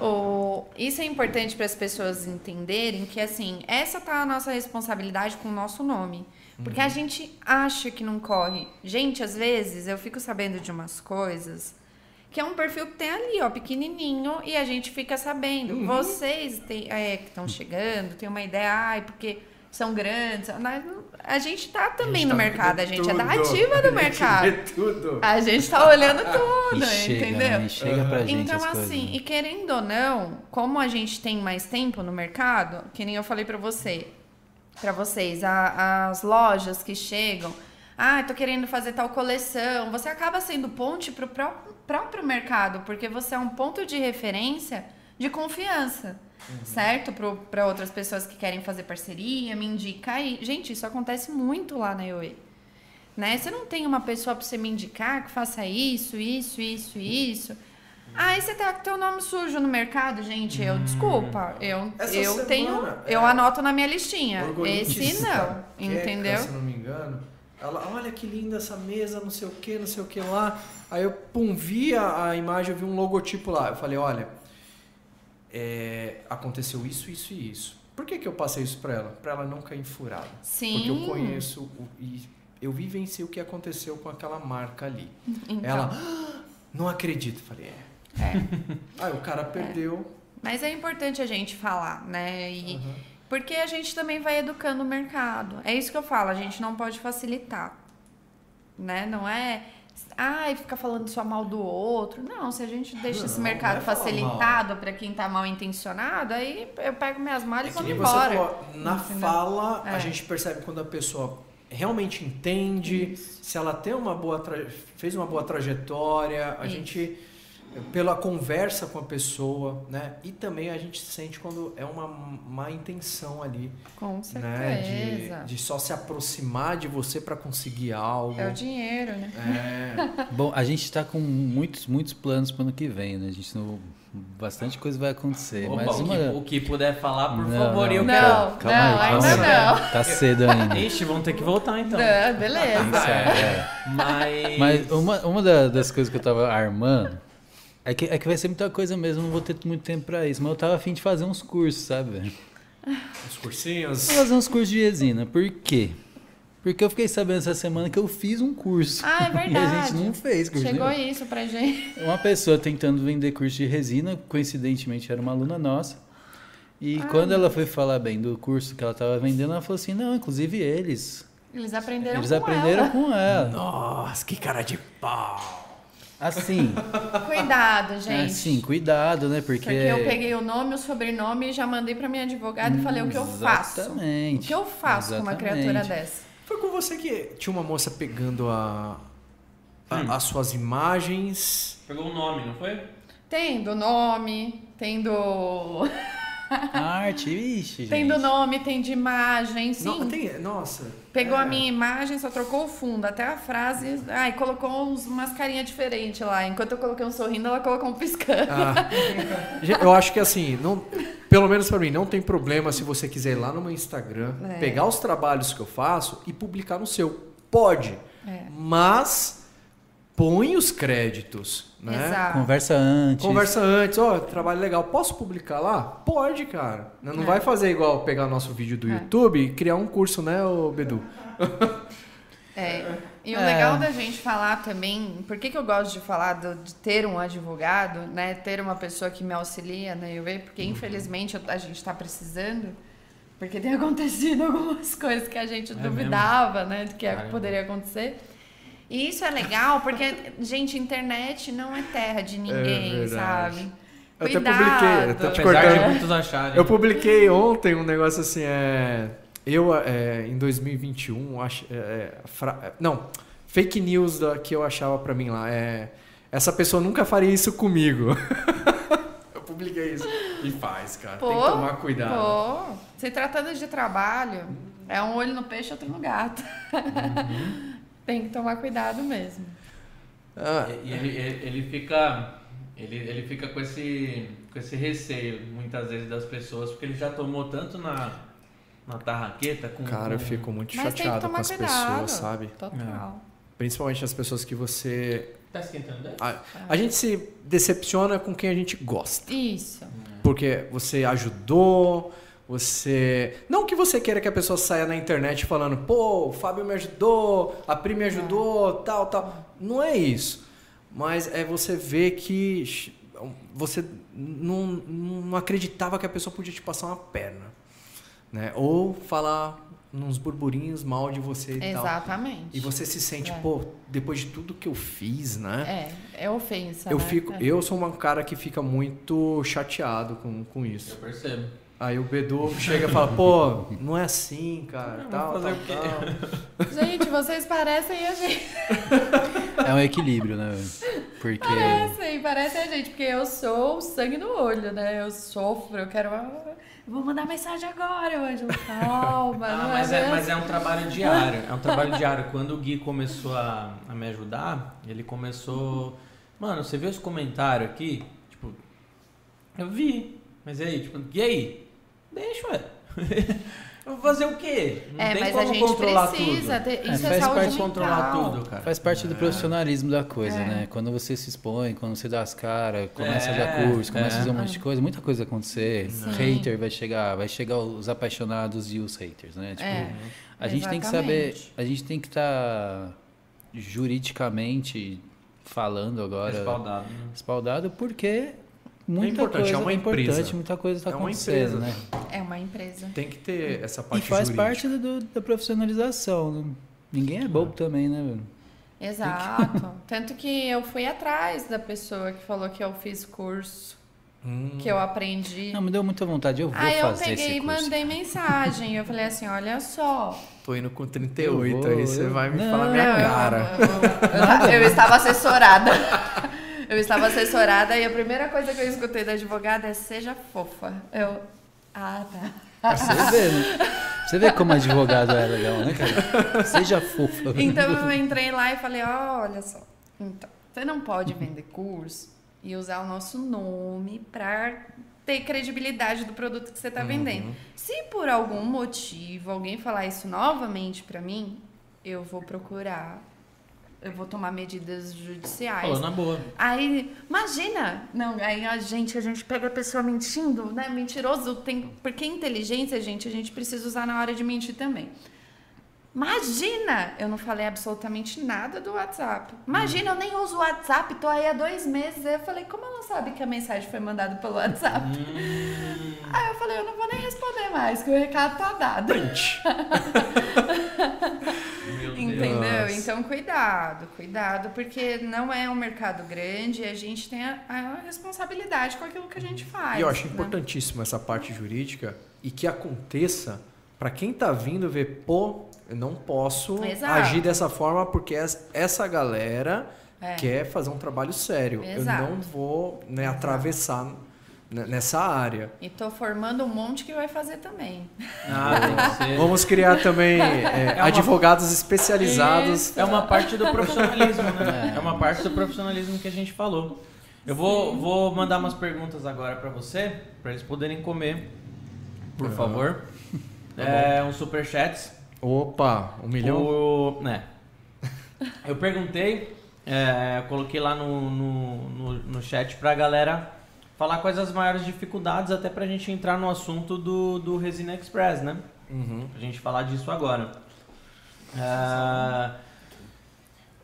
O, isso é importante para as pessoas entenderem que, assim, essa tá a nossa responsabilidade com o nosso nome. Porque a gente acha que não corre. Gente, às vezes eu fico sabendo de umas coisas que é um perfil que tem ali, ó, pequenininho, e a gente fica sabendo. Vocês tem- é, que estão chegando, tem uma ideia, ai, porque são grandes. Mas A gente tá também no mercado, a gente é da ativa do <laughs> mercado. Vê tudo. A gente tá olhando <laughs> tudo, E chega, entendeu? né? E chega pra gente Então, as coisas, assim, né? e querendo ou não, como a gente tem mais tempo no mercado, que nem eu falei pra você, para vocês, a- as lojas que chegam, ah, tô querendo fazer tal coleção, você acaba sendo ponte pro pró- próprio mercado, porque você é um ponto de referência de confiança. Certo? Para outras pessoas que querem fazer parceria, me indica aí. Gente, isso acontece muito lá na EOE né? Você não tem uma pessoa para você me indicar que faça isso, isso, isso, isso. Aí você tá com teu nome sujo no mercado, gente. Eu, desculpa. Eu, Essa eu semana, tenho. é, Eu anoto na minha listinha. Esse não. queca, Entendeu? se não me engano. Ela, olha que linda essa mesa, não sei o que, não sei o que lá. Aí eu, pum, vi a, a imagem, eu vi um logotipo lá. Eu falei, olha, é, aconteceu isso, isso e isso. Por que, que eu passei isso pra ela? Pra ela não cair furada. Sim. Porque eu conheço o- e eu vivenciei o que aconteceu com aquela marca ali. Então, Ela, "Ah, não acredito. Falei, é. é. Aí o cara perdeu. Mas é importante a gente falar, né? E, Uhum. Porque a gente também vai educando o mercado. É isso que eu falo, a gente não pode facilitar. Né? Não é. Ai, ficar falando só mal do outro. Não, se a gente deixa esse Não, mercado não é facilitado para quem tá mal intencionado, aí eu pego minhas malas É e vou embora. falou, na Entendeu? fala, a É. gente percebe quando a pessoa realmente entende, se ela tem uma boa tra- fez uma boa trajetória, a Isso. gente pela conversa com a pessoa, né? E também a gente sente quando é uma má intenção ali, Com né? certeza. De, de só se aproximar de você para conseguir algo. É o dinheiro, né? É, Bom, a gente tá com muitos, muitos planos pro ano que vem, né? A gente não. Bastante coisa vai acontecer. Opa, mas o, uma. que, o que puder falar, por Não, favor, eu não, quero. Não, Calma não, aí, ainda calma aí. não. Tá cedo ainda. Ixi, vamos ter que voltar então. Não, beleza. É. Mas. Mas uma, uma da- das coisas que eu tava armando é que, é que vai ser muita coisa mesmo, não vou ter muito tempo pra isso. Mas eu tava afim de fazer uns cursos, sabe? velho? <laughs> os cursinhos. Vou fazer uns cursos de resina. Por quê? Porque eu fiquei sabendo essa semana que eu fiz um curso. Ah, é verdade. <laughs> E a gente não fez curso Chegou nenhum. isso pra gente. Uma pessoa tentando vender curso de resina, coincidentemente era uma aluna nossa. E Ah, quando ela foi falar bem do curso que ela estava vendendo, ela falou assim: não, inclusive eles. Eles aprenderam Eles com aprenderam ela. com ela. Nossa, que cara de pau. Assim, <laughs> Cuidado, gente. assim, cuidado, né? Porque. Porque eu peguei o nome, o sobrenome e já mandei pra minha advogada e falei o que eu faço. O Exatamente. que eu faço com uma Exatamente. criatura dessa? Foi com você que tinha uma moça pegando a, a- Hum. as suas imagens. Pegou o nome, não foi? Tem do nome, tem do. Arte, ixi, gente. Tem do nome, tem de imagem, sim. Não, tem- nossa. Pegou é. a minha imagem, só trocou o fundo, até a frase. Ai, colocou uns, umas carinhas diferentes lá. Enquanto eu coloquei um sorrindo, ela colocou um piscando. Ah, <laughs> eu acho que assim, não, pelo menos pra mim, não tem problema se você quiser ir lá no meu Instagram, É. pegar os trabalhos que eu faço e publicar no seu. Pode. É. Mas põe os créditos, né? Exato. Conversa antes. Conversa antes, ó, trabalho legal. Posso publicar lá? Pode, cara. Não não É. vai fazer igual pegar nosso vídeo do É. YouTube e criar um curso, né, ô Bedu? <laughs> É. E o É. legal da gente falar também, por que, que eu gosto de falar do- de ter um advogado, né? Ter uma pessoa que me auxilia na IUV, porque Uhum. infelizmente a gente está precisando, porque tem <laughs> acontecido algumas coisas que a gente É duvidava, né? De que Caramba. poderia acontecer. E isso é legal, porque, gente, internet não é terra de ninguém, verdade. sabe? Eu até Cuidado. publiquei, eu até te cortando. de muitos acharem. Eu publiquei ontem um negócio assim, é. Eu, é, em 2021, acho. é, é, fra- não, fake news da, que eu achava pra mim lá. É, essa pessoa nunca faria isso comigo. <laughs> eu publiquei isso. E faz, cara. Tem que Pô, tomar cuidado. Pô, se tratando de trabalho, é um olho no peixe, outro no gato. Uhum. Tem que tomar cuidado mesmo. Ah, E ele, ele, fica. Ele, ele fica com esse, com esse receio, muitas vezes, das pessoas, porque ele já tomou tanto na, na tarraqueta com. cara, eu fico muito Mas chateado com as cuidado. pessoas, sabe? Total. Principalmente as pessoas que você. Tá esquentando dela? A, a gente se decepciona com quem a gente gosta. Isso. Porque você ajudou, você. Não que você queira que a pessoa saia na internet falando, pô, o Fábio me ajudou, a Pri me ajudou, tal, tal. Não é isso. Mas é você ver que você não, não acreditava que a pessoa podia te passar uma perna. Né? Ou falar uns burburinhos mal de você e tal. Exatamente. E você se sente, É. pô, depois de tudo que eu fiz, né? É, é ofensa. Eu né? fico, É. eu sou um cara que fica muito chateado com, com Eu isso. percebo. Aí o Bedu chega e fala, pô, não é assim, cara, Não, tal, tal, o quê? tal. Gente, vocês parecem a gente. É um equilíbrio, né? Porque. Parecem, parecem a gente. Porque eu sou o sangue no olho, né? Eu sofro, eu quero. eu Vou mandar mensagem agora, Ângelo. Calma, Ah, não mas, é, é, mas é um trabalho diário. É um trabalho diário. Quando o Gui começou a, a me ajudar, ele começou. Mano, você viu os comentários aqui? Tipo, eu vi. Mas e aí? Tipo, e aí? Deixa, ué. <laughs> Eu vou fazer o quê? Não É, tem mas como a gente controlar precisa tudo. ter. É, Isso é, faz saúde parte controlar tudo, cara. Faz parte do profissionalismo da coisa, É. né? Quando você se expõe, quando você dá as caras, começa a É, dar curso, começa é. a fazer um monte de coisa, muita coisa vai acontecer. Sim. Hater vai chegar, vai chegar os apaixonados e os haters, né? Tipo, É, a gente tem que saber, exatamente. a gente tem que estar juridicamente falando agora, Respaldado. né? respaldado, porque muita importante, coisa é uma importante, empresa. muita coisa está É uma acontecendo, empresa. né? É uma empresa. Tem que ter essa E parte faz jurídica. parte do- da profissionalização. né? Ninguém é bobo também, né? velho? Exato. Tanto que eu fui atrás da pessoa que falou que eu fiz curso, Hum, que eu aprendi. Não, me deu muita vontade, eu vou Aí eu fazer peguei esse e curso. mandei mensagem. Eu falei assim: olha só. tô indo com 38, Eu vou, aí você eu- vai me Não, falar minha Não, eu- cara. Eu, eu- eu estava assessorada. Eu estava assessorada e a primeira coisa que eu escutei da advogada é seja fofa. Eu. Ah, tá. Você vê, né? Você vê como advogado é legal, né, cara? Seja fofa. Então eu entrei lá e falei, "Ó, olha só. Então, você não pode vender curso e usar o nosso nome para ter credibilidade do produto que você está vendendo. Se por algum motivo alguém falar isso novamente para mim, eu vou procurar, eu vou tomar medidas judiciais. Falou na boa. Aí, imagina! Não, aí a gente, a gente pega a pessoa mentindo, né? Mentiroso tem. Porque inteligência, gente, a gente precisa usar na hora de mentir também. Imagina! Eu não falei absolutamente nada do WhatsApp. Imagina, eu nem uso o WhatsApp, tô aí há dois meses. Aí eu falei, como ela sabe que a mensagem foi mandada pelo WhatsApp? Hum, Aí eu falei, eu não vou nem responder mais, que o recado tá dado. Print. <laughs> Entendeu? Então, cuidado, cuidado, porque não é um mercado grande e a gente tem a, a responsabilidade com aquilo que a gente faz. E eu acho né? importantíssimo essa parte jurídica e que aconteça para quem tá vindo ver, pô, eu não posso Exato. agir dessa forma porque es- essa galera É. quer fazer um trabalho sério. Exato. Eu não vou né, atravessar nessa área. E tô formando um monte que vai fazer também. Ah. <laughs> Vamos criar também <laughs> é, uma- advogados especializados. Isso. É uma parte do profissionalismo, né? É uma parte do profissionalismo que a gente falou. Eu vou, vou mandar umas perguntas agora pra você, pra eles poderem comer, por favor. É, uns superchats. Opa, um milhão? O, né? <laughs> Eu perguntei, é, eu coloquei lá no, no, no, no chat pra galera falar quais as maiores dificuldades, até pra gente entrar no assunto do, do Resina Express, né? Uhum. Pra gente falar disso agora. Ah,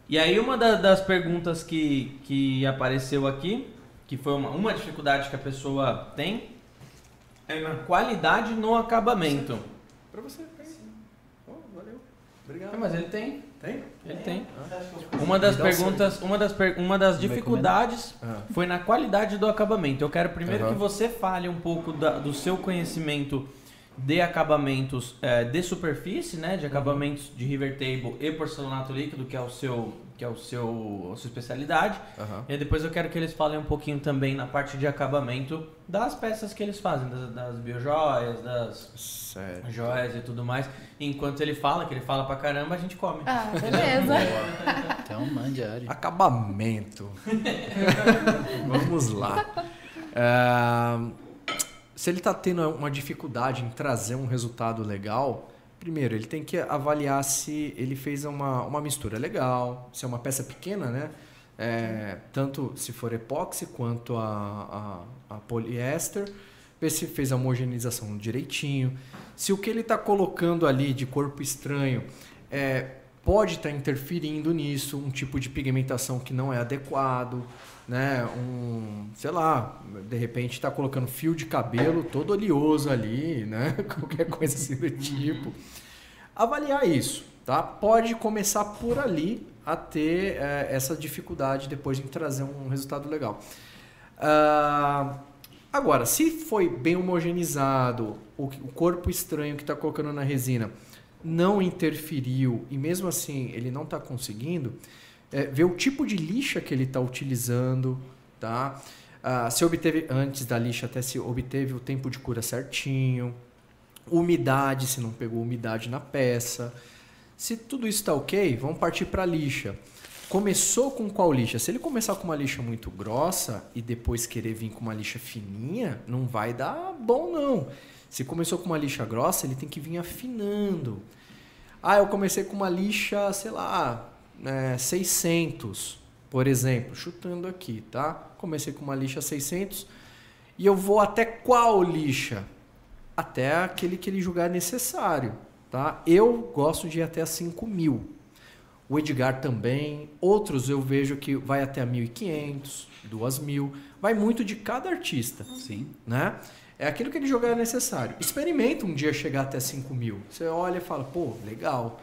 e aí uma da- das perguntas que, que apareceu aqui, que foi uma, uma dificuldade que a pessoa tem, é na qualidade no acabamento. Pra você. Oh, valeu. Obrigado. Ah, mas ele tem, Tem? ele tem. Uma das perguntas, uma das, per- uma das Vai dificuldades Ah. foi na qualidade do acabamento. Eu quero primeiro que você fale um pouco da- do seu conhecimento de acabamentos eh, de superfície, né, de acabamentos de river table e porcelanato líquido, que é o seu, que é o seu, a sua especialidade. Aham. E depois eu quero que eles falem um pouquinho também na parte de acabamento das peças que eles fazem, das, das biojoias, das Sério. joias e tudo mais. Enquanto ele fala, que ele fala pra caramba, a gente come. Ah, beleza. Então, mande área. Acabamento. <laughs> Vamos lá. Ah, se ele está tendo uma dificuldade em trazer um resultado legal, primeiro ele tem que avaliar se ele fez uma, uma mistura legal, se é uma peça pequena, né? É, tanto se for epóxi quanto a, a, a poliéster, ver se fez a homogeneização direitinho, se o que ele está colocando ali de corpo estranho é, pode estar interferindo nisso, um tipo de pigmentação que não é adequado, né? Um, sei lá, de repente está colocando fio de cabelo todo oleoso ali, né? <laughs> Qualquer coisa assim do tipo. Avaliar isso, tá? Pode começar por ali a ter eh, essa dificuldade depois de trazer um resultado legal. Ah, agora, se foi bem homogeneizado, o, o corpo estranho que está colocando na resina não interferiu e mesmo assim ele não está conseguindo, é, ver o tipo de lixa que ele está utilizando, tá? Ah, se obteve antes da lixa, até se obteve o tempo de cura certinho, umidade, se não pegou umidade na peça. Se tudo isso está ok, vamos partir para a lixa. Começou com qual lixa? Se ele começar com uma lixa muito grossa e depois querer vir com uma lixa fininha, não vai dar bom não. Se começou com uma lixa grossa, ele tem que vir afinando. Ah, eu comecei com uma lixa, sei lá, é, 600, por exemplo, chutando aqui, tá? Comecei com uma lixa 600 e eu vou até qual lixa? Até aquele que ele julgar necessário, tá? Eu gosto de ir até a 5000. O Edgar também, outros eu vejo que vai até a 1500, 2000, vai muito de cada artista Sim. né? É aquilo que ele jogar necessário. Experimenta um dia chegar até 5 mil. Você olha e fala, pô, legal.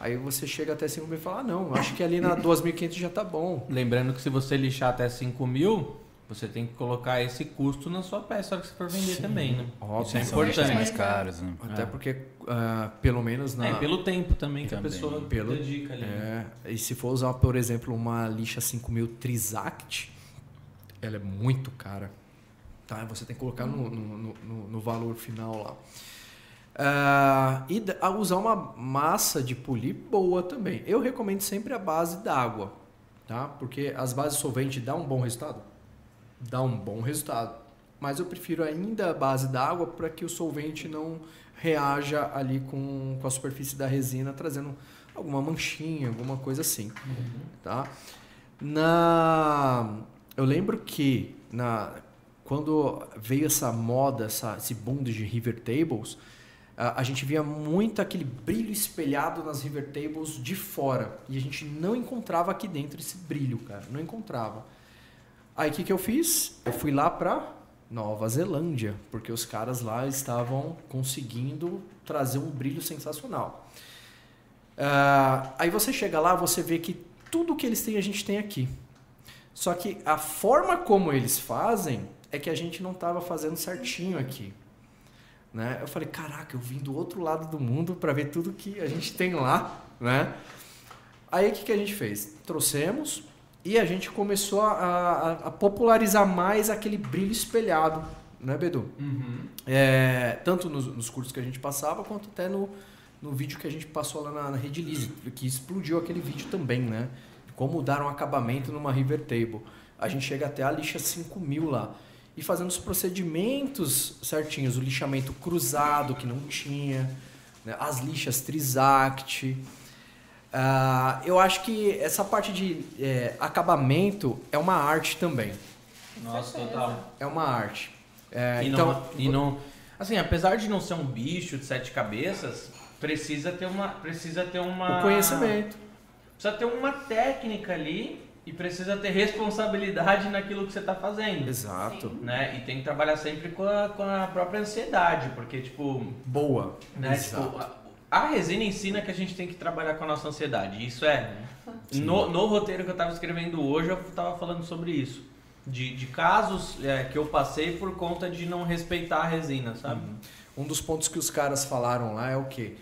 Aí você chega até 5 mil e fala, ah, não, acho que ali na <laughs> 2.500 já tá bom. Lembrando que se você lixar até 5 mil, você tem que colocar esse custo na sua peça na hora que você for vender também, né? Óbvio. Isso é importante. mais caras, né? Até É. porque, ah, pelo menos na... É, pelo tempo também que Também. a pessoa Pelo- dedica ali. né? É, e se for usar, por exemplo, uma lixa 5000 Trisact, ela é muito cara. Tá? Você tem que colocar no, no, no- no- no valor final lá. Ah, e usar uma massa de polir boa também. Eu recomendo sempre a base d'água, tá? Porque as bases solvente dá um bom resultado? Dá um bom resultado. Mas eu prefiro ainda a base d'água para que o solvente não reaja ali com, com a superfície da resina, trazendo alguma manchinha, alguma coisa assim, tá? Na eu lembro que na quando veio essa moda, essa, esse boom de river tables, a, gente via muito aquele brilho espelhado nas river tables de fora e a gente não encontrava aqui dentro esse brilho, cara, não encontrava. Aí o que, que eu fiz? Eu fui lá para Nova Zelândia, porque os caras lá estavam conseguindo trazer um brilho sensacional. Ah, aí você chega lá, você vê que tudo que eles têm a gente tem aqui. Só que a forma como eles fazem é que a gente não estava fazendo certinho aqui. Né? Eu falei, caraca, eu vim do outro lado do mundo para ver tudo que a gente tem lá, né? Aí o que, que a gente fez? Trouxemos e a gente começou a, a- a popularizar mais aquele brilho espelhado né, Bedu? Uhum. É, tanto nos, nos cursos que a gente passava, quanto até no, no vídeo que a gente passou lá na, na Rede Lise, que explodiu aquele vídeo também, né? Como dar um acabamento numa River Table. A gente chega até a lixa 5000 lá. E fazendo os procedimentos certinhos, o lixamento cruzado, que não tinha, né? as lixas Trisact. Ah, eu acho que essa parte de é, acabamento é uma arte também. Nossa, total. É uma arte. É, e, então, não, e não. Assim, apesar de não ser um bicho de sete cabeças, precisa ter uma. Precisa ter uma. o conhecimento. Precisa ter uma técnica ali e precisa ter responsabilidade naquilo que você está fazendo. Exato. Né? E tem que trabalhar sempre com a, com a própria ansiedade, porque, tipo, Boa. né? Exato. Tipo, a, a resina ensina que a gente tem que trabalhar com a nossa ansiedade. Isso é. No, no roteiro que eu estava escrevendo hoje, eu estava falando sobre isso. De, de casos é, que eu passei por conta de não respeitar a resina, sabe? Um dos pontos que os caras falaram lá é o quê?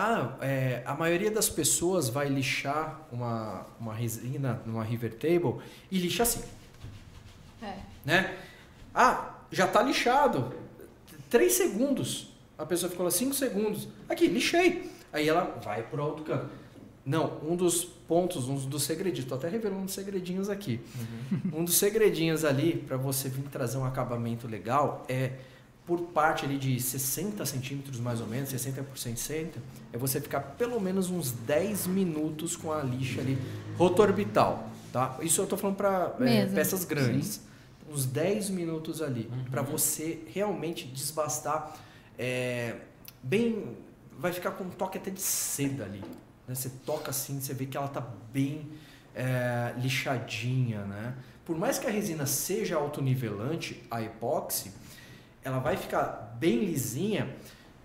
Ah, é, a maioria das pessoas vai lixar uma, uma resina numa River Table e lixa assim, É. né? Ah, já tá lixado. Três segundos. A pessoa ficou lá cinco segundos. Aqui, lixei. Aí ela vai pro outro canto. Não, um dos pontos, um dos segredinhos, tô até revelando uns segredinhos aqui. Um dos segredinhos ali para você vir trazer um acabamento legal é por parte ali de 60 centímetros mais ou menos, 60 por 60, é você ficar pelo menos uns 10 minutos com a lixa ali rotorbital, tá? Isso eu tô falando para Mesmo. peças grandes. Uns 10 minutos ali, para você realmente desbastar é, bem... Vai ficar com um toque até de seda ali. né? Você toca assim, você vê que ela tá bem é, lixadinha, né? Por mais que a resina seja autonivelante, a epóxi, ela vai ficar bem lisinha.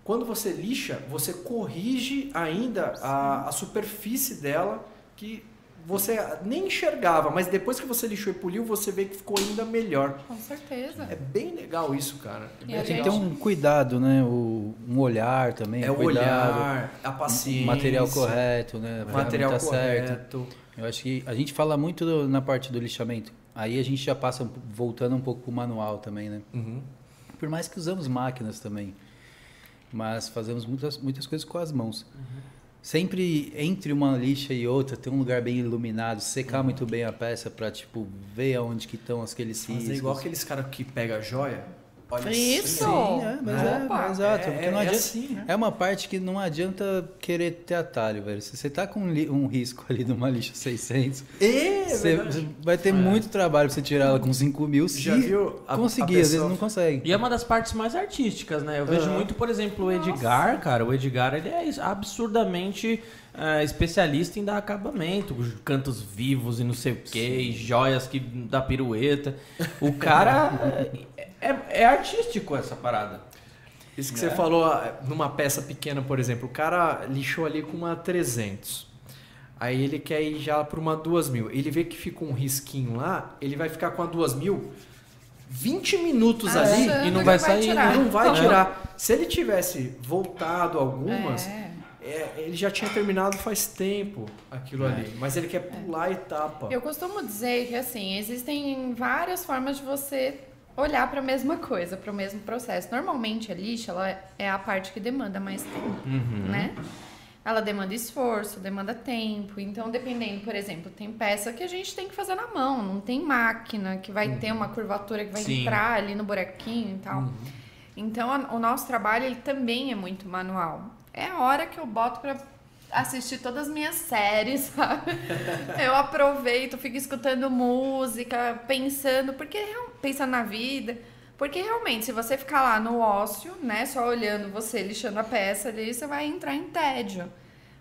Quando você lixa, você corrige ainda a, a superfície dela que você nem enxergava, mas depois que você lixou e poliu, você vê que ficou ainda melhor. Com certeza. É bem legal isso, cara. É, Tem que ter um cuidado, né? O, um olhar também. é o cuidado, olhar, a paciência, o material correto, né? material certa. correto. Eu acho que a gente fala muito do- na parte do lixamento. Aí a gente já passa voltando um pouco pro manual também, né? Uhum. Por mais que usamos máquinas também, mas fazemos muitas, muitas coisas com as mãos. Sempre entre uma lixa e outra tem um lugar bem iluminado, secar muito bem a peça para tipo ver aonde que estão aqueles riscos. igual aqueles caras que pega joia. Olha Isso! Sim, é, mas é, Opa! exato. É, é, não é adianta, assim, né? é uma parte que não adianta querer ter atalho, velho. Se você tá com um, li- um risco ali numa lixa 600, É, você vai ter muito trabalho pra você tirar ela com 5 mil. Se Já viu a- conseguir, a às vezes pessoa- não consegue. E é uma das partes mais artísticas, né? Eu vejo Aham. muito, por exemplo, o Edgar, cara. O Edgar, ele é absurdamente é, especialista em dar acabamento, cantos vivos e não sei o que, joias que dá pirueta. O cara <laughs> é, é- é artístico essa parada. Isso que Né? você falou ah, numa peça pequena, por exemplo, o cara lixou ali com uma 300. Aí ele quer ir já para uma 2000. Ele vê que ficou um risquinho lá, ele vai ficar com a 2000 20 minutos ali Achando e não que vai sair, tirar. e não vai É. tirar. Se ele tivesse voltado algumas, É. é, ele já tinha terminado faz tempo aquilo ali. Mas ele quer pular a etapa. Eu costumo dizer que assim, existem várias formas de você olhar para a mesma coisa, para o mesmo processo. Normalmente a lixa ela é a parte que demanda mais tempo, Uhum. né? Ela demanda esforço, demanda tempo. Então, dependendo, por exemplo, tem peça que a gente tem que fazer na mão, não tem máquina que vai ter uma curvatura que vai Sim. entrar ali no buraquinho e tal. Então, a- o nosso trabalho ele também é muito manual. É a hora que eu boto pra assistir todas as minhas séries, <laughs> sabe? eu aproveito, fico escutando música, pensando, porque real- pensando na vida. Porque realmente, se você ficar lá no ócio, né, só olhando você lixando a peça ali, você vai entrar em tédio.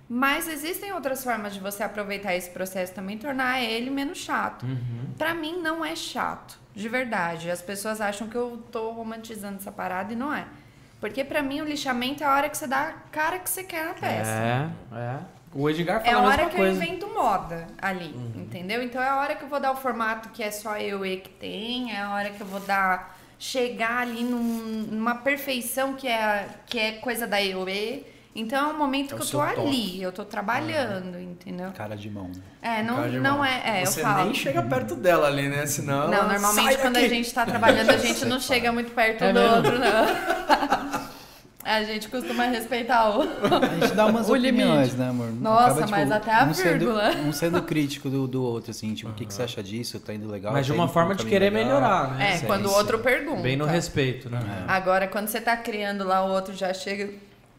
Mas existem outras formas de você aproveitar esse processo também, e tornar ele menos chato. Pra mim não é chato, de verdade. As pessoas acham que eu tô romantizando essa parada e não é. Porque pra mim o lixamento é a hora que você dá a cara que você quer na peça. É, é. O Edgar É fala a a hora que coisa. eu invento moda ali, entendeu? Então é a hora que eu vou dar o formato que é só eu e que tem, é a hora que eu vou dar chegar ali num- numa perfeição que é que é coisa da EOE. Então é um momento É que eu tô toque. ali, eu tô trabalhando, entendeu? Cara de mão. né? É, não, mão. é, é, Você eu falo. nem chega perto dela ali, né? Senão. Não, normalmente quando daqui. a gente tá trabalhando, a gente <laughs> não chega muito perto É do mesmo? outro, não. <laughs> A gente costuma respeitar o. A gente dá umas <laughs> O opiniões, limite. né, amor? Nossa, mas até a um sendo, vírgula. um sendo crítico do, do outro, assim, tipo, o que, que você acha disso? Tá indo legal? Mas de tá uma forma de querer legal? melhorar, né? É, quando o outro pergunta. Bem no respeito, né? Agora, quando você tá criando lá, o outro já chega.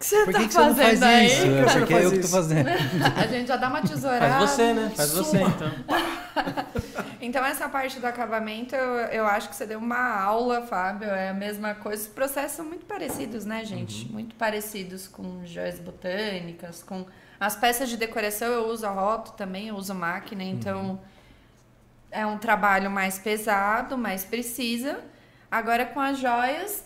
Que você Por tá que, que você não fazendo faz aí? isso? Por que É porque faz eu que tô isso? fazendo. A gente já dá uma <laughs> tesourada. Faz você, né? Faz você, então. <laughs> Então, essa parte do acabamento, eu, eu acho que você deu uma aula, Fábio. É a mesma coisa. Os processos são muito parecidos, né, gente? Muito parecidos com joias botânicas, com as peças de decoração. Eu uso a roto também, eu uso máquina. Então, é um trabalho mais pesado, mais precisa. Agora, com as joias,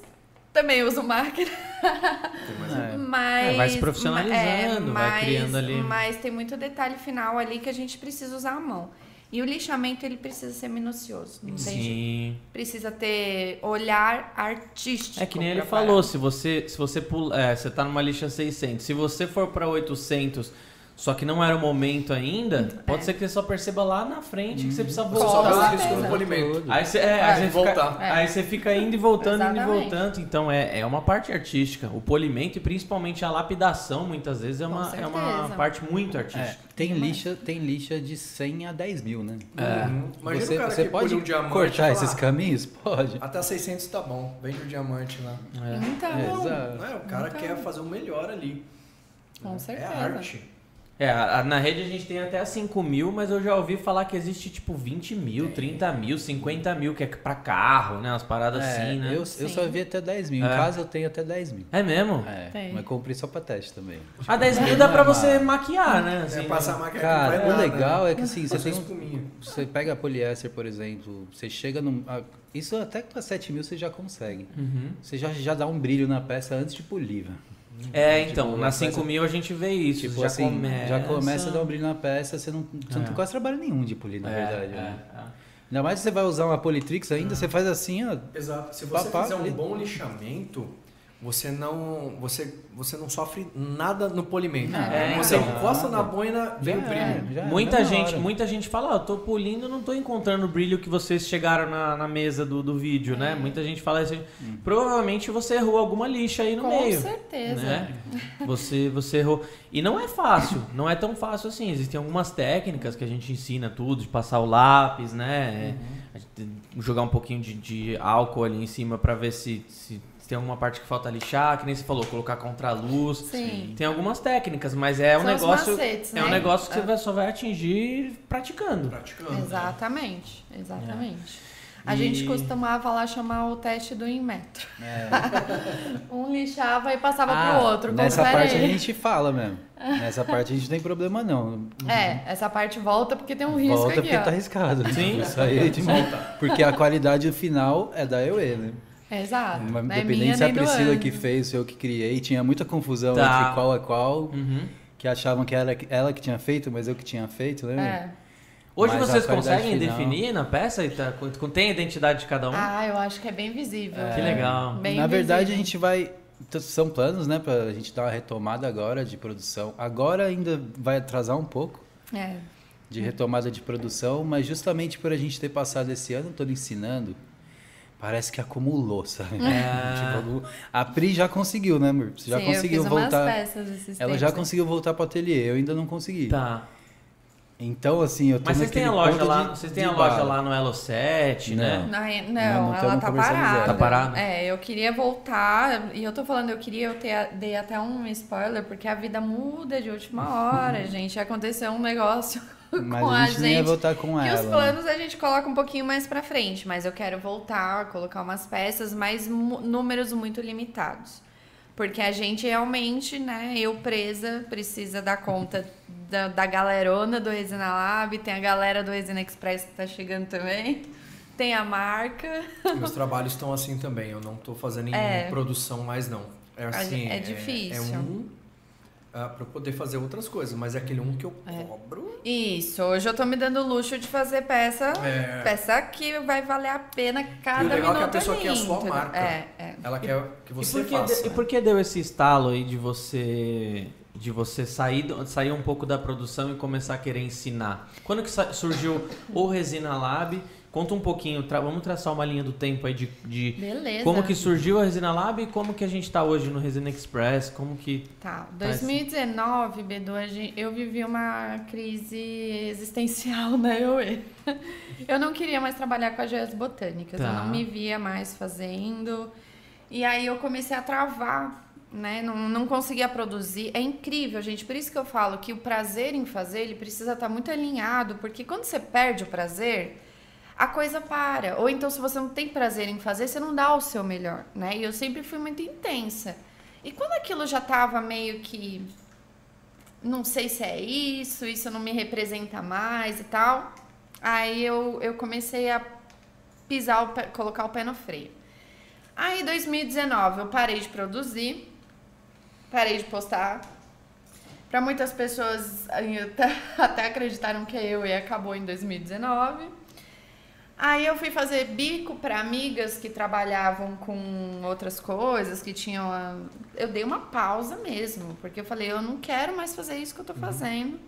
também uso máquina. É. Mas, É, vai se profissionalizando, vai mas- criando ali. Mas tem muito detalhe final ali que a gente precisa usar a mão. E o lixamento, ele precisa ser minucioso. Não tem jeito. Sim. Precisa ter olhar artístico. É que nem ele pra falou, se você se você pula, é, você tá numa lixa 600, se você for pra 800, só que não era o momento ainda, pode ser que você só perceba lá na frente que você precisa Você só vê o voltar. risco no certeza. polimento. Aí você, é, É, aí você voltar. Fica, É. aí você fica indo e voltando, indo e voltando. Então é, é uma parte artística. O polimento e principalmente a lapidação, muitas vezes, é Com uma, é uma parte muito É, artística. tem lixa, tem lixa de 100 a 10 mil, né? Uhum. Imagina você você pode um diamante cortar esses caminhos? Pode. Até 600 tá bom. Vende o diamante lá. Então, É, Não, exato. é, o cara Então. quer fazer o melhor ali. com É certeza. arte. É, a- a- na rede a gente tem até 5 mil, mas eu já ouvi falar que existe tipo 20 mil, 30 mil, 50 mil, que é pra carro, né? Umas paradas É, assim, né? eu, eu só vi até 10 mil. Em É. casa eu tenho até 10 mil. É mesmo? É, Tem. mas comprei só pra teste também. A 10 mil dá pra você maquiar, né? É Assim, passar a máquina Cara, o nada, legal né? é que assim, você tem um. Você pega poliéster, por exemplo, você chega num. a- Isso até pra 7 mil você já consegue. Uhum. Você já, já dá um brilho na peça antes de polir. velho. É, Tipo, então, a na peça- 5 mil a gente vê isso. Tipo já assim, começa... já começa a dar um brilho na peça, você não, você não É. tem quase trabalho nenhum de polir, na É, verdade. é, né? é. Ainda mais se você vai usar uma Politrix ainda, você faz assim, ó. Exato. Se você Papá, fizer um bom lixamento, você não, você, você não sofre nada no polimento. É, você então. encosta na boina, vem o brilho. é, já é, Muita na gente, hora. muita gente fala, ó, eu tô polindo, não tô encontrando o brilho que vocês chegaram na, na mesa do, do vídeo, né? Muita gente fala assim, provavelmente você errou alguma lixa aí no Com meio. certeza. né? Você, você errou. E não é fácil, não é tão fácil assim. Existem algumas técnicas que a gente ensina tudo, de passar o lápis, né? A gente tem- jogar um pouquinho de, de álcool ali em cima pra ver se, se tem alguma parte que falta lixar, que nem você falou, colocar contra a luz. Sim. Tem algumas técnicas, mas é um São os negócio. macetes, é um né? negócio que É. você só vai atingir praticando. Praticando. Exatamente, exatamente. A E- gente costumava lá chamar o teste do em metro. É. <laughs> Um lixava e passava Ah, pro outro. Nessa parte a gente fala mesmo. Nessa parte a gente não tem problema, não. É, essa parte volta porque tem um risco Volta aqui, porque ó. tá arriscado. Sim. Isso aí é de Porque a qualidade final é da EUE, né? Exato. Mas Não é Independente minha se a Priscila que fez, eu que criei, tinha muita confusão Tá. entre qual é qual, Uhum. que achavam que era ela que tinha feito, mas eu que tinha feito, né? É. Hoje Mas vocês conseguem final- definir na peça e tá, tem a identidade de cada um? Ah, eu acho que é bem visível. Que legal. Bem Na verdade, a gente vai. São planos, né, pra gente dar uma retomada agora de produção. Agora ainda vai atrasar um pouco É. de retomada de produção, mas justamente por a gente ter passado esse ano todo ensinando, parece que acumulou, sabe? É. <laughs> Tipo, a Pri já conseguiu, né, amor? Você já Sim, conseguiu eu fiz voltar. umas peças esses Ela tempos, já né? conseguiu voltar pro ateliê, eu ainda não consegui. Tá. Então, assim, eu tô Mas vocês têm a loja lá, de- vocês têm a loja lá no Elo 7, Não. né? Não, Não, não, ela tá parada. Tá parada? É, eu queria voltar, e eu tô falando, eu queria, eu ter, dei até um spoiler, porque a vida muda de última hora, <laughs> gente. Aconteceu um negócio Mas com a gente nem ia voltar com que ela. os né? planos a gente coloca um pouquinho mais pra frente, mas eu quero voltar, colocar umas peças, mas números muito limitados. Porque a gente realmente, né, eu presa, precisa dar conta <laughs> da, da galerona do Resina Lab, tem a galera do Resina Express que tá chegando também, tem a marca. Meus <laughs> trabalhos estão assim também. Eu não tô fazendo É. produção mais, não. É assim. gente- é difícil. É, um. Ah, pra eu poder fazer outras coisas, mas é aquele um que eu cobro. Isso, hoje eu tô me dando o luxo de fazer peça, É. peça que vai valer a pena cada E o legal é que a minuto pessoa quer a sua marca. É, é. Ela quer que E você por que, faça. de- e por que deu esse estalo aí de você de você sair, do- sair um pouco da produção e começar a querer ensinar? Quando que surgiu o Resina Lab? Conta um pouquinho, tra- vamos traçar uma linha do tempo aí de, de Beleza. como que surgiu a Resina Lab e como que a gente tá hoje no Resina Express, como que... Tá, Mas- 2019, Bedu, a gen- eu vivi uma crise existencial <laughs> na EOE. Eu não queria mais trabalhar com as joias botânicas, eu Tá. não me via mais fazendo. E aí eu comecei a travar, né? Não, não conseguia produzir. É incrível, gente. Por isso que eu falo que o prazer em fazer, ele precisa estar muito alinhado, porque quando você perde o prazer, a coisa para. Ou então, se você não tem prazer em fazer, você não dá o seu melhor, né? E eu sempre fui muito intensa. E quando aquilo já tava meio que. Não sei se é isso, isso não me representa mais e tal. Aí eu, eu comecei a pisar, o pé, colocar o pé no freio. Aí, 2019, eu parei de produzir, parei de postar. Para muitas pessoas <laughs> até acreditaram que eu e acabou em 2019. Aí eu fui fazer bico para amigas que trabalhavam com outras coisas, que tinham. a- Eu dei uma pausa mesmo, porque eu falei, eu não quero mais fazer isso que eu tô fazendo.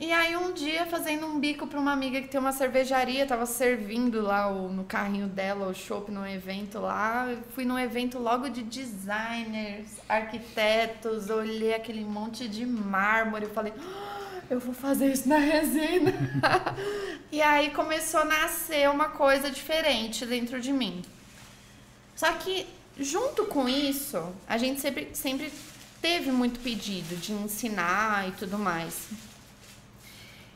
E aí um dia, fazendo um bico para uma amiga que tem uma cervejaria, tava servindo lá o- no carrinho dela o chopp num evento lá. Eu fui num evento logo de designers, arquitetos, olhei aquele monte de mármore, eu falei, "Ah, eu vou fazer isso na resina. <laughs> e aí começou a nascer uma coisa diferente dentro de mim. Só que junto com isso, a gente sempre, sempre teve muito pedido de ensinar e tudo mais.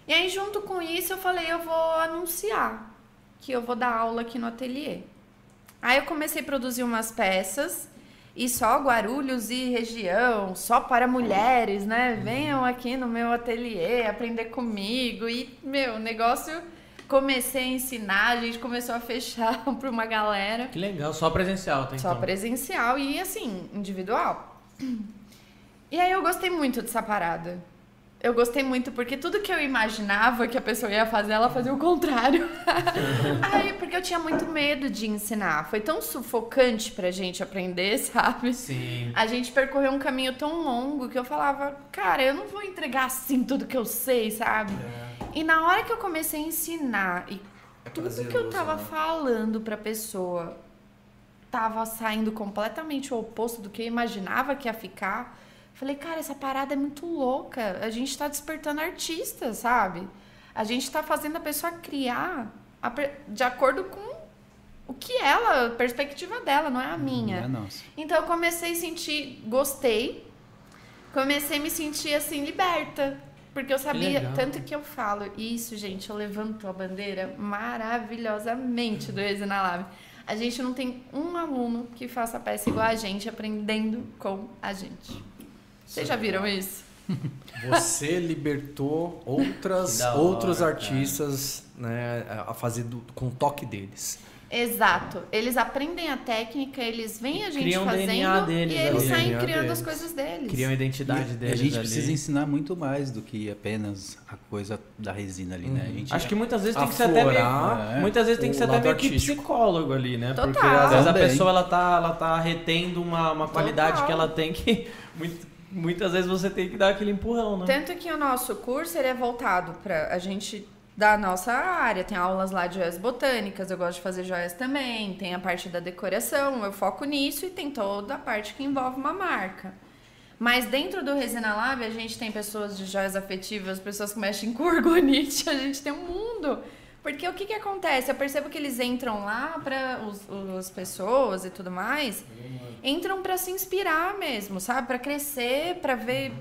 E aí, junto com isso, eu falei, eu vou anunciar que eu vou dar aula aqui no ateliê. Aí eu comecei a produzir umas peças e só Guarulhos e região, só para mulheres, né? Venham aqui no meu ateliê aprender comigo. E, meu, o negócio comecei a ensinar, a gente começou a fechar <laughs> para uma galera. Que legal, só presencial, tá Só então? presencial e assim, individual. E aí eu gostei muito dessa parada. Eu gostei muito porque tudo que eu imaginava que a pessoa ia fazer, ela fazia o contrário. <laughs> porque eu tinha muito medo de ensinar. Foi tão sufocante pra gente aprender, sabe? Sim. A gente percorreu um caminho tão longo que eu falava, cara, eu não vou entregar assim tudo que eu sei, sabe? E na hora que eu comecei a ensinar e É tudo que eu tava né? falando pra pessoa tava saindo completamente o oposto do que eu imaginava que ia ficar. Falei, cara, essa parada é muito louca. A gente tá despertando artistas, sabe? A gente tá fazendo a pessoa criar a de acordo com o que ela, a perspectiva dela, não é a minha. Não é nossa. Então eu comecei a sentir, gostei. Comecei a me sentir assim liberta, porque eu sabia legal. tanto que eu falo isso, gente, eu levanto a bandeira maravilhosamente do Resina Lab. A gente não tem um aluno que faça peça igual a gente aprendendo com a gente. Vocês já viram isso? Você libertou outras, hora, outros cara. artistas né, a fazer do- com o toque deles. Exato. Eles aprendem a técnica, eles veem a gente Criam o fazendo DNA deles e eles ali. saem DNA criando deles. as coisas deles. Criam a identidade E deles a gente ali. precisa ensinar muito mais do que apenas a coisa da resina ali, né? A gente Acho que muitas vezes tem que ser até meio, muitas vezes tem que ser até meio que psicólogo ali, né? Porque Total. às vezes a pessoa ela tá, ela tá retendo uma, uma qualidade Total. que ela tem que <laughs> muito- muitas vezes você tem que dar aquele empurrão, né? Tanto que o nosso curso ele é voltado para a gente da nossa área. Tem aulas lá de joias botânicas, eu gosto de fazer joias também. Tem a parte da decoração, eu foco nisso e tem toda a parte que envolve uma marca. Mas dentro do Resina Lab, a gente tem pessoas de joias afetivas, pessoas que mexem com <laughs> orgonite, a gente tem um mundo. Porque o que, que acontece? Eu percebo que eles entram lá para as pessoas e tudo mais, entram para se inspirar mesmo, sabe? Para crescer, para ver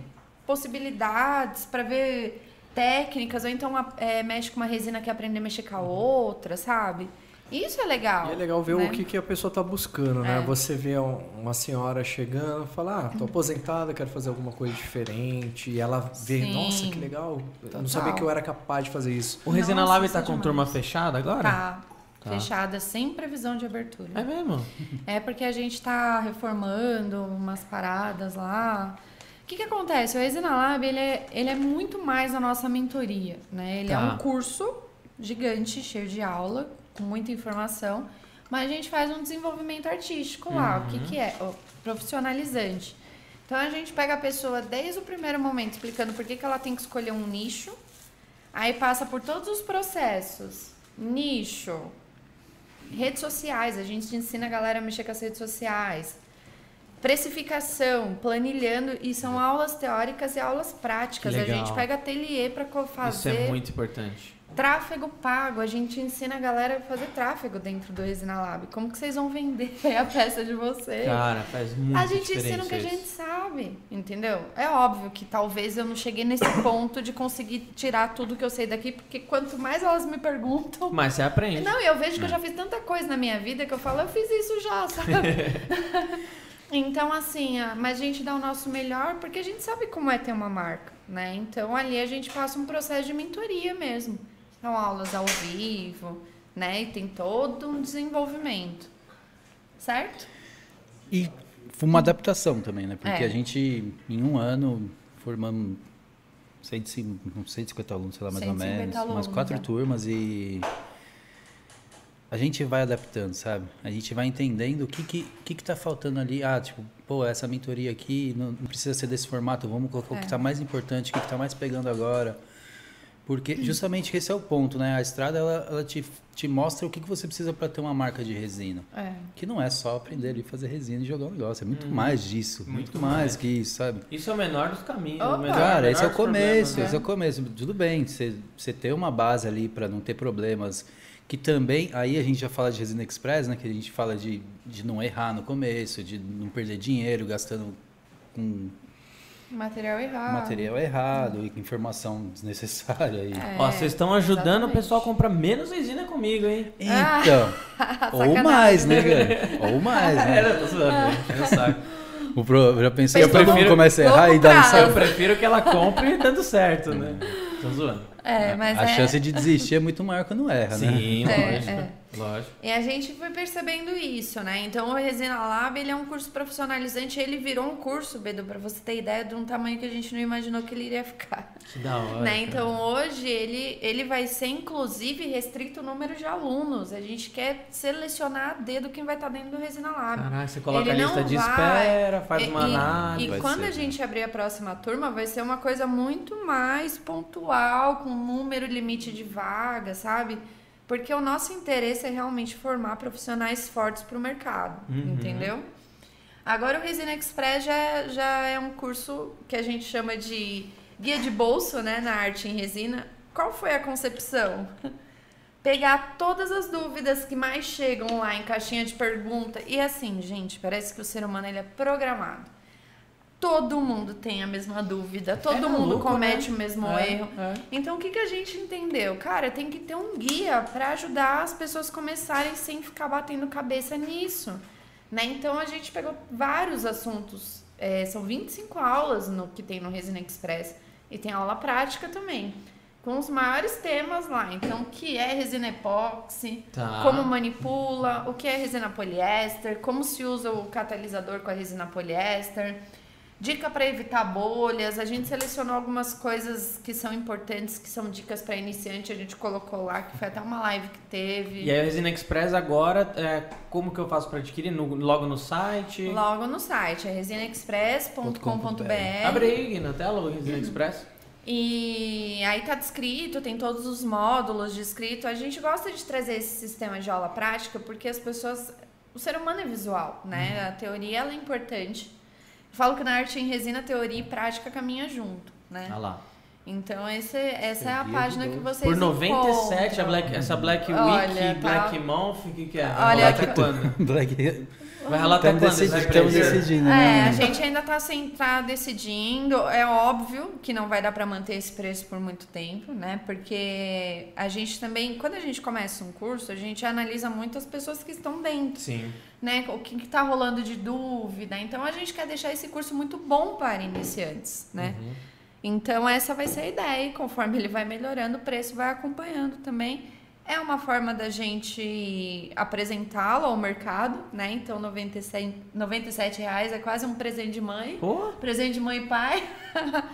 possibilidades, para ver técnicas, ou então é, mexe com uma resina que aprender a mexer com a outra, sabe? Isso é legal. E é legal ver né? o que, que a pessoa tá buscando, né? É. Você vê um- uma senhora chegando e fala, ah, tô aposentada, quero fazer alguma coisa diferente. E ela vê, Sim. nossa, que legal. Total. não sabia que eu era capaz de fazer isso. O Resina Lab isso tá é com demais. turma fechada agora? Tá. Tá. Fechada, sem previsão de abertura. É mesmo? É porque a gente tá reformando umas paradas lá. que, que acontece? O Resina Lab, ele é, ele é muito mais a nossa mentoria, né? Ele é Tá. um curso gigante, cheio de aula, com muita informação, mas a gente faz um desenvolvimento artístico lá. O que, que é? O profissionalizante. Então, a gente pega a pessoa desde o primeiro momento, explicando por que, que ela tem que escolher um nicho, aí passa por todos os processos. Nicho, redes sociais, a gente ensina a galera a mexer com as redes sociais. Precificação, planilhando, e são aulas teóricas e aulas práticas. A gente pega ateliê para Isso fazer é muito importante. Tráfego pago. A gente ensina a galera a fazer tráfego dentro do Resina Lab. Como que vocês vão vender <laughs> a peça de vocês? Cara, faz muito a gente ensina o que a gente sabe, entendeu? É óbvio que talvez eu não cheguei nesse ponto de conseguir tirar tudo que eu sei daqui, porque quanto mais elas me perguntam, Mas você aprende. não, eu vejo que eu já fiz tanta coisa na minha vida que eu falo, eu fiz isso já, <laughs> sabe? então, assim, a- mas a gente dá o nosso melhor porque a gente sabe como é ter uma marca, né? Então, ali a gente passa um processo de mentoria mesmo. São aulas ao vivo, né? E tem todo um desenvolvimento. Certo? E foi uma adaptação também, né? Porque É. a gente, em um ano, formamos 150, uns 150 alunos, sei lá, mais ou 150 menos. alunos, umas quatro é. turmas e a gente vai adaptando, sabe? A gente vai entendendo o que que, que que tá faltando ali. Ah, tipo, pô, essa mentoria aqui não, não precisa ser desse formato, vamos colocar o É. que tá mais importante, o que que tá mais pegando agora. Porque justamente esse é o ponto, né? A estrada, ela, ela te, te mostra o que, que você precisa para ter uma marca de resina. É. Que não é só aprender ali a fazer resina e jogar um negócio. É muito Uhum. mais disso. Muito Muito, mais, mais. que isso, sabe? Isso é o menor dos caminhos. Opa! menor- Cara, esse é o começo. né? Esse é o começo. Tudo bem, você, você ter uma base ali para não ter problemas. Que também, aí a gente já fala de resina express, né? Que a gente fala de, de não errar no começo, de não perder dinheiro gastando com Material errado. material errado e informação desnecessária. E... É, Ó, vocês estão ajudando o exatamente. pessoal a comprar menos resina comigo, hein? Então, <laughs> ou Sacanagem. mais, né, cara? Ou mais, né? <laughs> Era, tô zoando, gente, eu saco. O pro, já pensei Eu que todo mundo prefiro- começa a errar e dá comprar. Eu certo. prefiro que ela compre dando certo, né? Tô zoando. É, mas a é... chance de desistir é muito maior quando erra, né? Sim, É, lógico. Lógico. E a gente foi percebendo isso, né? Então o Resina Lab ele é um curso profissionalizante, ele virou um curso, Bedu, pra você ter ideia de um tamanho que a gente não imaginou que ele iria ficar. Que da hora. né? cara. Então hoje ele, ele vai ser inclusive restrito o número de alunos. A gente quer selecionar a dedo quem vai estar dentro do Resina Lab. Caralho, você coloca Ele a lista de vai- espera, faz E- uma análise. E quando ser, a gente abrir a próxima turma, vai ser uma coisa muito mais pontual, com número limite de vaga, sabe? Porque o nosso interesse é realmente formar profissionais fortes para o mercado, Uhum. entendeu? Agora o Resina Express já, já é um curso que a gente chama de guia de bolso, né, na arte em resina. Qual foi a concepção? <laughs> Pegar todas as dúvidas que mais chegam lá em caixinha de pergunta. E assim, gente, parece que o ser humano ele é programado. Todo mundo tem a mesma dúvida, todo É mundo maluco, comete né? o mesmo É, erro. é. Então, o que, que a gente entendeu? Cara, tem que ter um guia para ajudar as pessoas começarem sem ficar batendo cabeça nisso. Né? Então, a gente pegou vários assuntos. é, são 25 aulas no que tem no Resina Express. E tem aula prática também. Com os maiores temas lá. Então, o que é resina epóxi? Tá. Como manipula? O que é resina poliéster? Como se usa o catalisador com a resina poliéster? Dica para evitar bolhas. A gente selecionou algumas coisas que são importantes, que são dicas para iniciante. A gente colocou lá, que foi até uma live que teve. E a Resina Express agora, é, como que eu faço pra adquirir? No- logo no site? Logo no site, é resinaexpress.com.br. Abre aí na tela o Resina Express. E aí tá descrito, tem todos os módulos descrito. A gente gosta de trazer esse sistema de aula prática porque as pessoas. O ser humano é visual, né? Uhum. A teoria ela é importante. Eu falo que na arte em resina, teoria e prática caminham junto, né? Olha lá. Então esse, essa é a página que vocês Por 97, a. Black, essa Black Week, Olha, tá- Black Month, o que, que é? Olha, até tá- quando? <laughs> <laughs> Black... Vai rolar até Estamos quando? estamos decidindo, É, né? a gente ainda tá, sem, tá decidindo. É óbvio que não vai dar para manter esse preço por muito tempo, né? Porque a gente também, quando a gente começa um curso, a gente analisa muito as pessoas que estão dentro, Sim. né? O que, que tá rolando de dúvida. Então a gente quer deixar esse curso muito bom para iniciantes, né? Uhum. Então essa vai ser a ideia. E conforme ele vai melhorando, o preço vai acompanhando também. É uma forma da gente apresentá-lo ao mercado, né? Então, 97, 97 reais é quase um presente de mãe. Pô, Presente de mãe e pai.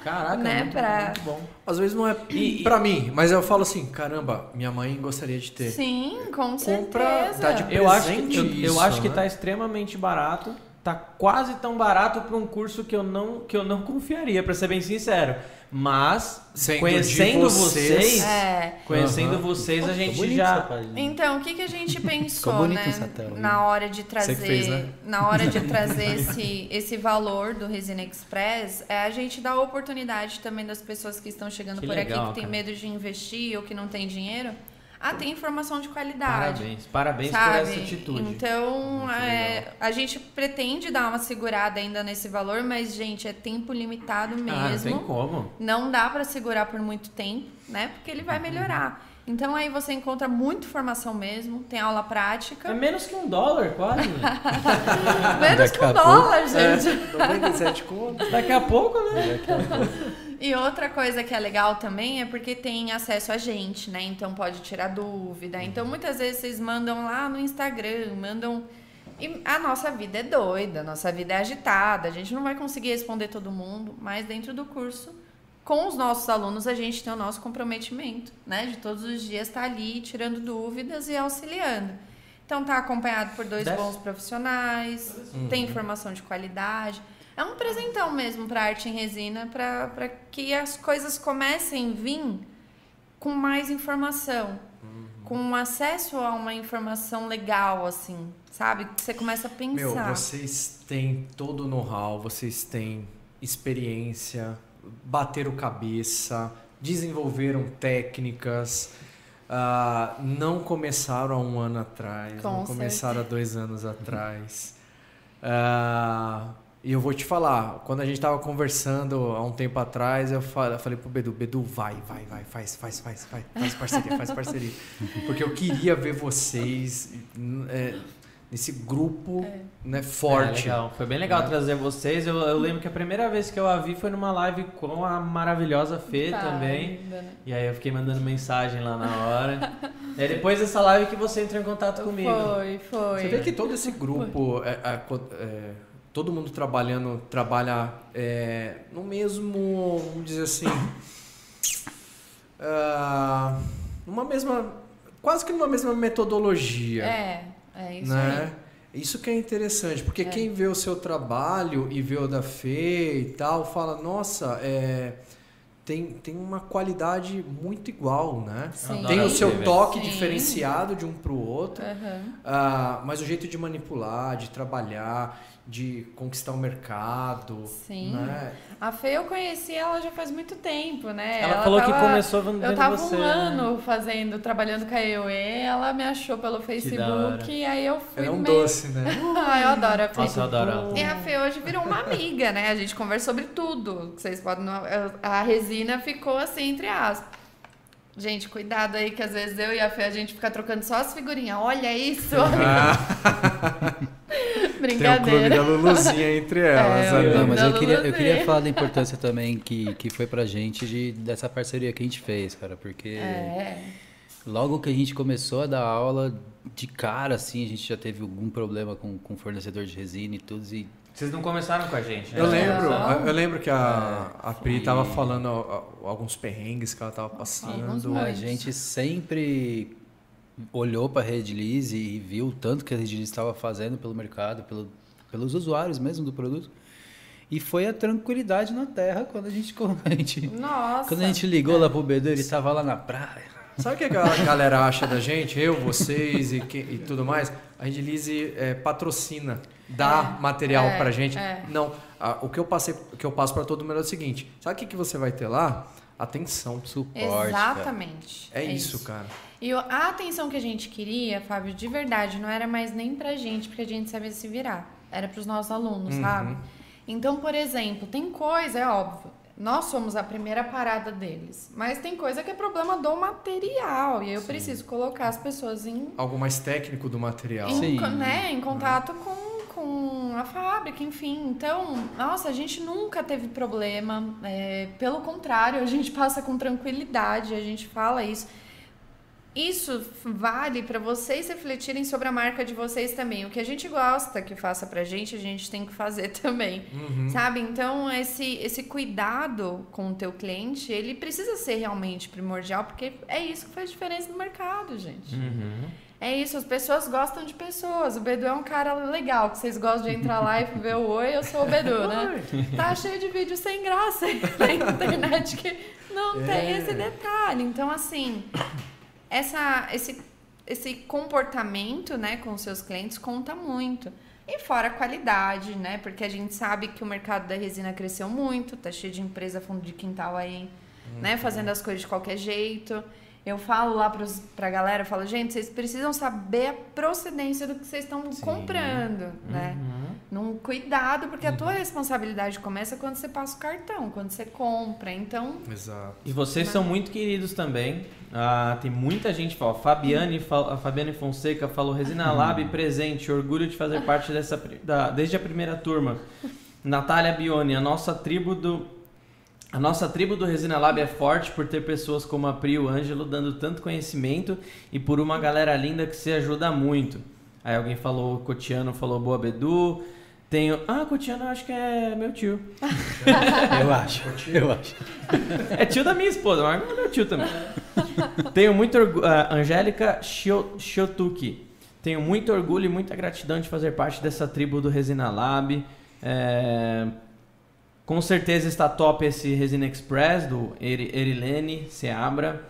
caraca, <laughs> Né, muito, pra- muito bom. Às vezes não é E- pra mim, mas eu falo assim, caramba, minha mãe gostaria de ter. Sim, com Compra, certeza. dá de Eu acho, que, presente eu, eu acho que né? tá extremamente barato. Tá quase tão barato para um curso que eu não, que eu não <laughs> confiaria, para ser bem sincero. Mas, Sendo conhecendo vocês- vocês, É. conhecendo Aham. vocês, a Ficou gente bonito já. Então, o que, que a gente <laughs> pensou, bonito né? essa tela, na hora de trazer, fez, né? na hora de <laughs> trazer esse, esse valor do Resina Express, é a gente dar a oportunidade também das pessoas que estão chegando Que por legal, aqui que tem cara. medo de investir ou que não tem dinheiro, a ter informação de qualidade. Parabéns, parabéns por sabe? essa atitude. Então, é, a gente pretende dar uma segurada ainda nesse valor, mas, gente, é tempo limitado mesmo. Ah, não tem como. Não dá pra segurar por muito tempo, né? Porque ele Uhum. vai melhorar. Então aí você encontra muita informação mesmo, tem aula É prática. menos que um dólar, quase. <laughs> Menos Daqui que um a pouco- dólar, gente. 97 conto. Daqui a pouco, né? E outra coisa que é legal também é porque tem acesso a gente, né? Então pode tirar dúvida. Então muitas vezes vocês mandam lá no Instagram, mandam. E a nossa vida é doida, a nossa vida é agitada, a gente não vai conseguir responder todo mundo, mas dentro do curso, com os nossos alunos, a gente tem o nosso comprometimento, né? De todos os dias estar ali tirando dúvidas e auxiliando. Então tá acompanhado por dois bons profissionais, tem informação de qualidade. É um presentão mesmo para arte em resina, para que as coisas comecem a vir com mais informação, com acesso a uma informação legal, assim, sabe? Que você começa a Meu, pensar. vocês têm todo o know-how, vocês têm experiência, bateram cabeça, desenvolveram técnicas, ah, não começaram há um ano atrás, Com não começaram há dois anos atrás. <laughs> Ah, e eu vou te falar, quando a gente tava conversando há um tempo atrás, eu fa- eu falei pro Bedu, Bedu, vai, vai, vai, faz, faz, faz, faz, faz parceria, faz parceria. <laughs> Porque eu queria ver vocês é, nesse grupo né, É, forte. legal. Foi bem legal trazer vocês. Eu, eu lembro que a primeira vez que eu a vi foi numa live com a maravilhosa Fê Tá, também. linda, né? E aí eu fiquei mandando mensagem lá na hora. <laughs> é depois dessa live que você entrou em contato comigo. Foi, foi. Você vê que todo esse grupo, é, é, é, todo mundo trabalhando, trabalha é, no mesmo, vamos dizer assim, numa mesma, quase que numa mesma metodologia, É, é isso né? aí. Isso que é interessante, porque É. quem vê o seu trabalho e vê o da Fê e tal, fala, nossa, é, tem, tem uma qualidade muito igual, né? Sim. Tem o seu toque Sim. diferenciado de um para o outro. Aham. Ah, mas o jeito de manipular, de trabalhar, de conquistar o mercado. Sim. Né? A Fê eu conheci ela já faz muito tempo, né? Ela, falou que tava- começou vendo Eu tava você. um né? ano fazendo, trabalhando com a EOE, ela me achou pelo Facebook e aí eu fui Ela é um meio... doce, né? <laughs> Ah, eu adoro a Fê. Nossa, eu adoro ela. E a Fê hoje virou uma amiga, né? A gente conversa sobre tudo. Vocês podem. A resina ficou assim, entre aspas. Gente, cuidado aí, que às vezes eu e a Fê a gente fica trocando só as figurinhas. Olha isso! <laughs> <laughs> Tem o clube da Brincadeira. Luluzinha entre elas. É, né? eu- Não, mas eu queria, eu queria falar da importância também que, que foi pra gente de, dessa parceria que a gente fez, cara, porque É. logo que a gente começou a dar aula, de cara, assim, a gente já teve algum problema com, com fornecedor de resina e tudo, e Vocês não começaram com a gente, né? Eu lembro, eu lembro que a, É, a Pri e- tava falando alguns perrengues que ela tava passando. A gente sempre olhou pra Rede Liz e viu o tanto que a Liz estava fazendo pelo mercado, pelo, pelos usuários mesmo do produto. E foi a tranquilidade na terra quando a gente, <laughs> quando a gente, Nossa. quando a gente ligou lá pro Bedu, ele tava lá na praia. Sabe o que a galera acha da gente? Eu, vocês e, que- e tudo mais? A Redilize é, patrocina, dá É, material é, pra gente. é. Não, a- o que eu passei, o que eu passo pra todo mundo é o seguinte: sabe o que, que você vai ter lá? Atenção. Suporte. cara. Exatamente. É, isso, cara. E a atenção que a gente queria, Fábio, de verdade, não era mais nem pra gente, porque a gente sabia se virar. Era pros nossos alunos, Uhum. sabe? Então, por exemplo, tem coisa, é óbvio, nós somos a primeira parada deles, mas tem coisa que é problema do material, e aí eu preciso colocar as pessoas em, Algo mais técnico do material. em, Sim. né, em contato com, com a fábrica, enfim. Então, nossa, a gente nunca teve problema. é, pelo contrário, a gente passa com tranquilidade, a gente fala isso. Isso vale para vocês refletirem sobre a marca de vocês também. O que a gente gosta que faça pra gente, a gente tem que fazer <laughs> também. Uhum. Sabe? Então, esse, esse cuidado com o teu cliente, ele precisa ser realmente primordial, porque é isso que faz diferença no mercado, gente. Uhum. É isso, as pessoas gostam de pessoas. O Bedu é um cara legal, que vocês gostam de entrar lá e ver o oi, eu sou o Bedu, né? Tá cheio de vídeos sem graça <laughs> aí na internet que não tem É. esse detalhe. Então, assim, essa, esse, esse comportamento né, com os seus clientes conta muito. E fora a qualidade, né? Porque a gente sabe que o mercado da resina cresceu muito, tá cheio de empresa fundo de quintal aí, né? Fazendo as coisas de qualquer jeito. Eu falo lá pros, pra galera, eu falo, gente, vocês precisam saber a procedência do que vocês estão comprando, né? Num cuidado, porque a tua responsabilidade começa quando você passa o cartão, quando você compra. Então, Exato. E vocês são muito queridos também. Ah, tem muita gente, ó, Fabiane, a Fabiane Fonseca falou Resina Lab presente, orgulho de fazer parte dessa da, desde a primeira turma. Natália Bione, a nossa tribo do a nossa tribo do Resina Lab é forte por ter pessoas como a Pri e o Ângelo dando tanto conhecimento e por uma galera linda que se ajuda muito. Aí alguém falou, Cotiano falou boa Bedu. Tenho. Ah, Cotiano eu acho que é meu tio. <laughs> Eu acho, eu acho. É tio da minha esposa, mas é meu tio também. Tenho muito orgulho. Angélica Shio- Shotuki. Tenho muito orgulho e muita gratidão de fazer parte dessa tribo do Resina Lab. É, Com certeza está top esse Resina Express do Eri- Erilene Seabra.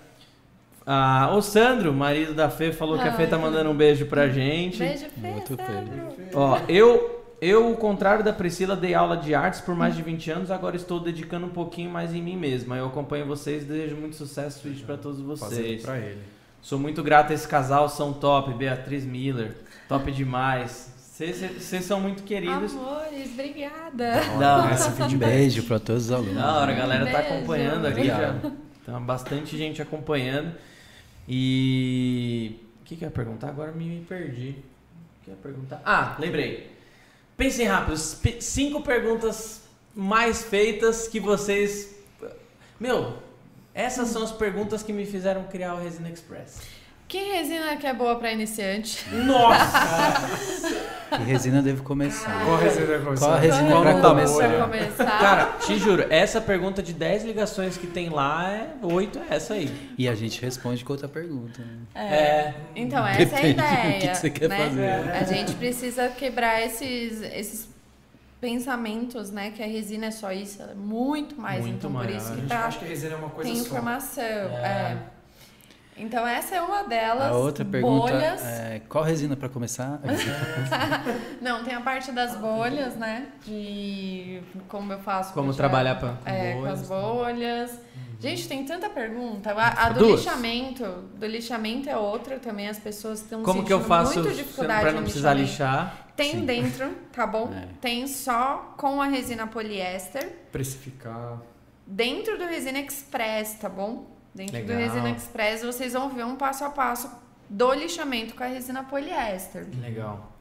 Ah, o Sandro, marido da Fê, falou que a Fê tá Ai. mandando um beijo pra gente. beijo, Fê, Muito Sandro. Ó, eu, eu, ao contrário da Priscila, dei aula de artes por mais de 20 anos, agora estou dedicando um pouquinho mais em mim mesma. Eu acompanho vocês e desejo muito sucesso e para todos Fazendo vocês. pra ele. Sou muito grato a esse casal, são top, Beatriz Miller, top demais. Vocês- são muito queridos. Amores, obrigada. Da hora. Esse um beijo para todos os <laughs> alunos. Da hora, a galera tá Beijo. acompanhando aqui já. Tem bastante gente acompanhando. E. O que, que eu ia perguntar? Agora me perdi. O que eu ia perguntar? Ah, lembrei. Pensem rápido. Cinco perguntas mais feitas que vocês. Meu, essas são as perguntas que me fizeram criar o Resina Express. Que resina que é boa pra iniciante? Nossa! Que resina devo começar? Qual a resina vai começar? Qual a resina Qual pra não dá começar? Pra começar. Cara, te juro, essa pergunta de 10 ligações que tem lá é 8 é essa aí. E a gente responde com outra pergunta. né? É. Então, essa é a Depende do ideia. que que você quer né? fazer. A gente precisa quebrar esses, esses pensamentos, né? Que a resina é só isso, ela é muito mais. Muito então, mais. por isso A que gente tá, acha que a resina é uma coisa tem só. informação. É. Então, essa é uma delas. A outra pergunta bolhas. é qual resina para começar? <laughs> Não, tem a parte das bolhas, né? De como eu faço. Como pra trabalhar pra- com é, com bolhas, as né? bolhas. Gente, tem tanta pergunta. A, a do Duas. lixamento, do lixamento é outra também. As pessoas estão Como que eu faço muita se- dificuldade pra não no precisar lixar? Tem Sim. dentro, tá bom? É. Tem só com a resina poliéster. Precificar. Dentro do Resina Express, tá bom? Dentro Legal. do Resina Express vocês vão ver um passo a passo do lixamento com a resina poliéster. Legal.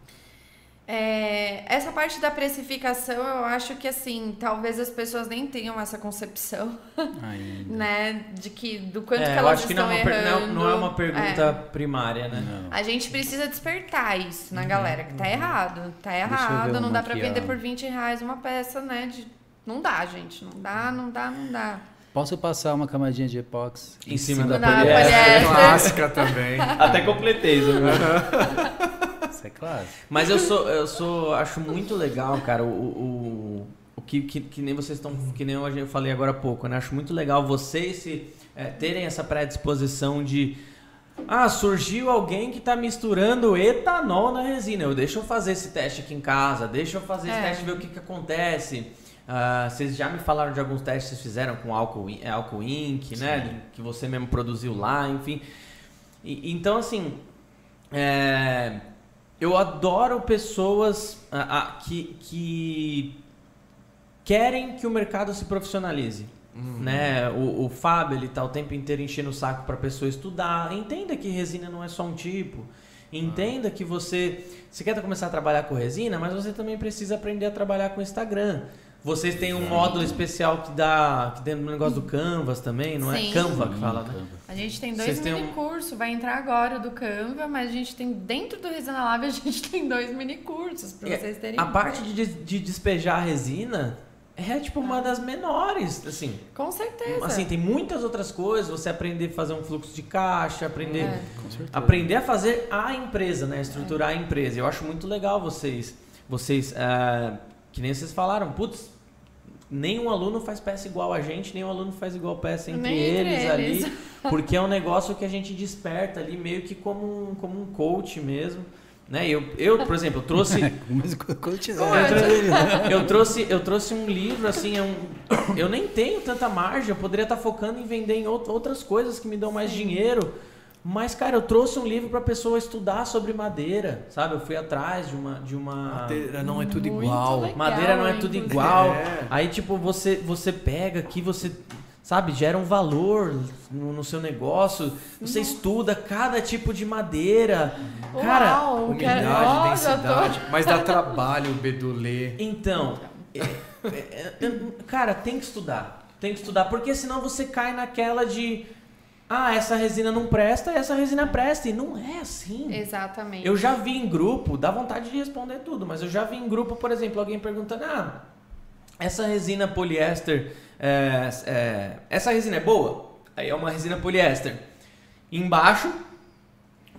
É, essa parte da precificação, eu acho que assim, talvez as pessoas nem tenham essa concepção, <laughs> Ainda. né? De que do quanto É, que eu elas acho que não estão é, uma per- não, errando. não é uma pergunta É. primária, né? Não. A gente precisa despertar isso na galera, que tá errado. Tá Uhum. eu ver errado, não dá pra aqui, vender por 20 reais uma peça, né? De... Não dá, gente. Não dá, não dá, não dá. Posso passar uma camadinha de epóxi Em cima da da poliéster. poliéster. Clássica também. Até completei isso. né? Isso é claro. Mas eu sou, eu sou, acho muito legal, cara, o, o, o que, que, que nem vocês estão, que nem eu falei agora há pouco, né? Acho muito legal vocês se, é, terem essa predisposição de ah, surgiu alguém que tá misturando etanol na resina. Eu deixa eu fazer esse teste aqui em casa, deixa eu fazer esse É. teste e ver o que, que acontece. Ah, vocês já me falaram de alguns testes que vocês fizeram com álcool, álcool ink, né? de- Que você mesmo produziu lá, enfim. E- então, assim, é, eu adoro pessoas que, que querem que o mercado se profissionalize. Né? O, o Fábio ele tá o tempo inteiro enchendo o saco para a pessoa estudar. Entenda que resina não é só um tipo. Entenda que você, você quer começar a trabalhar com resina, mas você também precisa aprender a trabalhar com Instagram. Vocês têm um módulo especial que dá. que tem um negócio do Canvas também, não Sim. é? Canva que fala, né? A gente tem dois Vocês mini um- cursos, vai entrar agora o do Canva, mas a gente tem dentro do Resina Lab <laughs> a gente tem dois mini cursos para É, vocês terem. A parte de, de despejar a resina é tipo uma das menores, assim. Com certeza. Assim, tem muitas outras coisas, você aprender a fazer um fluxo de caixa, aprender É. Com certeza. aprender a fazer a empresa, né? Estruturar a empresa. Eu acho muito legal vocês, vocês, ah, que nem vocês falaram, putz, nenhum aluno faz peça igual a gente, nenhum aluno faz igual peça entre Nem entre eles, eles. ali, <laughs> porque é um negócio que a gente desperta ali meio que como um, como um coach mesmo, né? Eu, eu por exemplo, <laughs> eu trouxe eu trouxe, eu trouxe um livro, assim, é um, eu nem tenho tanta margem, eu poderia estar focando em vender em out- outras coisas que me dão mais dinheiro. Mas, cara, eu trouxe um livro para pessoa estudar sobre madeira, sabe? Eu fui atrás de uma. De uma... Madeira não é tudo Muito igual. legal. Madeira não é tudo inclusive. igual. É. Aí, tipo, você, você pega aqui, você, sabe, gera um valor no, no seu negócio. Você estuda cada tipo de madeira. Cara, Uau, Umidade, quero... Ó, já tô- densidade. Mas dá trabalho o bedulê. Então, é- é- é- cara, tem que estudar. Tem que estudar, porque senão você cai naquela de. Ah, essa resina não presta, essa resina presta. E não é assim. Exatamente. Eu já vi em grupo, dá vontade de responder tudo, mas eu já vi em grupo, por exemplo, alguém perguntando: ah, essa resina poliéster, é, é, essa resina é boa? Aí é uma resina poliéster. Embaixo,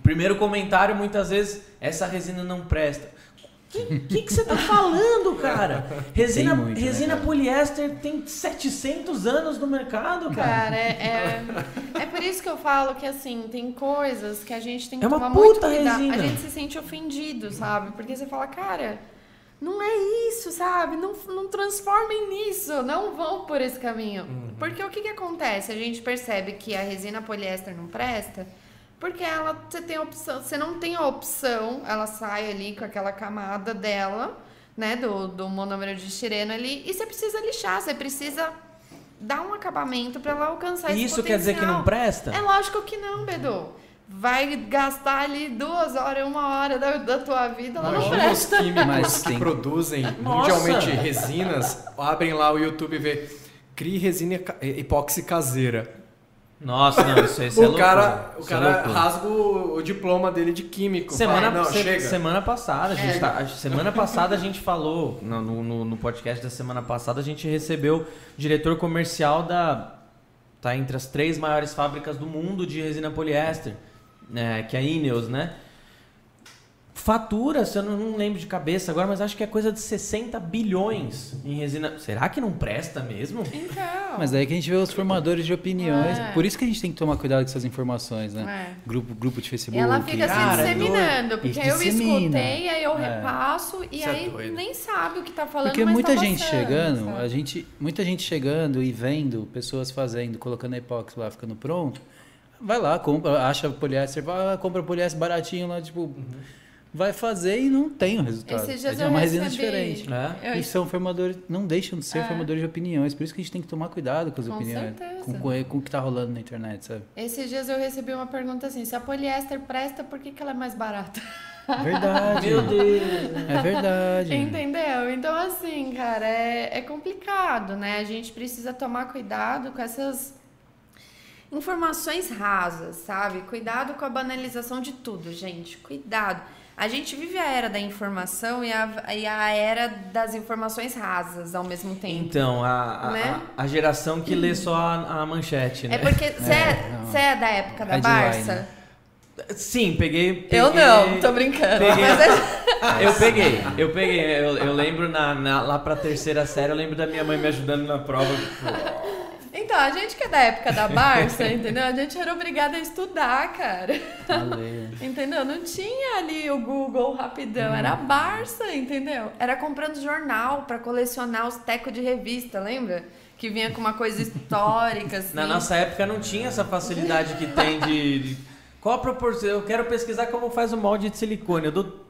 primeiro comentário, muitas vezes, essa resina não presta. O que, que você tá falando, cara? <laughs> Resina, muito, né, resina cara? poliéster tem 700 anos no mercado, cara. Cara, é, é, é por isso que eu falo que, assim, tem coisas que a gente tem que É uma tomar muito puta cuidado. resina. A gente se sente ofendido, sabe? Porque você fala, cara, não é isso, sabe? Não, não transformem nisso, não vão por esse caminho. Uhum. Porque o que, que acontece? A gente percebe que a resina poliéster não presta porque ela você tem a opção, você não tem a opção, ela sai ali com aquela camada dela, né, do, do monômero de estireno ali, e você precisa lixar, você precisa dar um acabamento para ela alcançar esse Isso quer dizer que não presta? É lógico que não, Bedu. Vai gastar ali duas horas, uma hora da, da tua vida, ela não Imagina os presta. químicos <laughs> Mas que produzem Nossa! mundialmente resinas, abrem lá o YouTube e vê. Crie resina epóxi caseira. Nossa, não, isso, isso é o cara, loucura. o Isso é cara loucura. rasga o, o diploma dele de químico. Semana, não, se- semana passada, a gente É. tá- a- semana passada a gente falou, no, no, no podcast da semana passada, a gente recebeu diretor comercial da. Tá entre as três maiores fábricas do mundo de resina poliéster, né, que é a Ineos, né? Fatura, se eu não, não lembro de cabeça agora, mas acho que é coisa de 60 bilhões em resina. Será que não presta mesmo? Então. Mas daí que a gente vê os formadores de opiniões. É. Por isso que a gente tem que tomar cuidado com essas informações, né? É. Grupo, grupo de Facebook. Ela fica se Cara, disseminando, porque Isso eu dissemina. escutei, aí eu É. repasso e Isso é aí nem sabe o que tá falando, Porque mas muita tá gente passando, chegando, sabe? a gente, muita gente chegando e vendo pessoas fazendo, colocando a epóxi lá, ficando pronto. Vai lá, compra, acha poliéster, vai, compra poliéster baratinho lá, tipo, vai fazer e não tem o resultado. Esses dias é uma resina diferente. É. Eu- E são formadores, não deixam de ser É. formadores de opiniões, por isso que a gente tem que tomar cuidado com as Com opiniões, certeza. com, com, com o que tá rolando na internet, sabe? Esses dias eu recebi uma pergunta assim: se a poliéster presta, por que, que ela é mais barata? Verdade. <laughs> Meu Deus. É verdade. Entendeu? Então, assim, cara, é, é complicado, né? A gente precisa tomar cuidado com essas informações rasas, sabe? Cuidado com a banalização de tudo, gente. Cuidado. A gente vive a era da informação e a, e a era das informações rasas ao mesmo tempo. Então, a, a, Né? a- a geração que lê só a, a manchete, né? <laughs> É porque você é, você é da época da. Barça? Sim, peguei. peguei Eu não, tô brincando. peguei- Mas é- <laughs> Eu peguei, eu peguei. Eu, eu lembro na, na- lá pra terceira série, eu lembro da minha mãe me ajudando na prova. Então, a gente que é da época da Barça, <laughs> entendeu? A gente era obrigada a estudar, cara. Valeu. Entendeu? Não tinha ali o Google rapidão, era a Barça, entendeu? Era comprando jornal pra colecionar os tecos de revista, lembra? Que vinha com uma coisa histórica, <laughs> assim. Na nossa época não tinha essa facilidade que tem de. de- qual a proporção? Eu quero pesquisar como faz o molde de silicone. Eu dou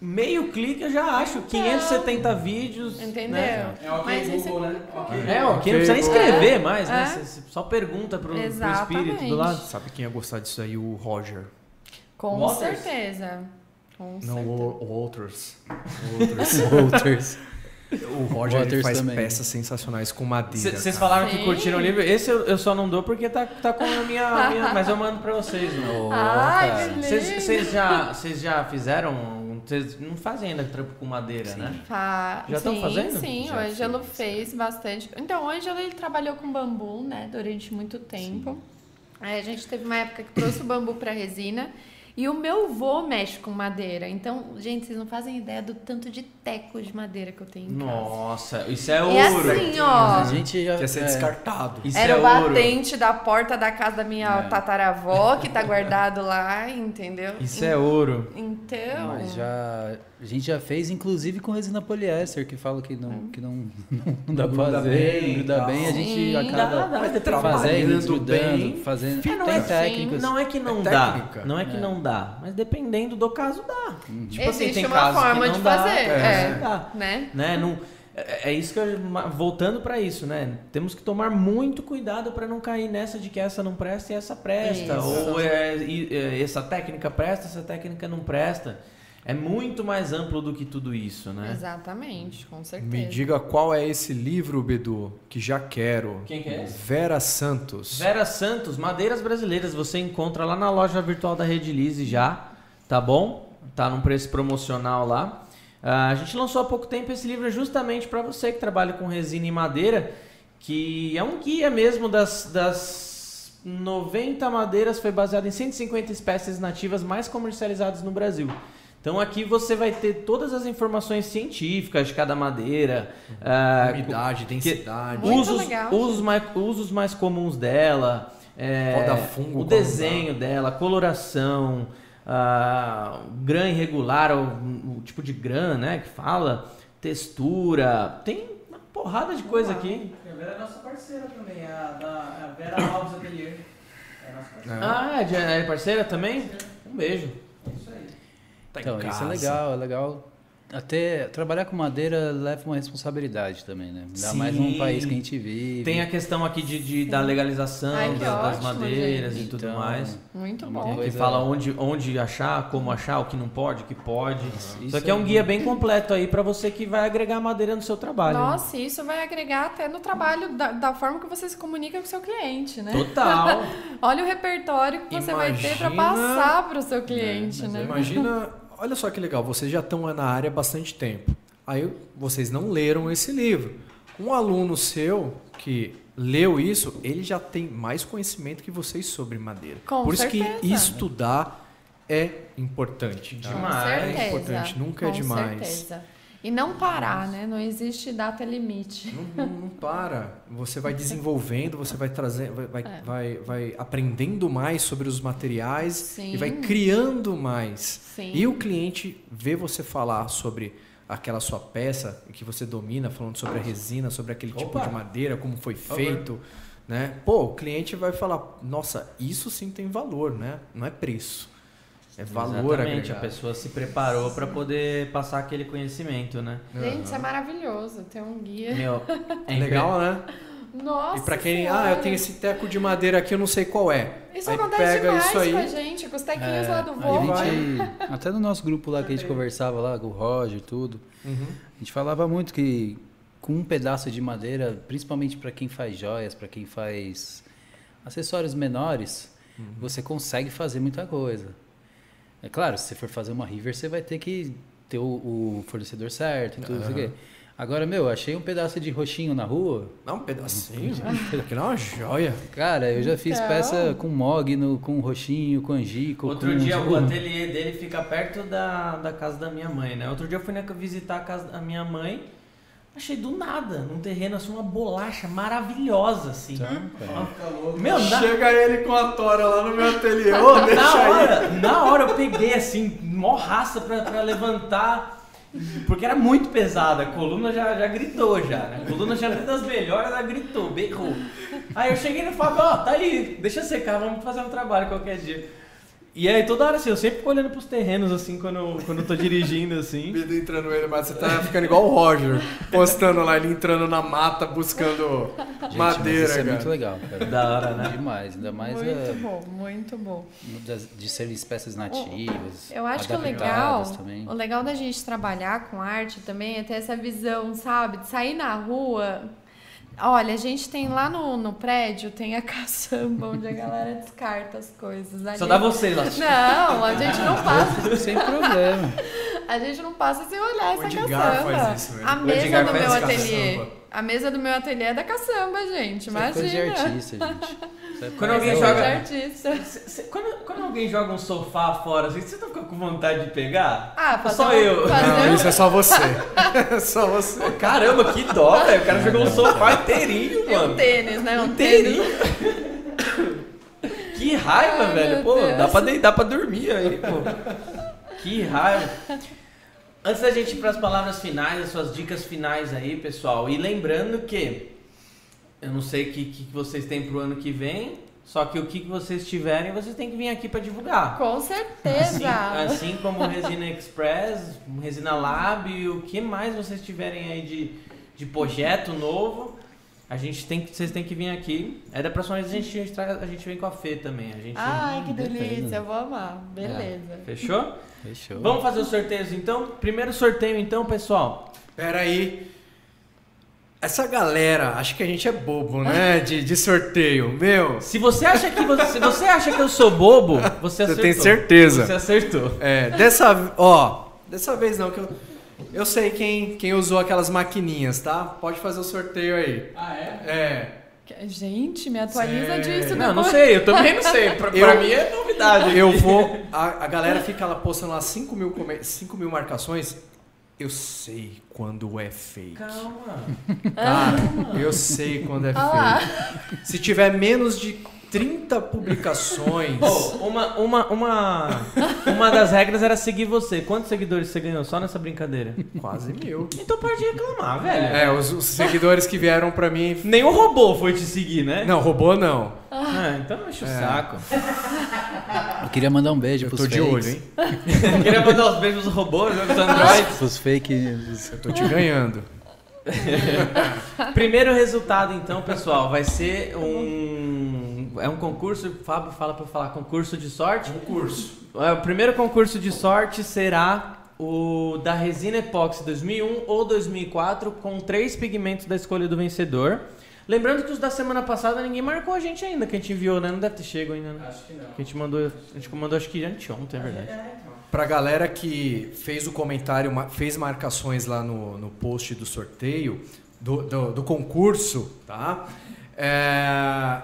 meio clique, eu já acho. 570 vídeos. Entendeu? né? É ok Mas esse- Google, né? Ok. É, ó, aqui não precisa nem escrever mais, né? É. Você só pergunta pro, pro espírito do lado. Sabe quem ia gostar disso aí? O Roger. Com Waters? certeza. Com Não, certeza. o Walters. <laughs> Walters. Walters. O Roger Waters faz também. peças sensacionais com madeira. Vocês falaram que Sim. curtiram o livro. Esse eu, eu só não dou porque tá, tá com a minha, minha- Mas eu mando pra vocês, né? Que. Vocês vocês já, vocês já fizeram. Vocês não fazem ainda trampo com madeira, né? Fa- Já tão sim, fazendo? Sim, Já o Ângelo fez bastante. Então, o Ângelo ele trabalhou com bambu, né, durante muito tempo. Aí a gente teve uma época que trouxe o bambu para resina. E o meu vô mexe com madeira. Então, gente, vocês não fazem ideia do tanto de teco de madeira que eu tenho em casa. Nossa, isso é E ouro. assim, ó. A gente já. Quer ser é, descartado. Isso Era é o ouro. batente da porta da casa da minha É. tataravó, que tá guardado lá, entendeu? Isso é ouro. Então. Mas já, a gente já fez, inclusive, com resina poliéster, que fala que não, que não, <laughs> não dá pra fazer, bem não gruda bem, a gente Sim. acaba Dá, fazendo, desgrudando, bem, fazendo. É, não tem é- técnicas. Não é que não É dá. técnica. Não é que É. não dá. Mas dependendo do caso, dá. Tipo assim, Existe tem uma casos forma que não de dá, fazer, é. dá. Né? né? Não, é, é isso que eu, voltando pra isso, né? Temos que tomar muito cuidado pra não cair nessa de que essa não presta e essa presta, Isso. ou é, é, essa técnica presta, essa técnica não presta. É muito mais amplo do que tudo isso, né? Exatamente, com certeza. Me diga qual é esse livro, Bedu, que já quero. Quem que é esse? Vera Santos. Vera Santos, Madeiras Brasileiras, você encontra lá na loja virtual da Rede Lise já, tá bom? Tá num preço promocional lá. Ah, a gente lançou há pouco tempo esse livro justamente para você que trabalha com resina e madeira, que é um guia mesmo das, das 90 madeiras, foi baseado em 150 espécies nativas mais comercializadas no Brasil. Então aqui você vai ter todas as informações científicas de cada madeira, ah, Umidade, densidade. Muito usos, legal. usos, mais, usos mais comuns dela, é, fungo, o desenho dela, coloração, ah, grã irregular, o, o tipo de grã, né, que fala, textura, tem uma porrada de coisa aqui. A Vera é nossa parceira também, a, da, a Vera Alves Atelier. É nossa parceira. Ah, é, é parceira também? Um beijo. É. Tá em Então, isso é legal, é legal. Até trabalhar com madeira leva uma responsabilidade também, né? Ainda mais Sim. num país que a gente vive. Tem a questão aqui de, de- da legalização Ai, que das, das ótimo, madeiras gente. e tudo Então, mais. Muito bom. Que coisa- fala onde, onde achar, como achar, o que não pode, o que pode. Isso Isso aqui é um guia bem completo aí pra você que vai agregar madeira no seu trabalho. né? Nossa, isso vai agregar até no trabalho da, da forma que você se comunica com o seu cliente, né? Total. <laughs> Olha o repertório que você vai ter para Imagina- passar para o seu cliente, mas né? Imagina, olha só que legal, vocês já estão na área há bastante tempo. Aí vocês não leram esse livro. Um aluno seu que leu isso, ele já tem mais conhecimento que vocês sobre madeira. Com Por isso certeza. que estudar é importante. tá? Demais. Com certeza. É importante, nunca é com demais. certeza. E não parar, né? Não existe data limite. Não, não- não para. Você vai desenvolvendo, você vai trazendo, vai, vai, É. vai, vai aprendendo mais sobre os materiais Sim. e vai criando mais. Sim. E o cliente vê você falar sobre aquela sua peça que você domina, falando sobre a resina, sobre aquele tipo Opa. de madeira, como foi feito, né? Pô, o cliente vai falar, nossa, isso sim tem valor, né? Não é preço. É valor Exatamente, a agregado. pessoa se preparou pra poder passar aquele conhecimento, né? Gente, isso é maravilhoso. Ter um guia. Meu, <laughs> É legal, né? Nossa. e pra quem, Senhora. ah, eu tenho esse teco de madeira aqui, eu não sei qual é. Isso aí acontece pega demais isso aí. com a gente, com os tequinhos É, lá do a gente, <laughs> até no nosso grupo lá que a gente conversava lá, com o Roger e tudo, Uhum. a gente falava muito que com um pedaço de madeira, principalmente para quem faz joias, para quem faz acessórios menores, Uhum. você consegue fazer muita coisa. É claro, se você for fazer uma river, você vai ter que ter o, o fornecedor certo e tudo isso aqui. Agora, meu, achei um pedaço de roxinho na rua. Não, um pedacinho. <laughs> Aquilo é uma joia. Cara, eu já fiz Então. peça com mogno, com roxinho, com angico. Outro com, dia tipo, o ateliê dele fica perto da, da casa da minha mãe, né? Outro dia eu fui na, visitar a casa da minha mãe, achei do nada, num terreno assim, uma bolacha maravilhosa, assim. Ó, Fica louco. Meu, na, Chega ele com a tora lá no meu ateliê. Ô, na deixa aí. hora, na hora eu peguei assim, mó raça pra, pra levantar, porque era muito pesada, a coluna já, já gritou já, né? A coluna já era das melhores, ela gritou, berrou. Aí eu cheguei no Fábio, ó, tá aí, deixa secar, vamos fazer um trabalho qualquer dia. E aí toda hora assim, eu sempre fico olhando pros terrenos assim quando, quando eu tô dirigindo assim. <laughs> Vida entrando ele, mas você tá ficando igual o Roger, postando lá, ele entrando na mata buscando Gente, madeira, isso é cara. muito legal, cara. <laughs> Da hora, né? Demais, ainda mais Muito é, bom, muito bom. das- de serem espécies nativas. Eu acho que o legal, também. o legal da gente trabalhar com arte também é ter essa visão, sabe? De sair na rua. Olha, a gente tem lá no, no prédio, tem a <laughs> caçamba, onde a galera descarta as coisas. A Só gente- dá vocês lá. Não, a gente não passa. <laughs> Sem problema. A gente não passa sem olhar O essa Edgar caçamba. faz isso, velho. a O mesa Edgar do faz meu caçamba. A mesa do meu ateliê é da caçamba, gente. Isso é coisa de Imagina. artista, gente. <laughs> É Quando coisa alguém de joga- artista. Quando, quando alguém joga um sofá fora, assim, você não fica com vontade de pegar? Ah, fazer Só um- eu. fazer Não, um- isso é só você. <laughs> só você. Caramba, que dó, velho. O cara jogou um sofá inteirinho, E um mano. tênis, né? Um tênis. Inteirinho. <laughs> Que raiva, Ai, velho. Pô, Deus. dá pra deitar pra dormir aí, pô. Que raiva. Antes da gente ir pras palavras finais, as suas dicas finais aí, pessoal. E lembrando que eu não sei o que, que vocês têm pro ano que vem, só que o que, que vocês tiverem, vocês têm que vir aqui pra divulgar. Com Assim, certeza. assim como o Resina Express, o Resina Lab e o que mais vocês tiverem aí de, de projeto novo, a gente tem que, vocês têm que vir aqui. É da próxima vez a gente, traz- a gente vem com a Fê também. A gente, Ai, que delícia. Eu vou amar. Beleza. Fechou? Fechou. Vamos fazer os sorteios então? Primeiro sorteio então, pessoal. Pera aí. Essa galera, acho que a gente é bobo, né? <laughs> De, de sorteio. Meu, Se você acha que você, se você acha que eu sou bobo, você acertou. tem certeza. Você acertou. é, dessa, ó, dessa vez não, que eu, eu sei quem, quem usou aquelas maquininhas, tá? Pode fazer o sorteio aí. Ah, é? É. Gente, me atualiza Sério? disso Não, não depois. sei, eu também não sei. Pra, <laughs> pra Eu- mim é novidade. Eu vou. A, a galera fica lá postando lá 5 mil, come- 5 mil marcações. Eu sei quando é fake. Calma. Cara, eu sei quando é Ah lá. fake. Se tiver menos de 30 publicações. Pô, uma, uma, uma, uma das regras era seguir você. Quantos seguidores você ganhou só nessa brincadeira? Quase mil. Então pode reclamar, velho. É, os, os seguidores que vieram pra mim. Nem o robô foi te seguir, né? Não, roubou não. Ah, então enche o É. saco. Eu queria mandar um beijo Eu pros tô de fakes. olho, hein? Eu <laughs> queria mandar os beijos dos robôs, né, dos androids. Pros fakes. Eu tô te ganhando. <laughs> Primeiro resultado, então, pessoal, vai ser um. É um concurso. O Fábio fala pra eu falar concurso de sorte. Concurso. É, O primeiro concurso de sorte será o da resina epóxi 2001 ou 2004 com três pigmentos da escolha do vencedor. Lembrando que os da semana passada ninguém marcou a gente ainda, que a gente enviou, né? Não deve ter chego ainda, né? Acho que não. Que a gente mandou, a gente mandou acho que anteontem, é verdade. É, então. Pra galera que fez o comentário, fez marcações lá no, no post do sorteio, do, do, do concurso, tá? É,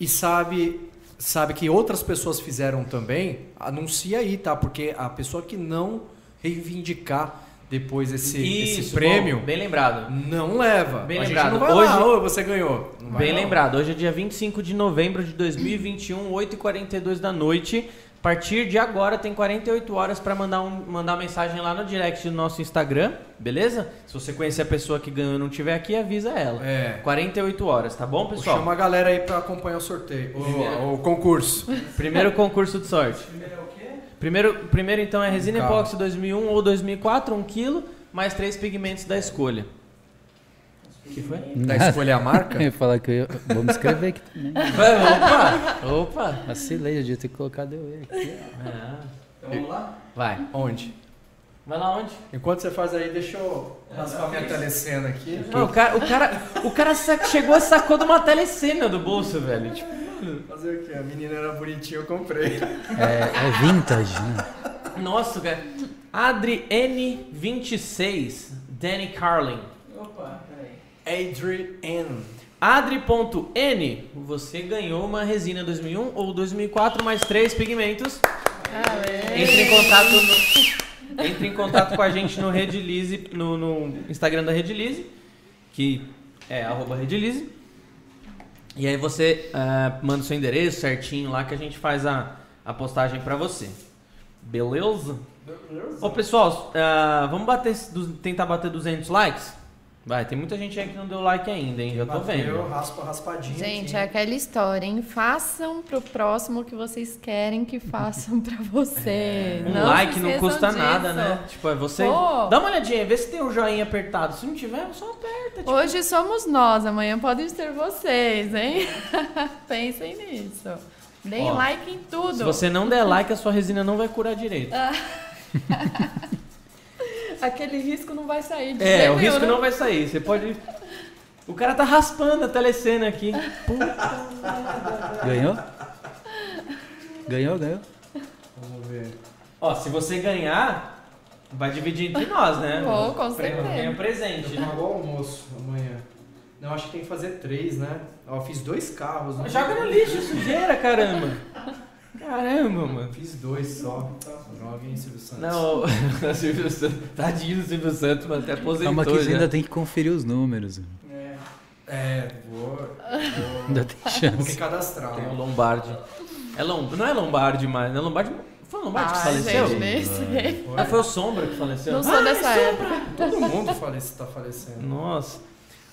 e sabe, sabe que outras pessoas fizeram também, anuncia aí, tá? Porque a pessoa que não reivindicar depois esse, esse Isso, prêmio, bom, bem lembrado. não leva. Bem a lembrado. não vai Hoje- lá, "Ô, você ganhou. Bem não. lembrado, hoje é dia 25 de novembro de 2021, 8h42 da noite. A partir de agora tem 48 horas para mandar, um, mandar mensagem lá no direct do nosso Instagram, beleza? Se você conhecer a pessoa que ganhou e não estiver aqui, avisa ela. É. 48 horas, tá bom, pessoal? Chama a galera aí pra acompanhar o sorteio, o, o concurso. Primeiro concurso de sorte. Primeiro é o quê? Primeiro, primeiro então é resina epóxi 2001 ou 2004, 1 kg, mais três pigmentos da escolha. Que foi? Da escolher a marca? <laughs> Eu ia falar que eu ia... Vou me inscrever aqui <laughs> também. Opa! Opa! Vacilei, eu devia ter colocado eu aqui. Ah, Então vamos lá? vai. Onde? Vai lá onde? Enquanto você faz aí, deixa eu raspar minha telecena aqui. Não, o cara, o cara, o cara chegou e sacou de uma telecena do bolso, velho. Tipo, Fazer o quê? A menina era bonitinha, eu comprei. É, é vintage, né? nossa, cara. Adri N26, Danny Carlin. Adrian. Adri.n, você ganhou uma resina 2001 ou 2004 mais três pigmentos. Entre em contato no- entre em contato com a gente no Redilize, no, no Instagram da Redilize, que é arroba Redilize. E aí você ah, manda o seu endereço certinho lá que a gente faz a, a postagem pra você. Beleza? Ô pessoal, ah, vamos bater, tentar bater 200 likes? Vai, tem muita gente aí que não deu like ainda, hein? Já tô Bateu, vendo. raspa raspadinho. Gente, aqui. é aquela história, hein? Façam pro próximo o que vocês querem que façam <laughs> pra você. Um Não like não custa disso. nada, né? Tipo, é você. Pô. Dá uma olhadinha, vê se tem um joinha apertado. Se não tiver, só aperta. Tipo, Hoje somos nós, amanhã podem ser vocês, hein? <laughs> Pensem nisso. Deem Ó, like em tudo. se você não der like, a sua resina não vai curar direito. <laughs> Aquele risco não vai sair de É, o nenhum, risco né? não vai sair. Você pode. O cara tá raspando a telecena aqui. <laughs> Ganhou? Ganhou, ganhou. Vamos ver. Ó, se você ganhar, vai dividir entre nós, né? Pô, com certeza. Ganha presente. Pagou o almoço amanhã. Não, acho que tem que fazer três, né? Ó, fiz dois carros. né? Joga no lixo, sujeira, caramba. Caramba, mano. Fiz dois só. Joga em Silvio Santos. Não, <laughs> o Silvio Santos. Tadinho do Silvio Santos, mas até aposentou. Calma que você já. ainda tem que conferir os números. É, é vou. vou Ainda tem vou chance. me cadastrar. Tem o Lombardi. É Lom... Não é Lombardi mais, né? Lombardi. Foi o Lombardi que Ah, faleceu? gente, nem sei. Ah, foi o Sombra que faleceu? Não sou Ah, dessa é época. Todo mundo falece, tá falecendo. Nossa.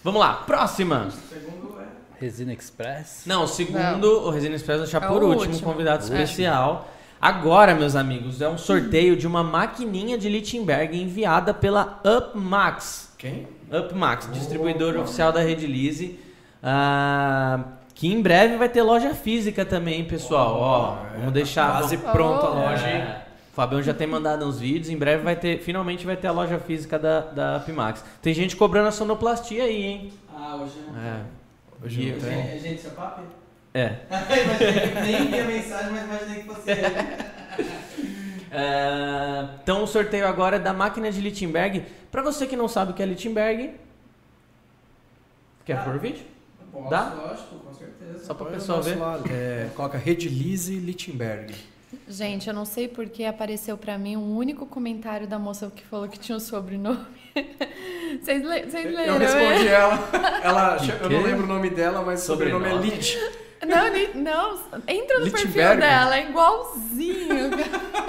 Vamos lá, próxima. Segundo é. Resina Express. Não, o segundo, o Resina Express vai deixar É por o último, último. convidado É. especial. Agora, meus amigos, é um sorteio de uma maquininha de Lichtenberg enviada pela UpMax. Quem? UpMax, distribuidor oficial da Redilize. Ah, que em breve vai ter loja física também, pessoal. Ó, é, vamos deixar. Quase pronta a Oh. loja, hein? É, o Fabião já tem mandado uns vídeos. Em breve vai ter, finalmente vai ter a loja física da, da UpMax. Tem gente cobrando a sonoplastia aí, hein? Ah, hoje É. Hoje E- não tem. é. Gente, seu papo? É. <laughs> nem vi a mensagem, mas imaginei que fosse ele. <laughs> É, então o sorteio agora é da máquina de Lichtenberg. Pra você que não sabe o que é Lichtenberg, quer Ah. pôr o vídeo? Posso, Dá? lógico, com certeza. Só pra Põe o pessoal ver. é, coloca Redilize Lichtenberg. Gente, eu não sei porque apareceu pra mim um único comentário da moça que falou que tinha o sobrenome. <laughs> Vocês le- vocês leram? Eu respondi né? ela. ela eu não lembro o nome dela, mas o sobrenome, é Lit. Não, não, entra no perfil Lichtenberg? dela, é igualzinho.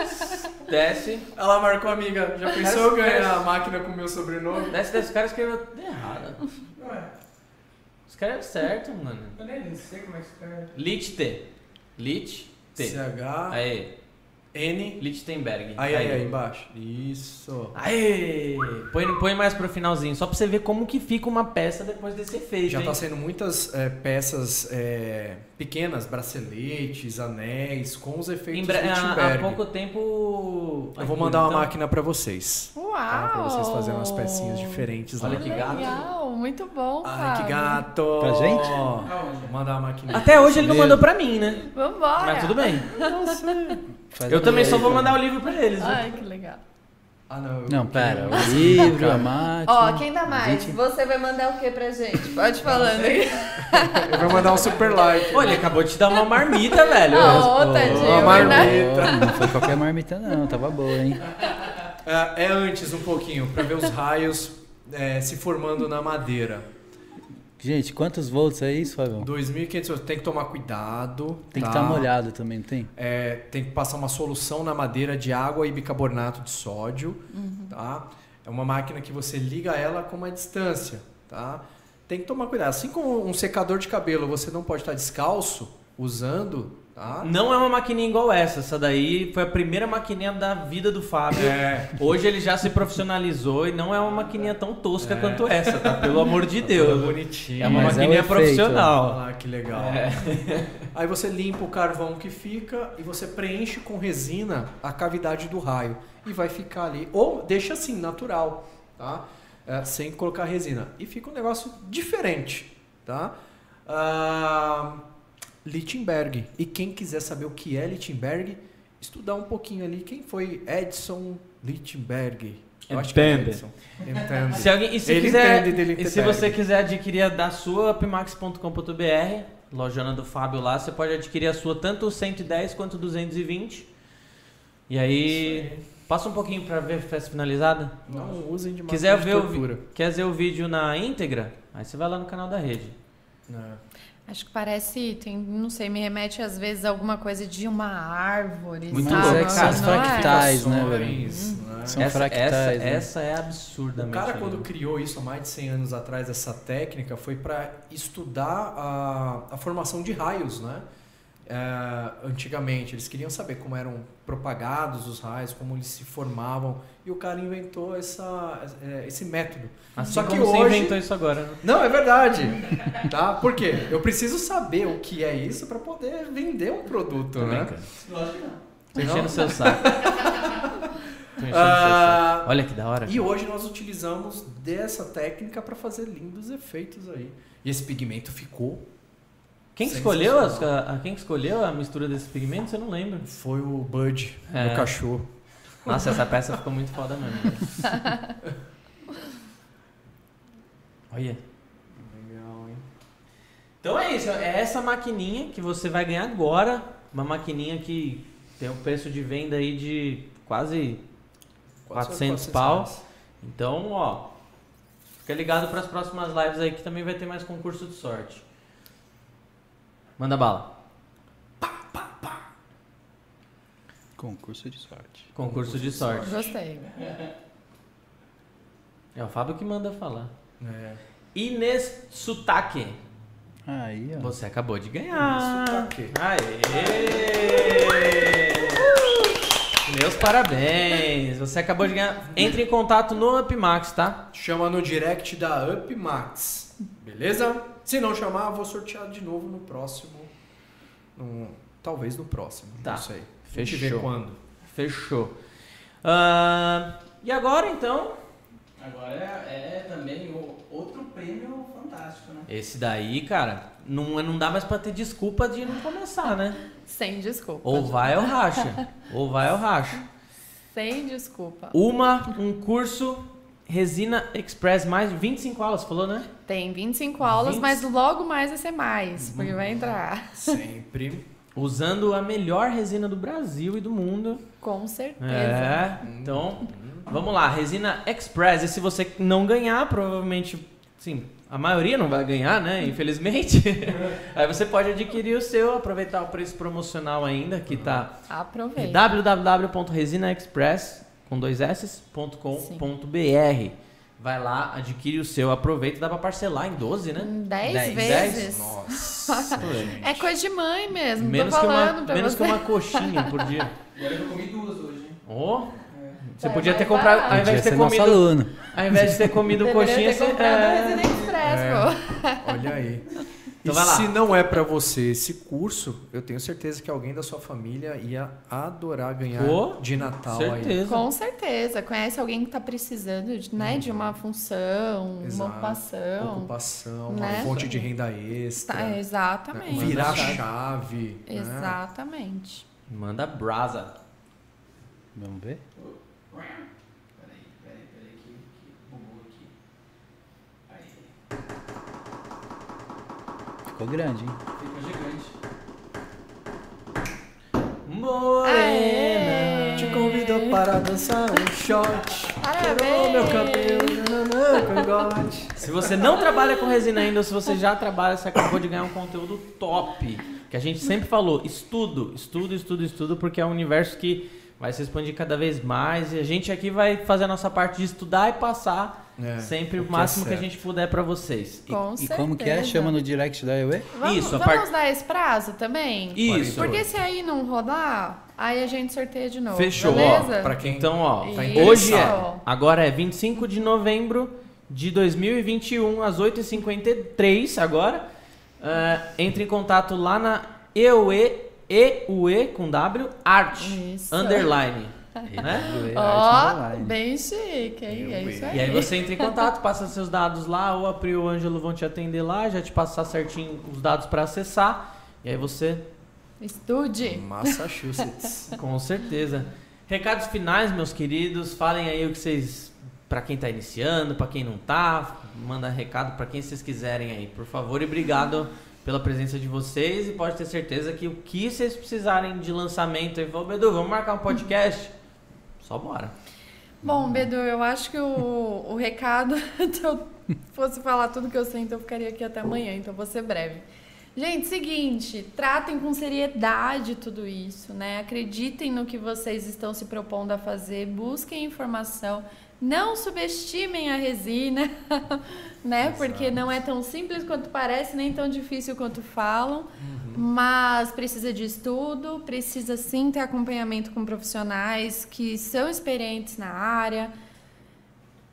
<laughs> Desce. Ela marcou amiga. Já pensou eu ganhar a máquina com o meu sobrenome? Desce, desce. Os caras escreveram errado. Ué, Escreve certo, mano. eu nem sei como é que escreve. Lichte. Lichte. CH Aê. N. Lichtenberg. Aí, aí, aí, embaixo. Isso. Aê! Põe, põe mais pro finalzinho, só pra você ver como que fica uma peça depois desse efeito. Já hein? tá saindo muitas é, peças é, pequenas, braceletes, anéis, com os efeitos Em bre- há, pouco tempo. Eu vou mandar uma Então, máquina pra vocês. Uau! Tá? Pra vocês fazerem umas pecinhas diferentes Olha lá. que gato. Legal, muito bom, Ai, que gato! Pra gente? Vou mandar uma máquina. Até hoje ele não mandou pra mim, né? Vambora. Mas tudo bem. Eu também só vou cara. mandar o livro pra eles. viu? Ai, que legal. Ah, não. Não, pera. uma O livro, a máquina. Ó, quem dá mais? Gente, Você vai mandar o que pra gente? Pode falando aí. <laughs> Eu vou mandar um super like. Olha, ele acabou de te dar uma marmita, velho. <laughs> Ah, ô, Ô, tadinho, uma verdade. Ó, não foi qualquer marmita, não. Tava boa, hein? É, é antes um pouquinho, pra ver os raios é, se formando na madeira. Gente, quantos volts é isso, Fabião? 2.500, tem que tomar cuidado. Tem que tá? estar molhado também, não tem? É, tem que passar uma solução na madeira de água e bicarbonato de sódio, tá? É uma máquina que você liga ela com uma distância, tá? Tem que tomar cuidado. Assim como um secador de cabelo, você não pode estar descalço usando, tá? Não é uma maquininha igual essa. Essa daí foi a primeira maquininha da vida do Fábio. É. Hoje ele já se profissionalizou e não é uma maquininha tão tosca É. quanto essa, tá? Pelo amor de Deus. bonitinha. É uma Mas é maquininha efeito, profissional. Lá que legal. É. <laughs> Aí você limpa o carvão que fica e você preenche com resina a cavidade do raio. E vai ficar ali. Ou deixa assim, natural, tá? É, sem colocar resina. E fica um negócio diferente, tá? Ah, Lichtenberg. E quem quiser saber o que é Lichtenberg, estudar um pouquinho ali. Quem foi Edson Lichtenberg? Eu acho que é Entende. Se alguém, e se, Ele quiser, entende de e se você quiser adquirir a da sua upmax.com.br, lojana do Fábio lá, você pode adquirir a sua tanto 110 quanto 220. E aí, passa um pouquinho pra ver festa finalizada. Não usem de Quiser ver de o tortura. Quer ver o vídeo na íntegra? Aí você vai lá no canal da rede. É. Acho que parece, tem, não sei, me remete às vezes a alguma coisa de uma árvore, Muito sabe? louco. É são é? fractais, né, velho? Né? São essa, fractais, essa, né? essa é O absurdamente. cara, quando linda. criou isso há mais de 100 anos atrás, essa técnica, foi para estudar a, a formação de raios, né? É, antigamente, eles queriam saber como eram propagados os raios, como eles se formavam, e o cara inventou essa, é, esse método. Assim Só que você hoje- inventou isso agora, né? Não, é verdade. tá? Por quê? Eu preciso saber o que é isso para poder vender um produto, Tô né? Lógico que não. Enchendo o seu saco. Enchendo o seu Ah, saco. Olha que da hora. E hoje nós utilizamos dessa técnica para fazer lindos efeitos aí. E esse pigmento ficou. Quem que escolheu, as, a, a- quem que escolheu a mistura desses pigmentos? Eu não lembro. Foi o Bud, É. meu cachorro. Nossa, essa peça ficou muito foda mesmo. <laughs> Olha. Legal, hein? Então é isso, é essa maquininha que você vai ganhar agora. Uma maquininha que tem um preço de venda aí de quase 400 pau. reais. Então, ó, fica ligado para as próximas lives aí que também vai ter mais concurso de sorte. Manda bala. Concurso de sorte. Concurso de sorte. Gostei. É o Fábio que manda falar. É. Inês Sutake. Aí, ó. Você acabou de ganhar. Sutake. Aê! Meus parabéns. Você acabou de ganhar. Entre em contato no UpMax, tá? Chama no direct da UpMax. Beleza? Se não chamar, eu vou sortear de novo no próximo. No- talvez no próximo. Tá. Não sei. A gente vê Fechou. quando. Fechou. Ah, e agora então? Agora é, é também o- outro prêmio fantástico, né? Esse daí, cara, não, não dá mais pra ter desculpa de não começar, né? Sem desculpa. Ou vai ou racha. Ou vai ou racha. Sem desculpa. Uma, um curso Resina Express, mais de 25 aulas, falou, né? Tem 25 aulas, 20. mas logo mais vai ser mais, porque vai entrar. Sempre. Usando a melhor resina do Brasil e do mundo. Com certeza. É, então, vamos lá, Resina Express. E se você não ganhar, provavelmente, sim, a maioria não vai ganhar, né? Infelizmente. <laughs> Aí você pode adquirir o seu, aproveitar o preço promocional ainda, que tá Aproveita. www.resinaexpress com dois s.com.br. Vai lá, adquire o seu, aproveita, dá pra parcelar em 12, né? Em 10 Dez. vezes. Nossa. É coisa de mãe mesmo, Menos, tô que uma, pra menos você. que uma coxinha por dia. <laughs> E eu comi duas hoje, hein? Oh, você podia ter comprado, ao invés de ter comido, aluno. ao invés de ter comido coxinha, ter você comprado é, Express, <laughs> pô. Olha aí. Então e vai lá. se não é pra você esse curso, eu tenho certeza que alguém da sua família ia adorar ganhar Pô, de Natal aí. certeza. Com certeza. Conhece alguém que tá precisando de, né, de uma função, Exato. uma ocupação. Ocupação, Né? uma fonte de renda extra. Tá, exatamente. Virar Manda chave. chave. né? Exatamente. Manda brasa. Vamos ver? Peraí, peraí, peraí, que, que bugou aqui. Aí, Ficou grande, hein? ficou gigante. Morena. Aê! Te convido para dançar um shot. Parabéns! Meu cabelo, nananã, cangote. Se você não trabalha com resina ainda, ou se você já trabalha, você acabou de ganhar um conteúdo top. Que a gente sempre falou, estudo, estudo, estudo, estudo, porque é um universo que vai se expandir cada vez mais. E a gente aqui vai fazer a nossa parte de estudar e passar É, sempre o é máximo que a gente puder pra vocês. Com E como que é? Chama no direct da EUE? Vamos, Isso, a vamos part- dar esse prazo também? Isso. Porque se aí não rodar, aí a gente sorteia de novo. Fechou, beleza? ó. Pra quem Então, ó, Isso. hoje é. Agora é 25 de novembro de 2021, às 8h53 agora. Ah, entre em contato lá na EUE, EUE com W, Art, Isso. underline. <laughs> Né? Ó, bem chique, hein? É isso aí. E aí você entra em contato, passa seus dados lá, ou a Pri ou o Ângelo vão te atender lá, já te passar certinho os dados para acessar. E aí você, Estude. Massachusetts. <laughs> com certeza. Recados finais, meus queridos, falem aí o que vocês Pra quem tá iniciando, pra quem não tá, manda recado pra quem vocês quiserem aí, por favor. E obrigado pela presença de vocês e pode ter certeza que o que vocês precisarem de lançamento falou, Bedu, vamos marcar um podcast? Só bora. Bom, Bedu, eu acho que o, o recado, <laughs> se eu fosse falar tudo que eu sei, então eu ficaria aqui até amanhã, então vou ser breve. Gente, seguinte, tratem com seriedade tudo isso, né? Acreditem no que vocês estão se propondo a fazer, busquem informação, não subestimem a resina, <laughs> né? Porque não é tão simples quanto parece, nem tão difícil quanto falam, mas precisa de estudo, precisa sim ter acompanhamento com profissionais que são experientes na área.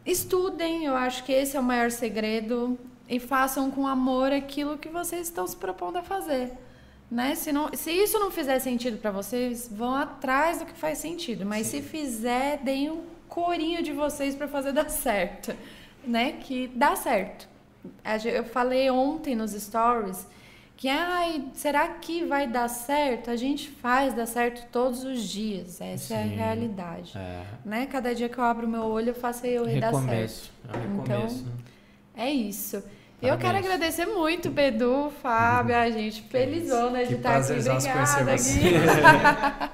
Estudem, eu acho que esse é o maior segredo e façam com amor aquilo que vocês estão se propondo a fazer. Né? Se, não, se isso não fizer sentido para vocês, vão atrás do que faz sentido. Mas se fizer, deem um corinho de vocês para fazer dar certo. Né? Que dá certo. Eu falei ontem nos stories que, ai, será que vai dar certo? A gente faz dar certo todos os dias. Essa é a Sim. realidade. É, Né? Cada dia que eu abro meu olho, eu faço eu dar certo. recomeço. É um Então, recomeço. né? É isso. Eu Parabéns. quero agradecer muito, Bedu, Fábio, a gente felizona de Que estar aqui. Obrigada, Gui.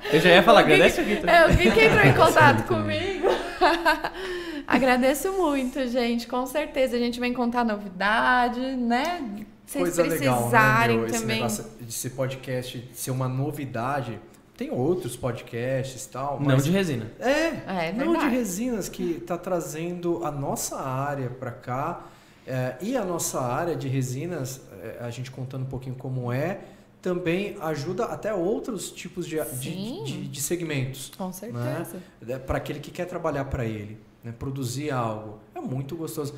<laughs> Eu já ia falar, agradece o Vitor. É, o Gui que entrou em contato <laughs> comigo. <laughs> Agradeço muito, gente. Com certeza a gente vem contar novidade, né? Vocês Coisa legal, né, precisarem meu? Esse também. negócio de ser podcast ser uma novidade. Tem outros podcasts e tal, Não mas de resina. É, É não de resinas que está trazendo a nossa área para cá é, e a nossa área de resinas, é, a gente contando um pouquinho como é, também ajuda até outros tipos de, de, de- de segmentos Com certeza. para aquele que quer trabalhar para ele, né? produzir algo. É muito gostoso.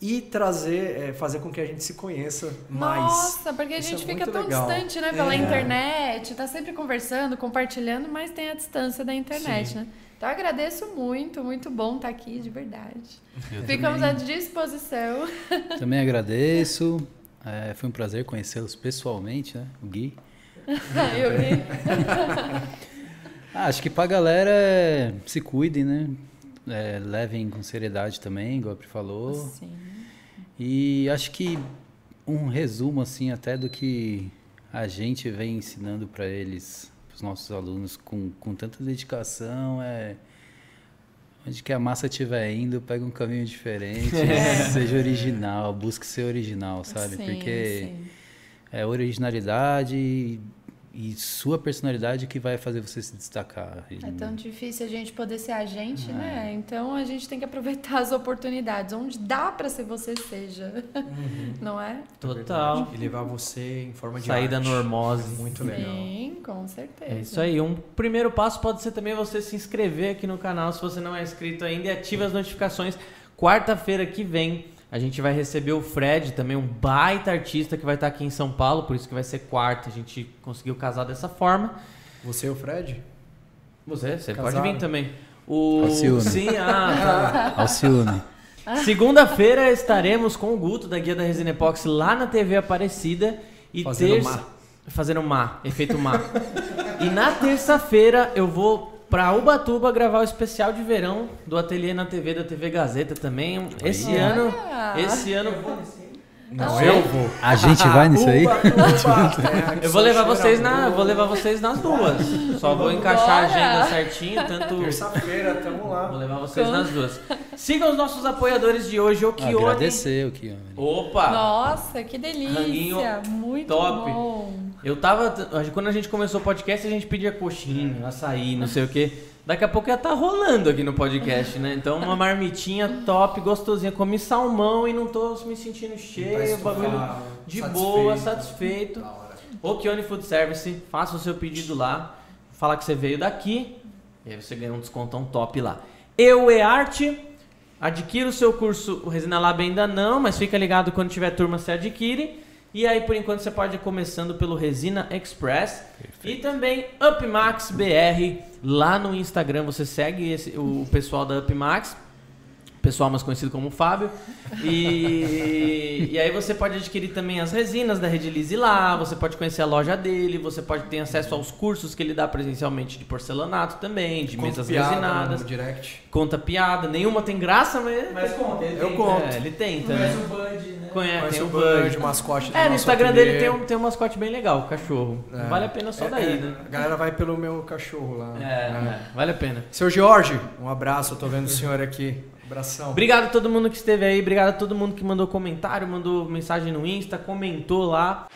E trazer, é, fazer com que a gente se conheça mais. Nossa, porque a Isso gente é fica tão legal. distante, né? Pela É. internet, tá sempre conversando, compartilhando, mas tem a distância da internet, Sim. né? Então agradeço muito, muito bom estar aqui, de verdade. Eu Ficamos à também, disposição. <laughs> também agradeço. É, foi um prazer conhecê-los pessoalmente, né? O Gui. <laughs> Eu vi. <laughs> Ah, acho que pra galera se cuidem, né? É, levem com seriedade também, igual a Pri falou. Sim. E acho que um resumo assim até do que a gente vem ensinando para eles, os nossos alunos com, com tanta dedicação é onde que a massa estiver indo, pega um caminho diferente, <laughs> seja original, busque ser original, sabe? Sim, Porque sim. é originalidade e, sua personalidade que vai fazer você se destacar. É tão difícil a gente poder ser a gente, É. né? Então a gente tem que aproveitar as oportunidades. Onde dá pra ser você seja. Uhum. Não é? Total. E levar você em forma de Sair da arte. normose. Muito legal. Sim, com certeza. É isso aí. Um primeiro passo pode ser também você se inscrever aqui no canal se você não é inscrito ainda e ative as notificações. Quarta-feira que vem a gente vai receber o Fred, também um baita artista que vai estar aqui em São Paulo, por isso que vai ser quarta. A gente conseguiu casar dessa forma. Você e o Fred? Você, você pode Casaram. vir também. O Alcione. Sim, ah, Alcione. tá. Segunda-feira estaremos com o Guto da Guia da Resina Epoxy lá na TV Aparecida e Fazendo terça má. fazendo má, efeito má. e na terça-feira eu vou pra Ubatuba gravar o especial de verão do ateliê na TV da TV Gazeta também. Esse Olha! ano, esse ano Não, eu vou. A gente vai <laughs> nisso aí? É, eu vou levar <laughs> vocês na, vou levar vocês nas duas. Só vou encaixar a agenda certinho, tanto Terça-feira, tamo Vou lá. levar vocês nas duas. Sigam os nossos apoiadores de hoje, o Kione. Agradecer o Kione. Opa! Nossa, que delícia! Ranguinho Muito top. bom. Eu tava. Quando a gente começou o podcast, a gente pedia coxinha, açaí, não sei o quê. Daqui a pouco ia estar rolando aqui no podcast, né? Então, uma <laughs> marmitinha top, gostosinha. Comi salmão e não tô me sentindo cheio, bagulho de boa, satisfeito. Da hora. O Kione Food Service, faça o seu pedido lá. Fala que você veio daqui. E aí você ganha um descontão top lá. Eu e Arte. Adquira o seu curso, o Resina Lab ainda não, mas fica ligado quando tiver turma você adquire. E aí, por enquanto, você pode ir começando pelo Resina Express. E também UpMax BR. Lá no Instagram você segue esse- o pessoal da UpMax. Pessoal mais conhecido como Fábio. E, e aí você pode adquirir também as resinas da Redilize lá, você pode conhecer a loja dele, você pode ter acesso aos cursos que ele dá presencialmente de porcelanato também, de Conto mesas piada resinadas. No direct. Conta piada, nenhuma tem graça, mas, Mas conta, ele Eu tem- conto. É, ele tenta, Conhece né? o Bud, né? Conhece, o o Bud, o mascote É, no Instagram ateliê. dele tem um, tem um mascote bem legal, o cachorro. É. Vale a pena só daí, É, né? A galera vai pelo meu cachorro lá. É, é, vale a pena. Seu Jorge, um abraço, eu tô vendo o senhor aqui. Abração. Obrigado a todo mundo que esteve aí, obrigado a todo mundo que mandou comentário, mandou mensagem no Insta, comentou lá.